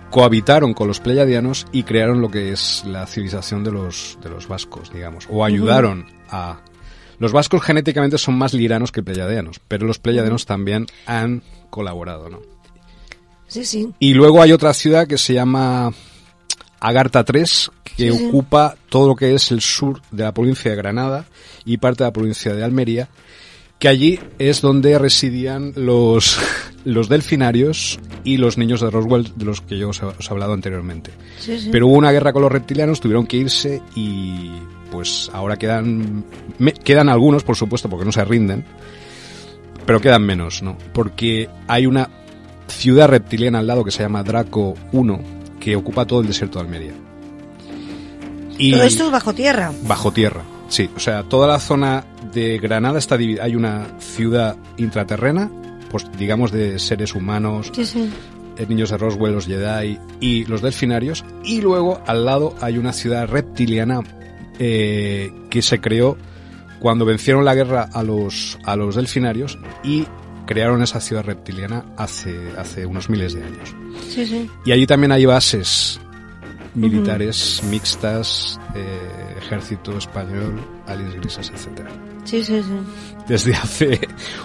cohabitaron con los pleyadianos y crearon lo que es la civilización de los, de los vascos, digamos, o ayudaron a... Los vascos genéticamente son más liranos que pleyadianos, pero los pleyadianos también han colaborado, ¿no? Sí, sí. Y luego hay otra ciudad que se llama Agartha 3, que ocupa todo lo que es el sur de la provincia de Granada y parte de la provincia de Almería, que allí es donde residían los, los delfinarios y los niños de Roswell, de los que yo os, he hablado anteriormente. Pero hubo una guerra con los reptilianos, tuvieron que irse y pues ahora quedan, quedan algunos, por supuesto, porque no se rinden, pero quedan menos, ¿no? Porque hay una ciudad reptiliana al lado que se llama Draco 1, que ocupa todo el desierto de Almería. Y todo esto es bajo tierra. Bajo tierra, sí. O sea, toda la zona de Granada está dividida. Hay una ciudad intraterrena, pues digamos de seres humanos, sí, sí. Eh, niños de Roswell, los Jedi y los delfinarios. Y luego al lado hay una ciudad reptiliana eh, que se creó cuando vencieron la guerra a los, a los delfinarios y crearon esa ciudad reptiliana hace, hace unos miles de años. Y allí también hay bases militares mixtas, eh, ejército español, aliens grises, etcétera. Sí, sí, sí. Desde hace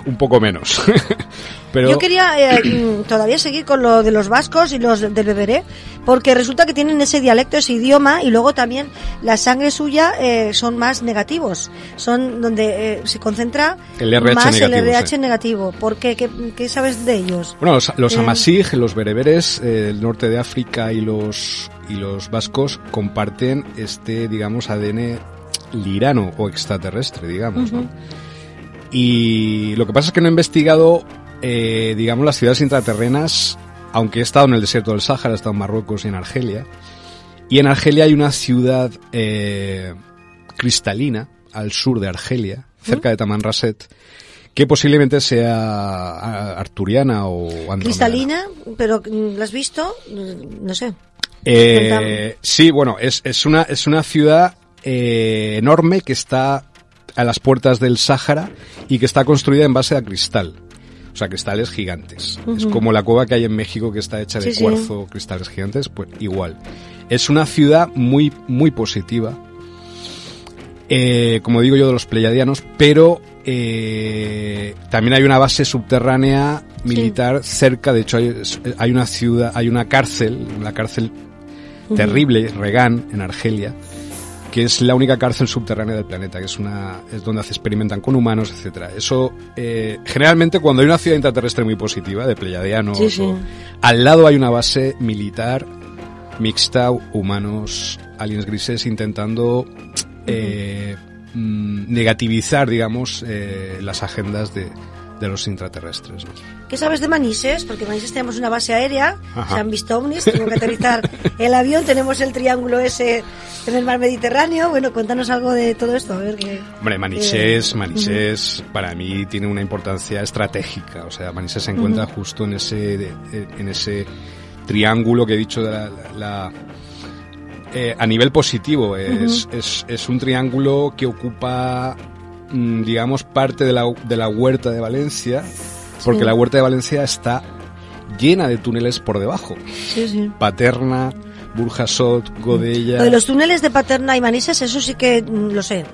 un poco menos. Pero... Yo quería eh, todavía seguir con lo de los vascos y los del beberé, porque resulta que tienen ese dialecto, ese idioma, y luego también la sangre suya eh, son más negativos. Son donde se concentra más el RH negativo. ¿Por qué? qué? sabes de ellos? Bueno, los, los amasig, los bereberes, el norte de África y los y los vascos comparten este, digamos, ADN lirano o extraterrestre, digamos, ¿no? Y lo que pasa es que no he investigado, eh, digamos, las ciudades intraterrenas, aunque he estado en el desierto del Sáhara, he estado en Marruecos y en Argelia. Y en Argelia hay una ciudad eh, cristalina, al sur de Argelia, cerca de Tamanrasset, que posiblemente sea arturiana o andromedana. Cristalina, pero ¿la has visto? No sé. Eh, sí, bueno, es, es, una, es una ciudad eh, enorme que está a las puertas del Sáhara y que está construida en base a cristal. O sea, cristales gigantes. Es como la cueva que hay en México que está hecha de cuarzo, cristales gigantes, pues igual. Es una ciudad muy, muy positiva. Eh, como digo yo, de los pleyadianos, pero eh, también hay una base subterránea militar cerca, de hecho hay, hay, una ciudad, hay una cárcel, la cárcel terrible, Regan, en Argelia, que es la única cárcel subterránea del planeta, que es una es donde se experimentan con humanos, etcétera. Eso eh, generalmente cuando hay una ciudad intraterrestre muy positiva de pleiadianos, al lado hay una base militar mixta, humanos, aliens grises intentando eh, mm, negativizar, digamos, eh, las agendas de, de los intraterrestres. ¿no? ¿Qué sabes de Manises? Porque Manises tenemos una base aérea, se han visto ovnis, tengo que aterrizar el avión, tenemos el triángulo ese en el mar Mediterráneo. Bueno, cuéntanos algo de todo esto. A ver que, Hombre, Manises, Manises para mí tiene una importancia estratégica. O sea, Manises se encuentra justo en ese, en ese triángulo que he dicho de la, la eh, a nivel positivo. Es, es, es un triángulo que ocupa digamos, parte de la, de la huerta de Valencia, porque la huerta de Valencia está llena de túneles por debajo. Paterna, Burjasot, Godella. Lo de los túneles de Paterna y Manises, eso sí que mm, lo sé.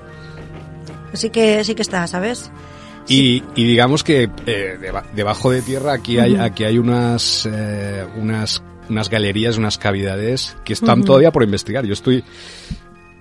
Así que sí que está, ¿sabes? Y, y, digamos que eh, debajo de tierra aquí hay, aquí hay unas, eh, unas, unas galerías, unas cavidades que están todavía por investigar. Yo estoy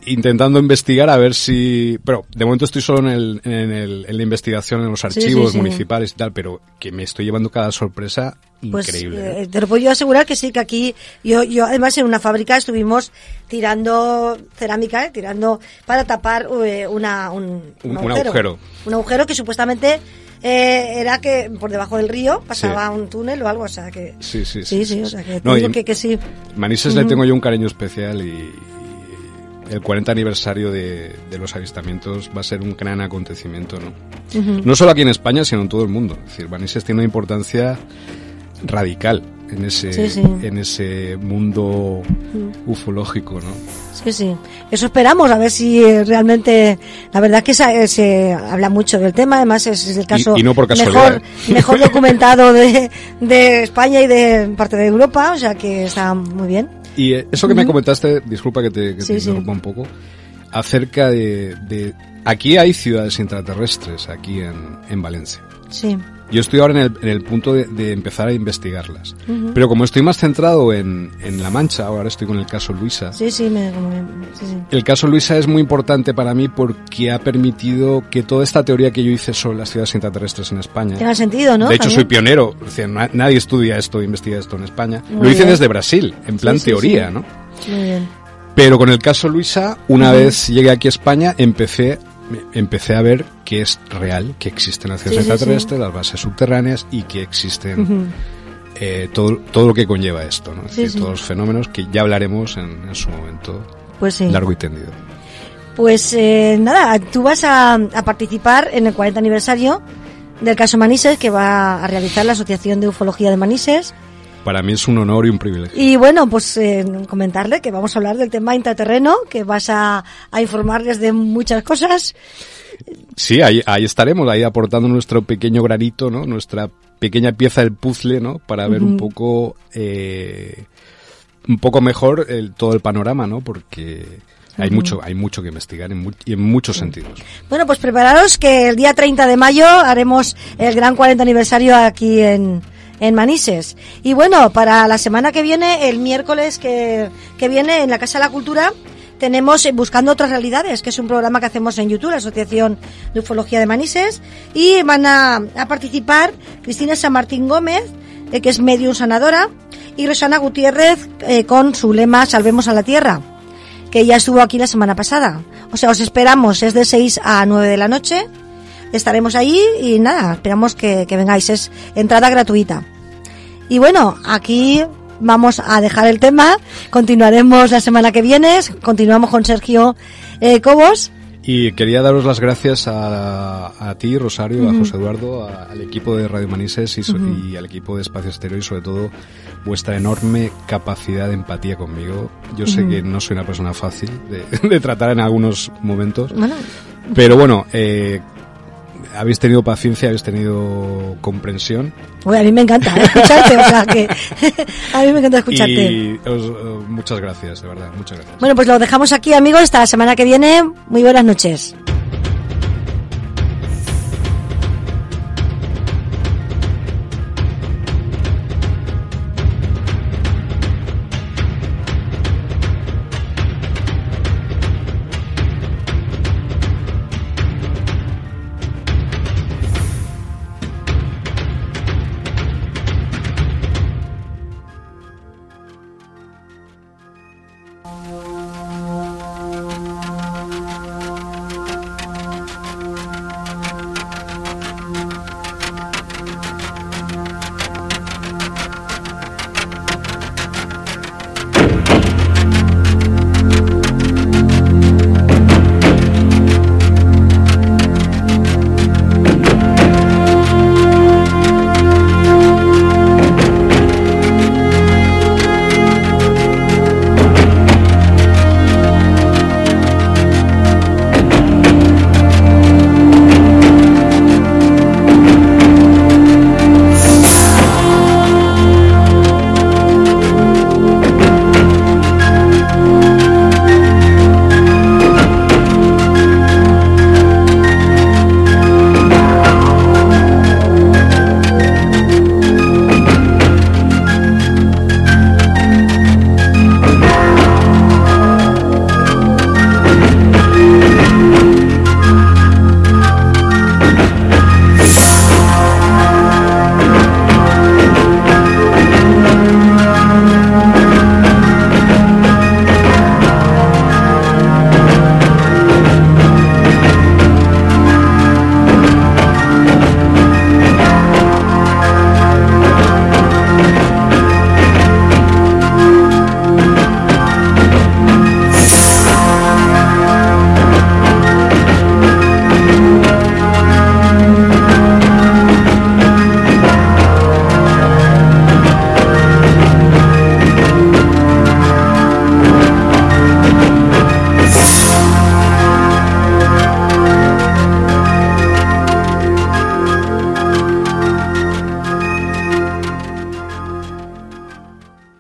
intentando investigar a ver si... Pero de momento estoy solo en, el, en, el, en la investigación en los archivos municipales y tal, pero que me estoy llevando cada sorpresa pues, increíble. Eh, te lo puedo yo asegurar que sí, que aquí yo, yo además en una fábrica estuvimos tirando cerámica, eh, tirando para tapar eh, una, un, un, agujero. Un agujero que supuestamente era que por debajo del río pasaba un túnel o algo, o sea que... Sí, sí, sí. Sí, o sea que, no, que, que, sí. Manises le tengo yo un cariño especial y, el 40 aniversario de, los avistamientos va a ser un gran acontecimiento, ¿no? No solo aquí en España, sino en todo el mundo. Es decir, Manises tiene una importancia radical en ese, en ese mundo ufológico, ¿no? Sí, sí. Eso esperamos, a ver si realmente, la verdad es que se, habla mucho del tema, además es, el caso mejor, mejor documentado de, de España y de parte de Europa, o sea que está muy bien. Y eh, eso que me comentaste, disculpa que te, que interrumpa un poco, acerca de, Aquí hay ciudades intraterrestres, aquí en, en Valencia. Sí. Yo estoy ahora en el, en el punto de, empezar a investigarlas. Pero como estoy más centrado en, en, La Mancha, ahora estoy con el caso Luisa. Sí, sí, me, sí, sí. El caso Luisa es muy importante para mí porque ha permitido que toda esta teoría que yo hice sobre las ciudades intraterrestres en España. Tenga sentido, ¿no? De hecho, soy pionero. nadie estudia esto, investiga esto en España. Lo hice desde Brasil, en plan teoría, ¿no? Muy bien. Pero con el caso Luisa, una vez llegué aquí a España, empecé empecé a ver que es real, que existen las ciudades extraterrestres, las bases subterráneas y que existen eh, todo, todo lo que conlleva esto, ¿no? todos los fenómenos que ya hablaremos en, su momento pues largo y tendido. Pues eh, nada, tú vas a, a, participar en el 40 aniversario del caso Manises que va a realizar la Asociación de Ufología de Manises. Para mí es un honor y un privilegio. Y bueno, pues eh, comentarle que vamos a hablar del tema intraterreno, que vas a, a informarles de muchas cosas. Sí, ahí, ahí estaremos, ahí aportando nuestro pequeño granito, ¿no? Nuestra pequeña pieza del puzzle, ¿no? Para ver un poco, eh, un poco mejor el, todo el panorama, ¿no? Porque hay mucho, hay mucho que investigar en, y en muchos sentidos. Bueno, pues prepararos que el día 30 de mayo haremos el gran 40 aniversario aquí en, en Manises. Y bueno, para la semana que viene, el miércoles que, que viene en la Casa de la Cultura, tenemos eh, Buscando otras realidades, que es un programa que hacemos en YouTube, la Asociación de Ufología de Manises, y van a, participar Cristina San Martín Gómez, eh, que es medium sanadora, y Rosana Gutiérrez eh, con su lema Salvemos a la Tierra, que ya estuvo aquí la semana pasada. O sea, os esperamos, es de 6 a 9 de la noche estaremos ahí y nada, esperamos que, vengáis. Es entrada gratuita. Y bueno, aquí vamos a dejar el tema. Continuaremos la semana que viene. Continuamos con Sergio eh, Cobos. Y quería daros las gracias a, a ti, Rosario, a José Eduardo, al equipo de Radio Manises y, al equipo de Espacio Exterior y sobre todo vuestra enorme capacidad de empatía conmigo. Yo sé que no soy una persona fácil de, de tratar en algunos momentos. Pero bueno, eh, habéis tenido paciencia, habéis tenido comprensión. a mí me encanta ¿eh? escucharte, o sea que a mí me encanta escucharte. Y muchas gracias, de verdad, muchas gracias. Bueno, pues lo dejamos aquí, amigos, hasta la semana que viene. Muy buenas noches.